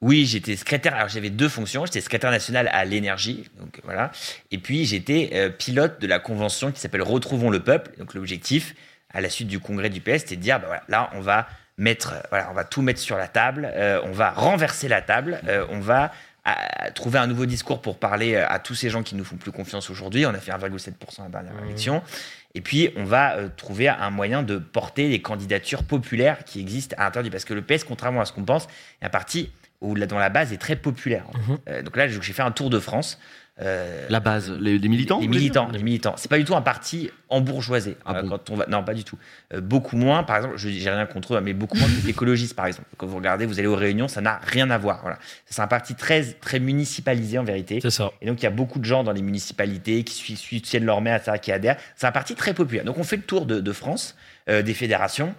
Oui, j'étais secrétaire. Alors j'avais deux fonctions. J'étais secrétaire national à l'énergie, donc voilà. Et puis j'étais euh, pilote de la convention qui s'appelle Retrouvons le peuple. Donc l'objectif, à la suite du congrès du PS, c'était de dire, bah, voilà, là on va mettre, euh, voilà, on va tout mettre sur la table. euh, on va renverser la table. euh, on va à- trouver un nouveau discours pour parler à tous ces gens qui nous font plus confiance aujourd'hui. On a fait 1,7% à la dernière élection. Et puis, on va euh, trouver un moyen de porter les candidatures populaires qui existent à l'intérieur du... Parce que le PS, contrairement à ce qu'on pense, est un parti où, là, dont la base est très populaire. fait. Euh, donc là, j'ai fait un tour de France. Euh, La base, les, les militants les militants, les militants. C'est pas du tout un parti embourgeoisé. Ah Euh, bon quand on va, non, pas du tout. Euh, beaucoup moins, par exemple, je j'ai rien contre eux, mais beaucoup moins que les écologistes, par exemple. Quand vous regardez, vous allez aux réunions, ça n'a rien à voir. Voilà. C'est un parti très, très municipalisé en vérité. C'est ça. Et donc, il y a beaucoup de gens dans les municipalités qui suivent, suivent tiennent leur main, etc., qui adhèrent. C'est un parti très populaire. Donc, on fait le tour de, de France, euh, des fédérations.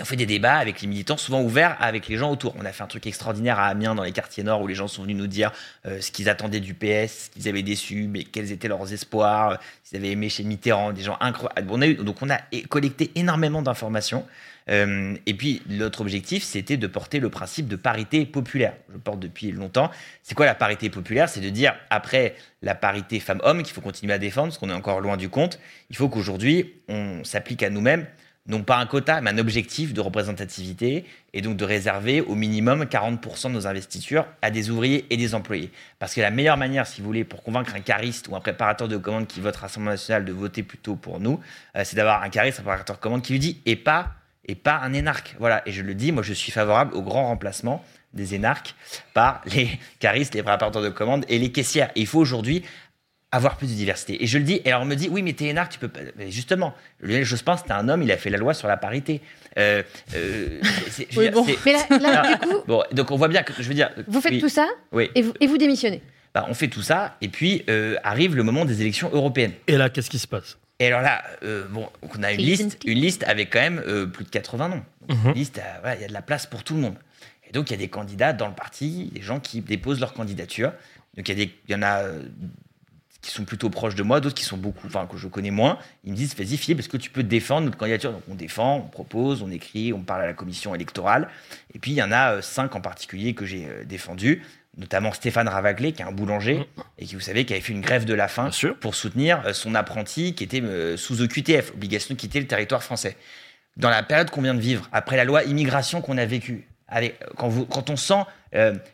On fait des débats avec les militants, souvent ouverts avec les gens autour. On a fait un truc extraordinaire à Amiens, dans les quartiers nord, où les gens sont venus nous dire euh, ce qu'ils attendaient du PS, ce qu'ils avaient déçu, mais quels étaient leurs espoirs, euh, s'ils avaient aimé chez Mitterrand, des gens incroyables. Donc on a collecté énormément d'informations. Euh, et puis l'autre objectif, c'était de porter le principe de parité populaire. Je porte depuis longtemps. C'est quoi la parité populaire? C'est de dire, après la parité femmes-hommes, qu'il faut continuer à défendre, parce qu'on est encore loin du compte, il faut qu'aujourd'hui, on s'applique à nous-mêmes non pas un quota, mais un objectif de représentativité, et donc de réserver au minimum 40% de nos investitures à des ouvriers et des employés. Parce que la meilleure manière, si vous voulez, pour convaincre un cariste ou un préparateur de commande qui vote Rassemblement national de voter plutôt pour nous, euh, c'est d'avoir un cariste, un préparateur de commande qui lui dit et pas et pas un énarque. Voilà. Et je le dis, moi, je suis favorable au grand remplacement des énarques par les caristes, les préparateurs de commandes et les caissières. Il faut aujourd'hui avoir plus de diversité. Et je le dis, et alors on me dit, oui, mais t'es énarque, tu peux pas. Mais justement, Lionel Jospin, c'était un homme, il a fait la loi sur la parité. Euh, euh, c'est- je veux Oui, dire, bon. c'est- Mais là- là, du coup- Bon, donc on voit bien que, je veux dire. Vous faites oui. tout ça Oui. et vous, et vous démissionnez. Bah, on fait tout ça, et puis euh, arrive le moment des élections européennes. Et là, qu'est-ce qui se passe? Et alors là, euh, bon, donc on a une liste, une liste avec quand même euh, plus de 80 noms. Donc, Mhm. Une liste, euh, voilà, il y a de la place pour tout le monde. Et donc il y a des candidats dans le parti, des gens qui déposent leur candidature. Donc il y, a des- il y en a euh, qui sont plutôt proches de moi, d'autres qui sont beaucoup, enfin que je connais moins. Ils me disent, vas-y Philippe, est-ce que tu peux défendre notre candidature Donc on défend, on propose, on écrit, on parle à la commission électorale. Et puis il y en a euh, cinq en particulier que j'ai euh, défendus, notamment Stéphane Ravaglet, qui est un boulanger et qui, vous savez, qui avait fait une grève de la faim pour soutenir euh, son apprenti qui était euh, sous OQTF, obligation de quitter le territoire français. dans la période qu'on vient de vivre, après la loi immigration qu'on a vécue, quand, vous, quand on sent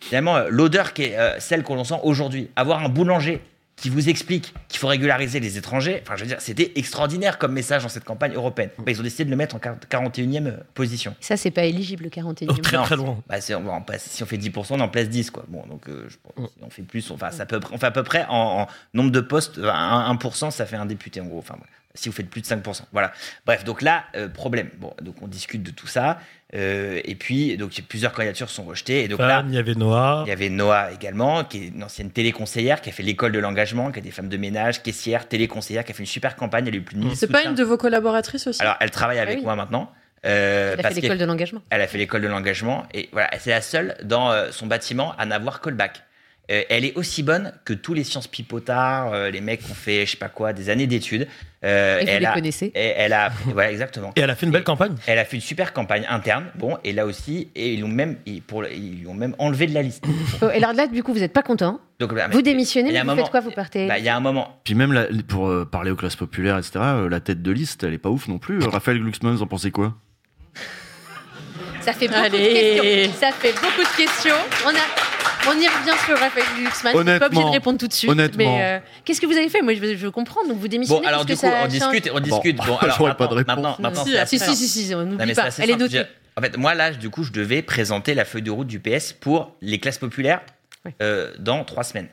finalement l'odeur qui est celle que l'on sent aujourd'hui, avoir un boulanger qui vous explique qu'il faut régulariser les étrangers, enfin je veux dire, c'était extraordinaire comme message dans cette campagne européenne. Bah, ils ont décidé de le mettre en 40 41e position. Ça, c'est pas éligible, le 41e. Non, Bah, c'est- on va en place- si on fait 10%, on en place 10. Quoi. Bon, donc, euh, je pense, si on fait plus, on, enfin, ça peut, on fait à peu près en, en nombre de postes, euh, 1%, 1%, ça fait un député en gros. Enfin. Si vous faites plus de 5%. Voilà. Bref, donc là, euh, problème. Bon, donc on discute de tout ça. Euh, et puis, donc, plusieurs candidatures sont rejetées. Et donc là, il y avait Noah. il y avait Noah également, qui est une ancienne téléconseillère, qui a fait l'école de l'engagement, qui a des femmes de ménage, caissière, téléconseillère, qui a fait une super campagne. Elle a eu plus de 1000 C'est pas une de vos collaboratrices aussi? Alors, elle travaille avec oui. moi maintenant. euh, Elle a parce fait l'école de l'engagement. Elle a fait l'école de l'engagement et voilà, c'est la seule dans euh, son bâtiment à n'avoir que le bac. Euh, elle est aussi bonne que tous les sciences pipotards, euh, les mecs qui ont fait, je sais pas quoi, des années d'études. Euh, Et vous elle les a- connaissez et Elle a, voilà, exactement. Et elle a fait une belle campagne. Elle a fait une super campagne interne. Bon, et là aussi, et ils l'ont même, ils, pour, ils lui ont même enlevé de la liste. Oh, Et alors là, du coup, vous n'êtes pas content. Donc, bah, Vous démissionnez, il y a mais vous faites quoi Vous partez Bah, il y a un moment. Puis même la- pour euh, parler aux classes populaires, etc., euh, la tête de liste, elle est pas ouf non plus. Raphaël Glucksmann, vous en pensez quoi? Ça fait beaucoup Allez. de questions. Ça fait beaucoup de questions. On, a, on y revient sur Raphaël Glucksmann. Je suis pas obligé de répondre tout de suite. Honnêtement. Mais euh, qu'est-ce que vous avez fait? Moi, je veux, je veux comprendre. Donc, vous démissionnez Bon, alors parce du que coup, ça on change- discute, on discute. Bon, alors j'aurais pas de réponse. Maintenant, maintenant, Si, si, si, si, si, on n'oublie pas. Elle est notée. En fait, moi, là, du coup, je devais présenter la feuille de route du PS pour les classes populaires euh, dans trois semaines.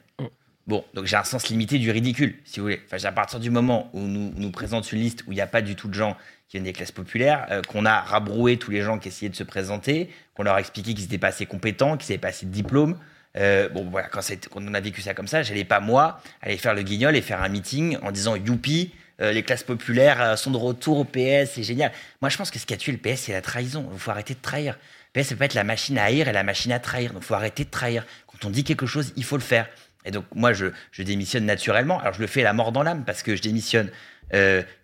Bon, donc j'ai un sens limité du ridicule, si vous voulez. Enfin, j'ai- à partir du moment où nous, on nous présente une liste où il n'y a pas du tout de gens qui viennent des classes populaires, euh, qu'on a rabroué tous les gens qui essayaient de se présenter, qu'on leur a expliqué qu'ils n'étaient pas assez compétents, qu'ils n'avaient pas assez de diplômes. Euh, bon, voilà, quand, on a vécu ça comme ça, j'allais pas, moi, aller faire le guignol et faire un meeting en disant Youpi, euh, les classes populaires euh, sont de retour au PS, c'est génial. Moi, je pense que ce qui a tué le PS, c'est la trahison. Il faut arrêter de trahir. Le PS, ça peut être la machine à haïr et la machine à trahir. Donc, il faut arrêter de trahir. Quand on dit quelque chose, il faut le faire. Et donc, moi, je, démissionne naturellement. Alors, je le fais la mort dans l'âme parce que je démissionne.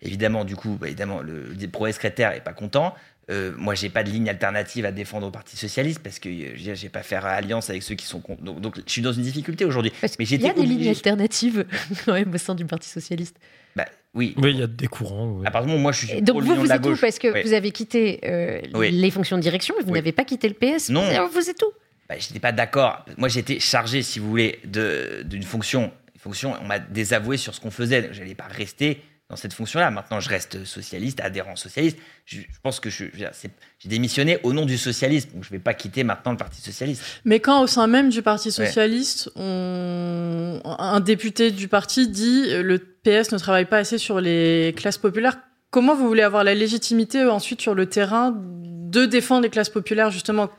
Évidemment, du coup, bah, évidemment, le, le pro secrétaire est pas content. Euh, moi, j'ai pas de ligne alternative à défendre au Parti socialiste parce que euh, j'ai pas faire alliance avec ceux qui sont contre. Donc, donc, je suis dans une difficulté aujourd'hui. Mais Il y a des lignes alternatives quand même au sein du Parti Socialiste. Bah, oui. Oui, il y a des courants. oui. À partir du moment où moi, je suis Et donc vous, vous êtes où. Parce que Oui. vous avez quitté euh, Oui. les fonctions de direction, mais vous Oui. n'avez pas quitté le PS. Non. Vous- Vous êtes où bah, j'étais pas d'accord. Moi, j'étais chargé, si vous voulez, de- d'une fonction. Une fonction, on m'a désavoué sur ce qu'on faisait. Donc, J'allais pas rester dans cette fonction-là. Maintenant, je reste socialiste, adhérent socialiste. Je, je pense que j'ai démissionné au nom du socialisme. Donc, je vais pas quitter maintenant le Parti socialiste. Mais quand au sein même du Parti socialiste, on... un député du parti dit euh, le PS ne travaille pas assez sur les classes populaires, comment vous voulez avoir la légitimité ensuite sur le terrain de défendre les classes populaires justement?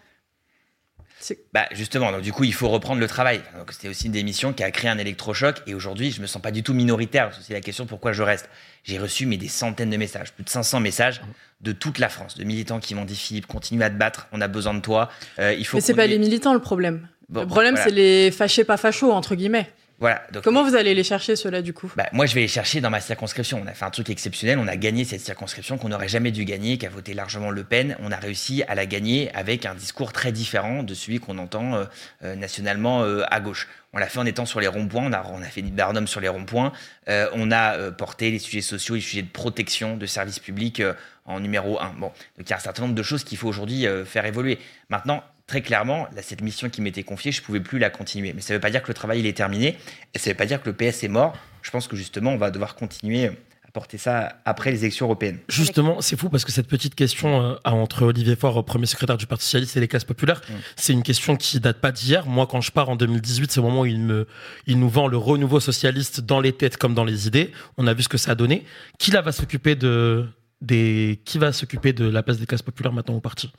Bah justement, donc du coup, il faut reprendre le travail. Donc c'était aussi une démission qui a créé un électrochoc. Et aujourd'hui, je me sens pas du tout minoritaire. C'est la question pourquoi je reste? J'ai reçu mais des centaines de messages, plus de 500 messages de toute la France, de militants qui m'ont dit Philippe, continue à te battre. On a besoin de toi. Euh, il faut. Mais c'est pas les militants le problème. Bon, le problème, voilà. c'est les fâchés pas fachos, entre guillemets. Voilà. Donc, Comment vous allez les chercher, ceux-là, du coup? Bah, moi, je vais les chercher dans ma circonscription. On a fait un truc exceptionnel. On a gagné cette circonscription qu'on n'aurait jamais dû gagner, qui a voté largement Le Pen. On a réussi à la gagner avec un discours très différent de celui qu'on entend euh, euh, nationalement euh, à gauche. On l'a fait en étant sur les ronds-points. On a, on a fait du Barnum sur les ronds-points. On a porté les sujets sociaux, les sujets de protection, de services publics en numéro un. Bon, donc il y a un certain nombre de choses qu'il faut aujourd'hui faire évoluer. Maintenant, très clairement, là, cette mission qui m'était confiée, je pouvais plus la continuer. Mais ça ne veut pas dire que le travail il est terminé, et ça ne veut pas dire que le PS est mort. Je pense que justement, on va devoir continuer à porter ça après les élections européennes. Justement, c'est fou parce que cette petite question euh, entre Olivier Faure, premier secrétaire du Parti Socialiste, et les classes populaires, c'est une question qui date pas d'hier. Moi, quand je pars en 2018, c'est au moment où il, me, il nous vend le renouveau socialiste dans les têtes comme dans les idées. On a vu ce que ça a donné. Qui là va s'occuper de, des, qui va s'occuper de la place des classes populaires maintenant au parti?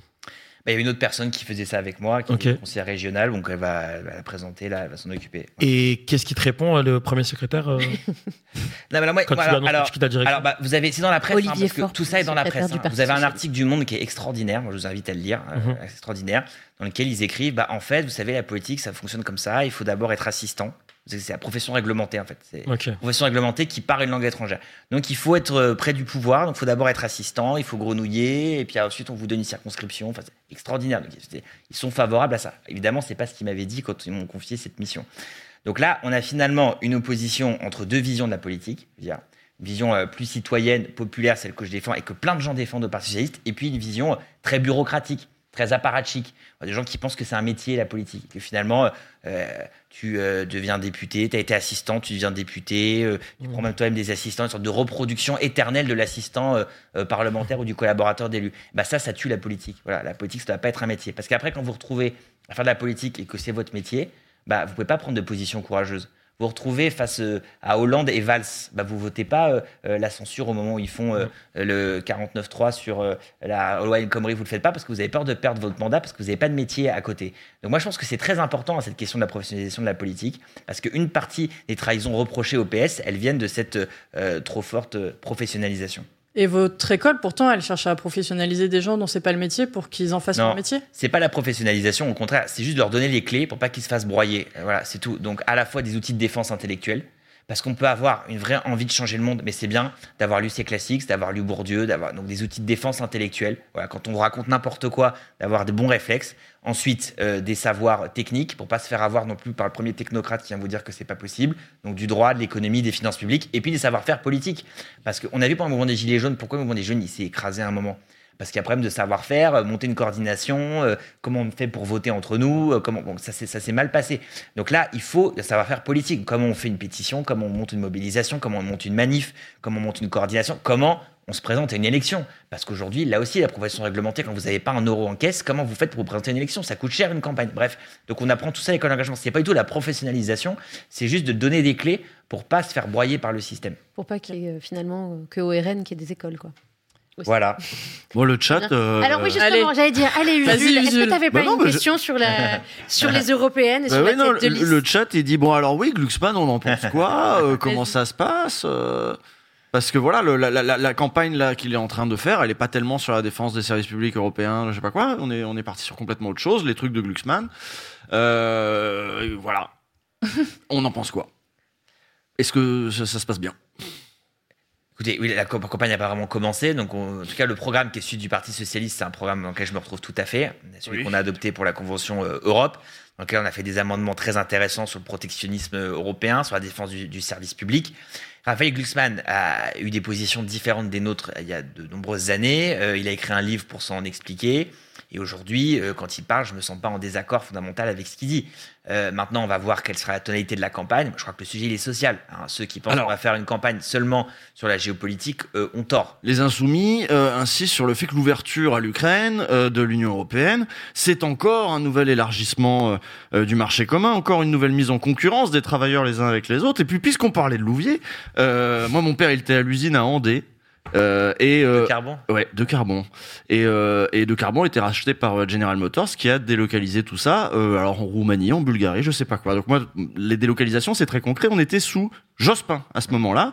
Bah, il y a une autre personne qui faisait ça avec moi, qui Ok. est conseillère régionale, donc elle va, elle va la présenter, là, elle va s'en occuper. Et qu'est-ce qui te répond, euh, le premier secrétaire euh Non, mais alors, moi, Quand tu moi, alors, alors, tu quittes la direction. alors, bah, vous avez, c'est dans la presse, hein, parce que tout ça est dans la presse. hein. Vous avez un article du Monde qui est extraordinaire, moi je vous invite à le lire, euh, Mhm. extraordinaire, dans lequel ils écrivent, bah, en fait, vous savez, la politique, ça fonctionne comme ça, il faut d'abord être assistant. C'est la profession réglementée, en fait. C'est Ok. une profession réglementée qui parle une langue étrangère. Donc, il faut être euh, près du pouvoir, donc il faut d'abord être assistant, il faut grenouiller, et puis ensuite, on vous donne une circonscription. Enfin, c'est extraordinaire. Donc, ils sont favorables à ça. Évidemment, c'est pas ce qu'ils m'avaient dit quand ils m'ont confié cette mission. Donc là, on a finalement une opposition entre deux visions de la politique. Je veux dire, une vision euh, plus citoyenne, populaire, celle que je défends et que plein de gens défendent au Parti socialiste, et puis une vision euh, très bureaucratique, très apparatchique. Des gens qui pensent que c'est un métier, la politique, que finalement, euh, tu euh, deviens député, tu as été assistant, tu deviens député, euh, tu prends même toi-même des assistants, une sorte de reproduction éternelle de l'assistant euh, parlementaire ou du collaborateur d'élu. Bah ça, ça tue la politique. Voilà, la politique, ça ne doit pas être un métier. Parce qu'après, quand vous retrouvez à faire de la politique et que c'est votre métier, bah, vous pouvez pas prendre de position courageuse. Vous vous retrouvez face euh, à Hollande et Valls. Bah, vous votez pas euh, euh, la censure au moment où ils font euh, le 49-3 sur euh, la loi El Khomri. Vous le faites pas parce que vous avez peur de perdre votre mandat, parce que vous n'avez pas de métier à côté. Donc moi, je pense que c'est très important, hein, cette question de la professionnalisation de la politique, parce qu'une partie des trahisons reprochées au PS, elles viennent de cette trop forte professionnalisation. Et votre école, pourtant, elle cherche à professionnaliser des gens dont c'est pas le métier pour qu'ils en fassent Non, leur métier. C'est pas la professionnalisation, au contraire, c'est juste de leur donner les clés pour pas qu'ils se fassent broyer. Euh, Voilà, c'est tout. Donc à la fois des outils de défense intellectuelle, parce qu'on peut avoir une vraie envie de changer le monde, mais c'est bien d'avoir lu ses classiques, d'avoir lu Bourdieu, d'avoir donc des outils de défense intellectuelle. Voilà, quand on vous raconte n'importe quoi, d'avoir des bons réflexes. Ensuite, euh, des savoirs techniques pour pas se faire avoir non plus par le premier technocrate qui vient vous dire que c'est pas possible. Donc du droit, de l'économie, des finances publiques, et puis des savoir-faire politiques. Parce qu'on a vu pendant le mouvement des Gilets jaunes, pourquoi le mouvement des jeunes il s'est écrasé à un moment? Parce qu'il y a un problème de savoir-faire, euh, monter une coordination, euh, comment on fait pour voter entre nous, euh, comment bon, ça s'est mal passé. Donc là, il faut le savoir-faire politique. Comment on fait une pétition, comment on monte une mobilisation, comment on monte une manif, comment on monte une coordination, comment on se présente à une élection. Parce qu'aujourd'hui, là aussi, la profession réglementée, quand vous n'avez pas un euro en caisse, comment vous faites pour vous présenter à une élection? Ça coûte cher une campagne. Bref, donc on apprend tout ça à l'école d'engagement. C'est pas du tout la professionnalisation, c'est juste de donner des clés pour pas se faire broyer par le système. Pour pas qu'il y ait finalement que ORN qui ait des écoles, quoi. Aussi. Voilà. Bon, le chat. euh, Alors oui, justement, j'allais dire, allez Usul, est-ce que tu n'avais pas Bah non, une bah, je- question sur, la, sur les européennes et Bah sur la non, tête de le, liste le chat il dit bon alors oui Glucksmann on en pense quoi Euh, Comment ça se passe Euh, Parce que voilà le- la, la- la- la campagne là qu'il est en train de faire elle est pas tellement sur la défense des services publics européens je sais pas quoi on est on est parti sur complètement autre chose les trucs de Glucksmann Euh, voilà on en pense quoi? Est-ce que ça, ça se passe bien? Écoutez, oui, la camp- campagne n'a pas vraiment commencé. Donc, on- en tout cas, le programme qui est celui du Parti Socialiste, c'est un programme dans lequel je me retrouve tout à fait. Celui Oui. qu'on a adopté pour la Convention euh, Europe, dans lequel on a fait des amendements très intéressants sur le protectionnisme européen, sur la défense du, du service public. Raphaël Glucksmann a eu des positions différentes des nôtres euh, il y a de nombreuses années. Euh, il a écrit un livre pour s'en expliquer. Et aujourd'hui, euh, quand il parle, je me sens pas en désaccord fondamental avec ce qu'il dit. Euh, maintenant, on va voir quelle sera la tonalité de la campagne. Je crois que le sujet, il est social. hein. Ceux qui pensent qu'on va faire une campagne seulement sur la géopolitique euh, ont tort. Les insoumis insistent sur le fait que l'ouverture à l'Ukraine de l'Union européenne, c'est encore un nouvel élargissement du marché commun, encore une nouvelle mise en concurrence des travailleurs les uns avec les autres. Et puis, puisqu'on parlait de Louvier, moi, mon père, il était à l'usine à Andé. Euh, et euh, De carbone Ouais, de Carbon. Et, euh, et de Carbon a été racheté par euh, General Motors qui a délocalisé tout ça, euh, alors en Roumanie, en Bulgarie, je sais pas quoi. Donc moi, les délocalisations, c'est très concret. On était sous Jospin à ce moment-là.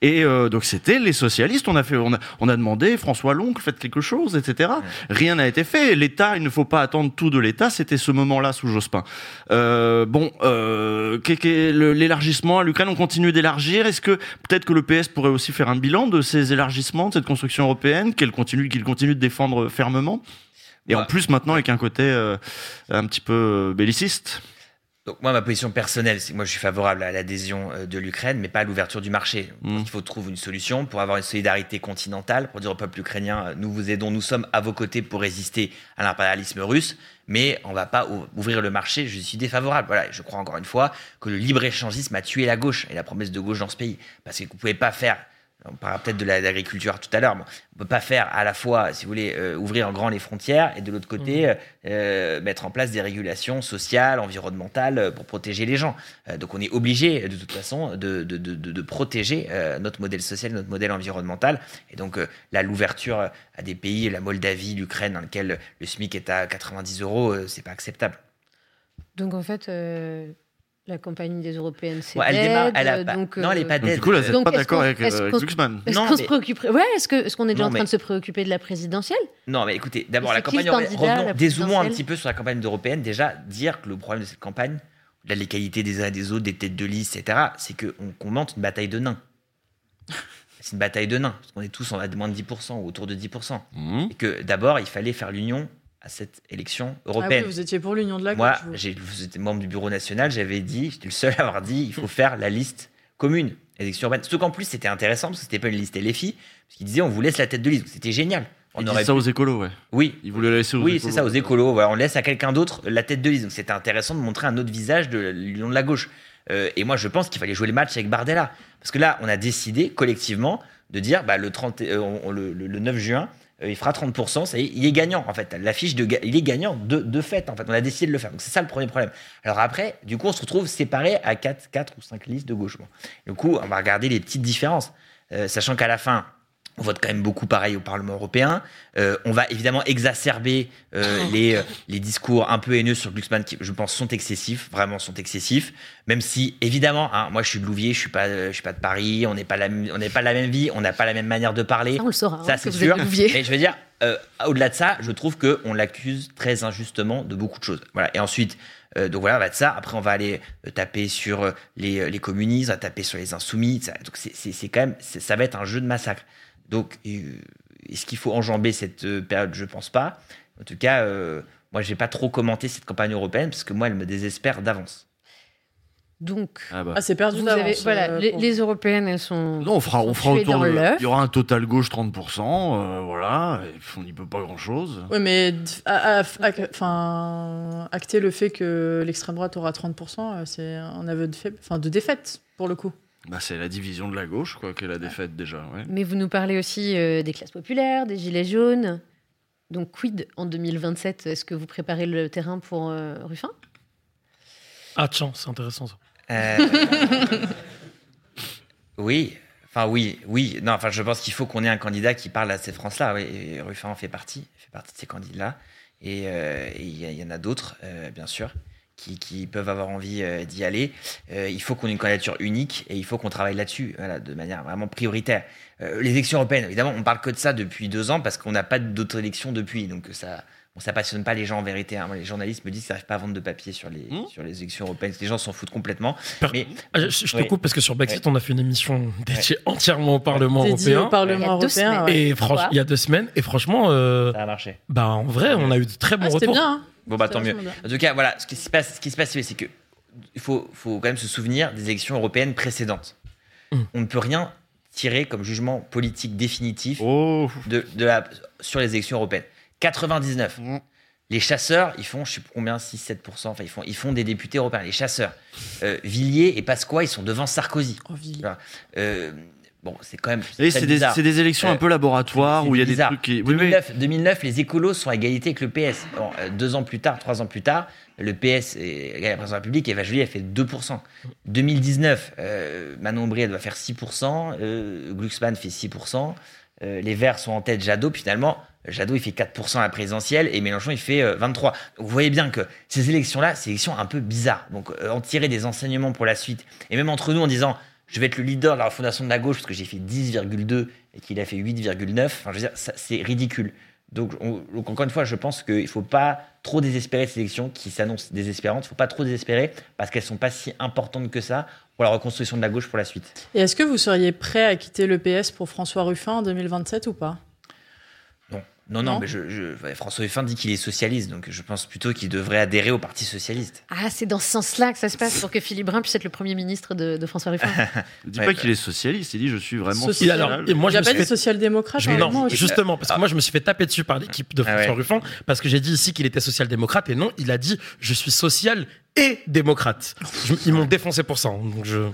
Et euh, donc c'était les socialistes. On a fait, on a, on a demandé François Long, faites quelque chose, etc. Rien n'a été fait. L'État, il ne faut pas attendre tout de l'État. C'était ce moment-là sous Jospin. Euh, bon, euh, l'élargissement à l'Ukraine, on continue d'élargir. Est-ce que peut-être que le PS pourrait aussi faire un bilan de ces élargissements, de cette construction européenne, qu'elle continue, qu'il continue de défendre fermement? Et en plus maintenant avec un côté euh, un petit peu euh, belliciste. Donc moi, ma position personnelle, c'est que moi, je suis favorable à l'adhésion euh, de l'Ukraine, mais pas à l'ouverture du marché. Pense qu'il faut trouver une solution pour avoir une solidarité continentale, pour dire au peuple ukrainien, euh, nous vous aidons, nous sommes à vos côtés pour résister à l'impérialisme russe, mais on va pas ou- ouvrir le marché. Je suis défavorable. Voilà, je crois encore une fois que le libre-échangisme a tué la gauche et la promesse de gauche dans ce pays. Parce que vous pouvez pas faire on parlera peut-être de la- de l'agriculture tout à l'heure. mais on peut pas faire à la fois, si vous voulez, euh, ouvrir en grand les frontières et de l'autre côté euh, euh, mettre en place des régulations sociales, environnementales pour protéger les gens. Euh, donc on est obligé de toute façon de, de, de, protéger notre modèle social, notre modèle environnemental. Et donc là, l'ouverture à des pays, la Moldavie, l'Ukraine, dans lequel le SMIC est à 90 euros, c'est pas acceptable. Donc en fait, la campagne des européennes, c'est Ouais, elle démarre- elle a pas- donc, non, elle est pas euh, dead. Du coup, là, vous n'êtes pas d'accord avec, est-ce euh, qu'on- Glucksmann Est-ce Non, qu'on se préoccuperait Ouais, est-ce que est-ce qu'on est déjà Non, en train mais- de se préoccuper de la présidentielle? Non, mais écoutez, d'abord, la campagne européenne, la revenons, dézoomons un petit peu sur la campagne européenne. Déjà, dire que le problème de cette campagne, de l'égalité des uns et des autres, des têtes de liste, etc., c'est qu'on commente une bataille de nains. C'est une bataille de nains, parce qu'on est tous en à moins de 10%, ou autour de 10%. Mmh. Et que d'abord, il fallait faire l'union à cette élection Ah européenne. oui, vous étiez pour l'union de la Moi, gauche. vous. j'ai- j'étais membre du bureau national, j'avais dit, j'étais le seul à avoir dit, il faut faire la liste commune. les élections urbaines. Surtout qu'en plus, c'était intéressant parce que c'était pas une liste LFI, parce qu'ils disaient on vous laisse la tête de liste. C'était génial. On Ils aurait ça pu- aux écolos, ouais. Oui. Ils voulaient laisser aux Oui, c'est ça, aux écolos. Voilà, on laisse à quelqu'un d'autre la tête de liste. Donc c'était intéressant de montrer un autre visage de l'union de la gauche. Euh, et moi, je pense qu'il fallait jouer le match avec Bardella. Parce que là, on a décidé collectivement de dire bah, le, 30, euh, on- on- le, le- le 9 juin, il fera 30%. Ça il est gagnant, en fait. L'affiche, de, il est gagnant de, de fait, en fait. On a décidé de le faire. Donc c'est ça le premier problème. Alors après, du coup, on se retrouve séparés à 4, 4 ou 5 listes de gauche. Du coup, on va regarder les petites différences. Euh, sachant qu'à la fin, on vote quand même beaucoup pareil au Parlement européen. Euh, on va évidemment exacerber euh, les, euh, les discours un peu haineux sur Glucksmann qui, je pense, sont excessifs, vraiment sont excessifs. Même si, évidemment, hein, moi je suis de Louviers, je suis pas, je suis pas de Paris, on n'est pas la, on n'est pas la même vie, on n'a pas la même manière de parler. Ça, on le saura, hein, Ça, que c'est sûr. Mais je veux dire, au-delà de ça, je trouve que on l'accuse très injustement de beaucoup de choses. Voilà. Et ensuite, donc voilà, on va de ça. Après, on va aller taper sur les, les communistes, on va taper sur les insoumis. Ça, donc c'est- quand même, ça va être un jeu de massacre. Donc, euh, est-ce qu'il faut enjamber cette euh, période? Je pense pas. En tout cas, euh, moi, j'ai pas trop commenté cette campagne européenne parce que moi, elle me désespère d'avance. Donc, Ah bah. Ah, c'est perdu avez, voilà, euh, les, pour- les européennes, elles sont. Non, on fera, on fera autour de. Il y aura un total gauche 30%, euh, voilà. on n'y peut pas grand chose. Oui, mais d- à- à- à- enfin, acter le fait que l'extrême droite aura 30%, euh, c'est un aveu de, de défaite, pour le coup. Bah, c'est la division de la gauche, quoi, qui est la défaite déjà. Ouais. Mais vous nous parlez aussi euh, des classes populaires, des gilets jaunes. Donc, quid en 2027 Est-ce que vous préparez le terrain pour euh, Ruffin? Ah, tiens, c'est intéressant ça. Euh, oui, enfin oui, oui. Non, enfin je pense qu'il faut qu'on ait un candidat qui parle à cette France-là. Oui, et Ruffin en fait partie, fait partie de ces candidats-là. Et euh, il y, en a d'autres, euh, bien sûr, qui, qui peuvent avoir envie euh, d'y aller. Euh, il faut qu'on ait une candidature unique et il faut qu'on travaille là-dessus, voilà, de manière vraiment prioritaire. Euh, les élections européennes, évidemment, on parle que de ça depuis deux ans parce qu'on n'a pas d'autres élections depuis, donc ça. Bon, ça passionne pas les gens en vérité. hein. Les journalistes me disent qu'ils n'arrivent pas à vendre de papier sur les, sur les élections européennes. Les gens s'en foutent complètement. Mais, Ah, je, je te coupe parce que sur Brexit, Ouais. on a fait une émission dédiée entièrement au Parlement européen. au Parlement Il y a deux européen. Et il y a deux semaines. Et franchement, euh, ça a marché. bah, en vrai, on a eu de très bons Ah, C'était retours. bien. hein. Bon, bah tant mieux. En tout cas, voilà, ce qui se passe, ce qui se passe, c'est que il faut, faut quand même se souvenir des élections européennes précédentes. Mm. On ne peut rien tirer comme jugement politique définitif Oh, de, de la, sur les élections européennes. 99. Mm. Les chasseurs, ils font, je sais plus combien, 6-7%, enfin, ils font, ils font des députés européens. Les chasseurs. Euh, Villiers et Pasqua, ils sont devant Sarkozy. Oh, Villiers. Euh, bon, c'est quand même. Et c'est des, élections Euh, un peu laboratoires où il y a des trucs qui. Oui, oui. 2009, 2009, les écolos sont à égalité avec le PS. Bon, euh, deux ans plus tard, trois ans plus tard, le PS est à la présidence de la République, Eva Joly, elle fait 2%. 2019, euh, Manon elle doit faire 6%, euh, Glucksmann fait 6%, euh, les Verts sont en tête, Jadot, puis finalement, Jadot, il fait 4% à la présidentielle et Mélenchon, il fait euh, 23%. Donc, vous voyez bien que ces élections-là, c'est élections un peu bizarres. Donc, en tirer des enseignements pour la suite, et même entre nous en disant, je vais être le leader de la refondation de la gauche parce que j'ai fait 10,2 et qu'il a fait 8,9. Enfin, je veux dire, c'est ridicule. Donc, on- donc, encore une fois, je pense qu'il ne faut pas trop désespérer ces élections qui s'annoncent désespérantes. Il ne faut pas trop désespérer parce qu'elles ne sont pas si importantes que ça pour la reconstruction de la gauche pour la suite. Et est-ce que vous seriez prêt à quitter le PS pour François Ruffin en 2027 ou pas? Non, non, mais je, je- François Ruffin dit qu'il est socialiste, donc je pense plutôt qu'il devrait adhérer au Parti socialiste. Ah, c'est dans ce sens-là que ça se passe pour que Philippe Brun puisse être le Premier ministre de, de François Ruffin. Il dit Ouais, pas bah. qu'il est socialiste, il dit je suis vraiment Social. Il- alors, social. et moi, Il je n'y a me pas fait- à un non, justement, parce que moi je me suis fait taper dessus par l'équipe de Ah François ouais. Ruffin, parce que j'ai dit ici qu'il était social-démocrate, et non, il a dit je suis social et démocrate. Je- ils m'ont défoncé pour ça. hein, donc je...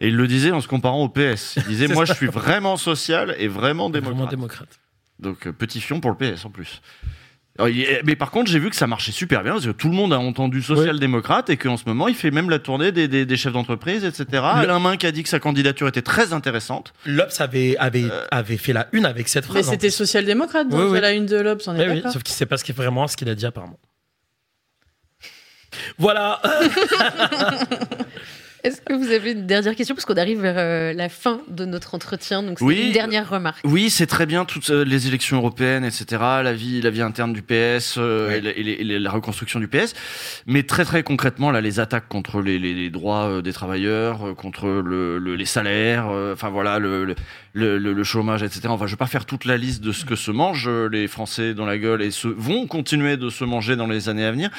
Et il le disait en se comparant au PS. Il disait moi ça. je suis vraiment social et vraiment démocrate. Vraiment démocrate. Donc euh, petit fion pour le PS en plus. Mais par contre, j'ai vu que ça marchait super bien parce que tout le monde a entendu social-démocrate et qu'en ce moment, il fait même la tournée des, des- des chefs d'entreprise, etc. Alain Minc a dit que sa candidature était très intéressante. L'Obs avait, avait, avait fait la une avec cette Mais phrase. en c'était social-démocrate, donc Oui, la une de l'Obs, on est oui, d'accord sauf qu'il sait pas ce vraiment ce qu'il a dit apparemment. Voilà. Est-ce que vous avez une dernière question Parce qu'on arrive vers euh, la fin de notre entretien, donc c'est Oui. une dernière remarque. Oui, c'est très bien toutes euh, les élections européennes, etc. La vie, la vie interne du PS euh, et, la, et les- et les- la reconstruction du PS. Mais très très concrètement, là, les attaques contre les, les- les droits euh, des travailleurs, euh, contre le, le- les salaires, euh, enfin voilà, le, le, le- le- le chômage, etc. Enfin, je vais pas faire toute la liste de ce que se mangent euh, les Français dans la gueule et se, vont continuer de se manger dans les années à venir.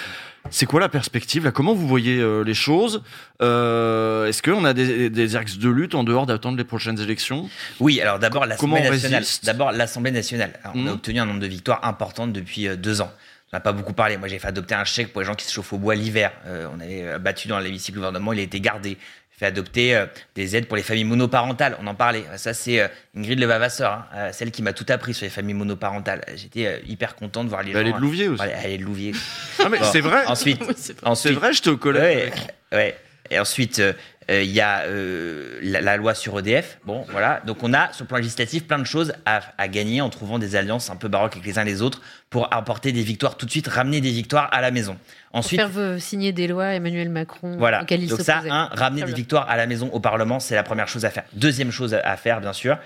C'est quoi la perspective là? Comment vous voyez euh, les choses? Euh, Est-ce qu'on a des, des axes de lutte en dehors d'attendre les prochaines élections? Oui, alors d'abord l'Assemblée on nationale. D'abord l'Assemblée nationale. Alors, On a obtenu un nombre de victoires importantes depuis deux ans. On n'a pas beaucoup parlé. Moi, j'ai fait adopter un chèque pour les gens qui se chauffent au bois l'hiver. Euh, on avait battu dans l'hémicycle du gouvernement, il a été gardé. J'ai fait adopter euh, des aides pour les familles monoparentales. On en parlait. Ça, c'est euh, Ingrid Levavasseur, hein, euh, celle qui m'a tout appris sur les familles monoparentales. J'étais euh, hyper content de voir les Elle gens. est de Louviers aussi. Elle est de Louviers. Ah, mais c'est vrai. Ensuite, C'est ensuite, vrai, je te collègue. Ouais, ouais. Et ensuite, euh, euh, il y a euh, la, la loi sur EDF. Bon, voilà. Donc, on a, sur le plan législatif, plein de choses à, à gagner en trouvant des alliances un peu baroques avec les uns les autres pour apporter des victoires tout de suite, ramener des victoires à la maison. Pour Ensuite, faire euh, signer des lois Emmanuel Macron voilà. il Donc ça, un, ramener Très des victoires à la maison, au Parlement, c'est la première chose à faire. Deuxième chose à- faire, bien sûr,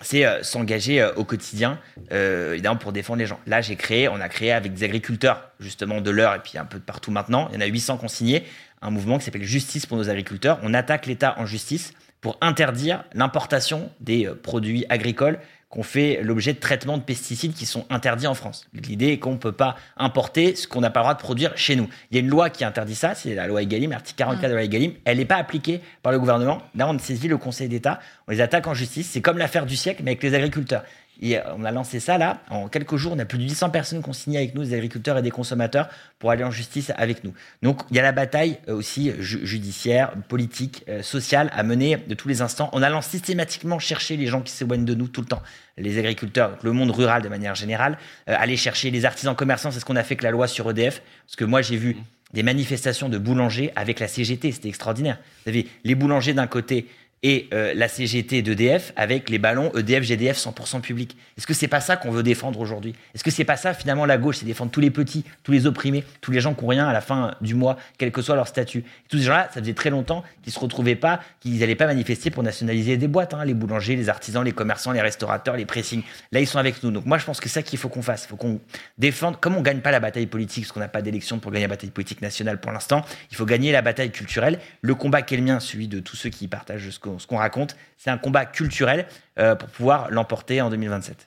c'est euh, s'engager euh, au quotidien, euh, évidemment, pour défendre les gens. Là, j'ai créé, on a créé avec des agriculteurs, justement, de l'heure et puis un peu de partout maintenant. Il y en a 800 qui ont signé un mouvement qui s'appelle Justice pour nos agriculteurs. On attaque l'État en justice pour interdire l'importation des produits agricoles qu'on fait l'objet de traitements de pesticides qui sont interdits en France. L'idée est qu'on ne peut pas importer ce qu'on n'a pas le droit de produire chez nous. Il y a une loi qui interdit ça, c'est la loi Egalim, l'article 44 de la loi Egalim. Elle n'est pas appliquée par le gouvernement. Là, on saisit le Conseil d'État, on les attaque en justice. C'est comme l'affaire du siècle, mais avec les agriculteurs. Et euh, on a lancé ça là, en quelques jours, on a plus de 800 personnes qui ont signé avec nous, des agriculteurs et des consommateurs, pour aller en justice avec nous. Donc il y a la bataille euh, aussi ju- judiciaire, politique, euh, sociale à mener de tous les instants, en allant systématiquement chercher les gens qui s'éloignent de nous tout le temps. Les agriculteurs, le monde rural de manière générale, euh, aller chercher les artisans commerçants, c'est ce qu'on a fait avec la loi sur EDF, parce que moi j'ai vu des manifestations de boulangers avec la CGT, c'était extraordinaire. Vous avez les boulangers d'un côté et euh, la CGT d'EDF avec les ballons E EDF, GDF 100% public. Est-ce que c'est pas ça qu'on veut défendre aujourd'hui? Est-ce que c'est pas ça finalement la gauche, c'est défendre tous les petits, tous les opprimés, tous les gens qui ont rien à la fin du mois, quel que soit leur statut? Tous ces gens-là, ça faisait très longtemps qu'ils se retrouvaient pas, qu'ils n'allaient pas manifester pour nationaliser des boîtes, hein, les boulangers, les artisans, les commerçants, les restaurateurs, les pressings. Là, ils sont avec nous. Donc moi, je pense que c'est ça qu'il faut qu'on fasse. Il faut qu'on défende. Comme on gagne pas la bataille politique, parce qu'on n'a pas d'élection pour gagner la bataille politique nationale pour l'instant, il faut gagner la bataille culturelle. Le combat qui est le mien, celui de tous ceux qui partagent ce qu'on ce qu'on raconte, c'est un combat culturel euh, pour pouvoir l'emporter en 2027.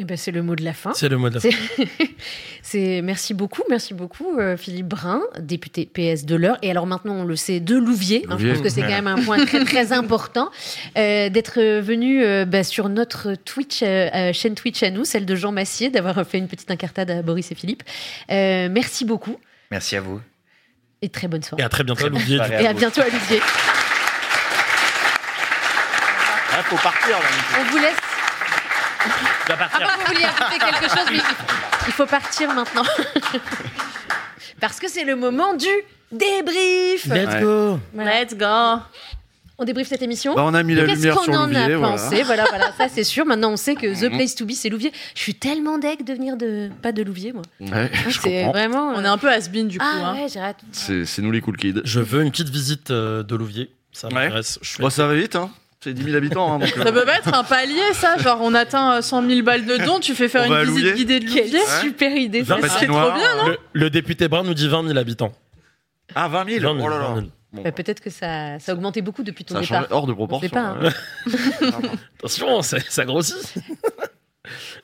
Eh ben, c'est le mot de la fin. C'est le mot de la fin. C'est- C'est merci beaucoup, merci beaucoup euh, Philippe Brun, député PS de l'Eure. Et alors maintenant on le sait de Louvier. hein, je pense que c'est quand même un point très très important euh, d'être venu euh, bah, sur notre Twitch chaîne Twitch à nous, celle de Jean Massier, d'avoir fait une petite incartade à Boris et Philippe. Euh, merci beaucoup Merci à vous. et très bonne soirée. Et à très bientôt, Très bonne Louvier. Et à à bientôt à Louvier. Ah, faut partir là. On vous laisse. Tu partir. Ah, vous vouliez ajouter quelque chose, mais il- il faut partir maintenant. Parce que c'est le moment du débrief. Let's go. Let's go. On débriefe cette émission. Bah, on a mis la Qu'est-ce lumière qu'on sur en Louvier, a voilà. pensé voilà. voilà, ça c'est sûr. Maintenant, on sait que The Mhm. Place to Be, c'est Louvier. Je suis tellement deg de venir de pas de Louvier, moi. Ouais, je C'est comprends. vraiment. On est un peu has-been du coup. Ah hein. ouais, j'ai raté. C'est c'est nous les cool kids. Je veux une petite visite euh, de Louvier. Ça m'intéresse. Je suis- Bon, ça va vite, hein. C'est 10 000 habitants. Hein, donc, Ça euh, peut pas être un palier, ça Genre, on atteint euh, 100 000 balles de dons, tu fais faire une visite Louvier guidée de Louvier super idée. Ça. C'est trop bien, non le, le député Brun nous dit 20 000 habitants. Ah, 20 000 20 000, Oh là là. 20 000. Bon, Bah, Peut-être que ça, ça a augmenté beaucoup depuis ton ça départ. hors de On proportion. pas, hein. ouais. Attention, ça, ça grossit.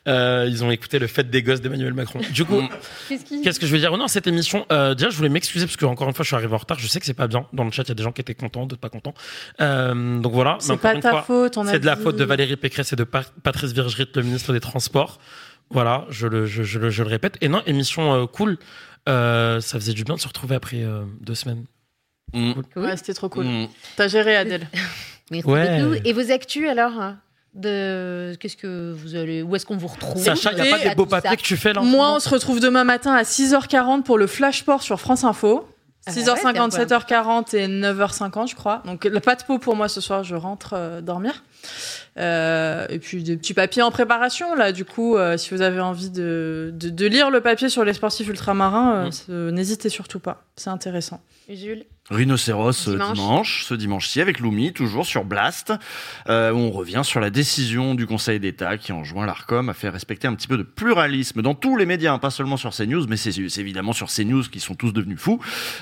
Euh, ils ont écouté le fait des gosses d'Emmanuel Macron. Du coup, Qu'est-ce qui- qu'est-ce que je veux dire Non, cette émission, euh, déjà, je voulais m'excuser parce que encore une fois, je suis arrivé en retard. Je sais que c'est pas bien. Dans le chat, il y a des gens qui étaient contents, d'autres pas contents. Euh, donc voilà. C'est pas une ta fois, faute, on a C'est de la faute de Valérie Pécresse et de Pa- Patrice Virgrit, le ministre des Transports. Voilà, je le, je, je le, je le répète. Et non, émission euh, cool. Euh, ça faisait du bien de se retrouver après euh, deux semaines. Mm. Ouais, c'était trop cool. Mm. T'as géré, Adèle. Merci Ouais. beaucoup. Et vos actus alors hein, de qu'est-ce que vous allez où est-ce qu'on vous retrouve? Sacha, il n'y a pas des beaux papiers que tu fais là Moi, on se retrouve demain matin à 6h40 pour le Flash Sport sur France Info. Ah bah 6h50, ouais, 7h40 et 9h50, je crois. Donc, le pas de peau pour moi ce soir, je rentre euh, dormir. Euh, et puis, des petits papiers en préparation, là. Du coup, euh, si vous avez envie de, de, de lire le papier sur les sportifs ultramarins, euh, Mm. ce- n'hésitez surtout pas. C'est intéressant. Jules? Rhinocéros euh, Dimanche. dimanche. ce dimanche-ci avec Loumi, toujours sur Blast, euh, où on revient sur la décision du Conseil d'État qui enjoint l'ARCOM à faire respecter un petit peu de pluralisme dans tous les médias, hein, pas seulement sur CNews, mais c'est évidemment sur CNews qui sont tous devenus fous.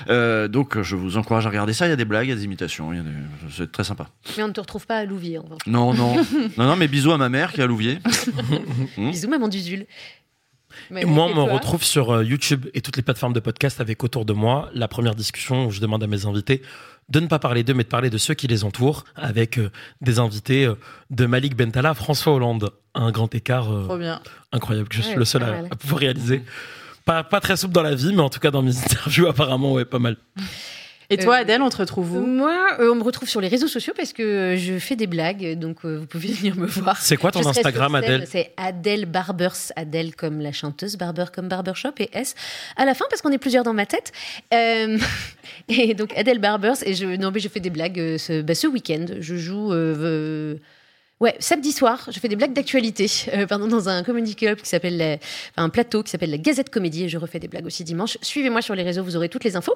Euh, donc je vous encourage à regarder ça, il y a des blagues, il y a des imitations, des- c'est très sympa. Mais on ne te retrouve pas à Louvier. En. Non, non, non, non, mais bisous à ma mère qui est à Louvier. Hmm. Bisous maman du Jules. Mais- moi, on me retrouve sur euh, YouTube et toutes les plateformes de podcast avec autour de moi la première discussion où je demande à mes invités de ne pas parler d'eux, mais de parler de ceux qui les entourent, avec euh, des invités euh, de Malik Bentala à François Hollande. Un grand écart euh, incroyable que je suis Ouais, le seul à pouvoir réaliser. Pas, pas très souple dans la vie, mais en tout cas dans mes interviews, apparemment, ouais, pas mal. Et toi, Euh, Adèle, on te retrouve où? Moi, euh, on me retrouve sur les réseaux sociaux parce que euh, je fais des blagues, donc euh, vous pouvez venir me voir. C'est quoi ton Je Instagram, Adèle? C'est Adèle Barbers, Adèle comme la chanteuse, Barber comme barbershop et S à la fin parce qu'on est plusieurs dans ma tête. Euh, et donc Adèle Barbers et je non mais je fais des blagues ce, bah, ce week-end. Je joue. euh, euh, Ouais, samedi soir, je fais des blagues d'actualité, euh, pardon, dans un comedy club qui s'appelle la- enfin, un plateau qui s'appelle la Gazette Comédie et je refais des blagues aussi dimanche. Suivez-moi sur les réseaux, vous aurez toutes les infos.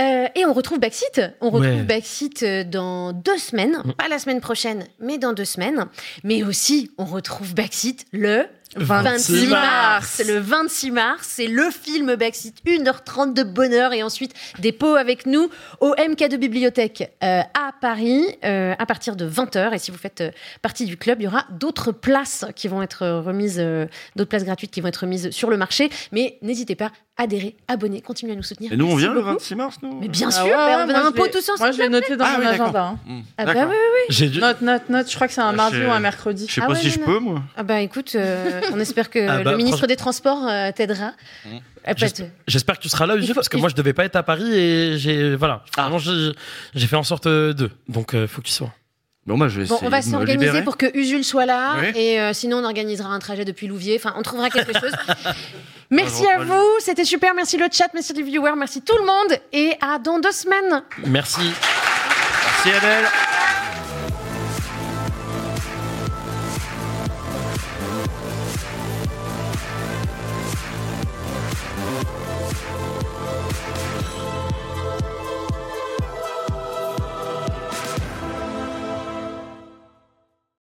Euh, et on retrouve Backseat. On retrouve Ouais. Backseat euh, dans deux semaines, pas la semaine prochaine, mais dans deux semaines. Mais aussi, on retrouve Backseat le 26 mars. Le 26 mars, c'est le film Backseat, 1h30 de bonheur et ensuite des pots avec nous au MK2 Bibliothèque euh, à Paris euh, à partir de 20h. Et si vous faites euh, partie du club, il y aura d'autres places qui vont être remises, d'autres places gratuites qui vont être remises sur le marché. Mais n'hésitez pas, adhérez, abonnez, continuez à nous soutenir. Et nous, on vient le beaucoup. 26 mars, nous Mais bien Ah sûr, ouais, bah, on a un pot tous ensemble. Moi, je l'ai noté dans Ah mon oui, agenda. hein. Hmm, Ah bah oui, oui, oui. J'ai dû- Note, note, note. Je crois que c'est un Ah, mardi ou un mercredi. Je sais Ah pas ouais, si non, je non. peux, moi. Ah bah écoute, euh, on espère que Ah bah, le ministre des Transports euh, t'aidera. Mm. Ah, pas te- J'espère que tu seras là, faut- parce que moi, je devais pas être à Paris et j'ai, voilà. J'ai, j'ai fait en sorte euh, d'eux. Donc, euh, faut que tu sois. Bon, moi, je vais Bon, on va s'organiser pour que Usul soit là Oui. et euh, sinon on organisera un trajet depuis Louviers. Enfin, on trouvera quelque chose. merci à vous, c'était super. Merci le chat, merci les viewers, merci tout le monde et à dans deux semaines. Merci. Merci, Adèle.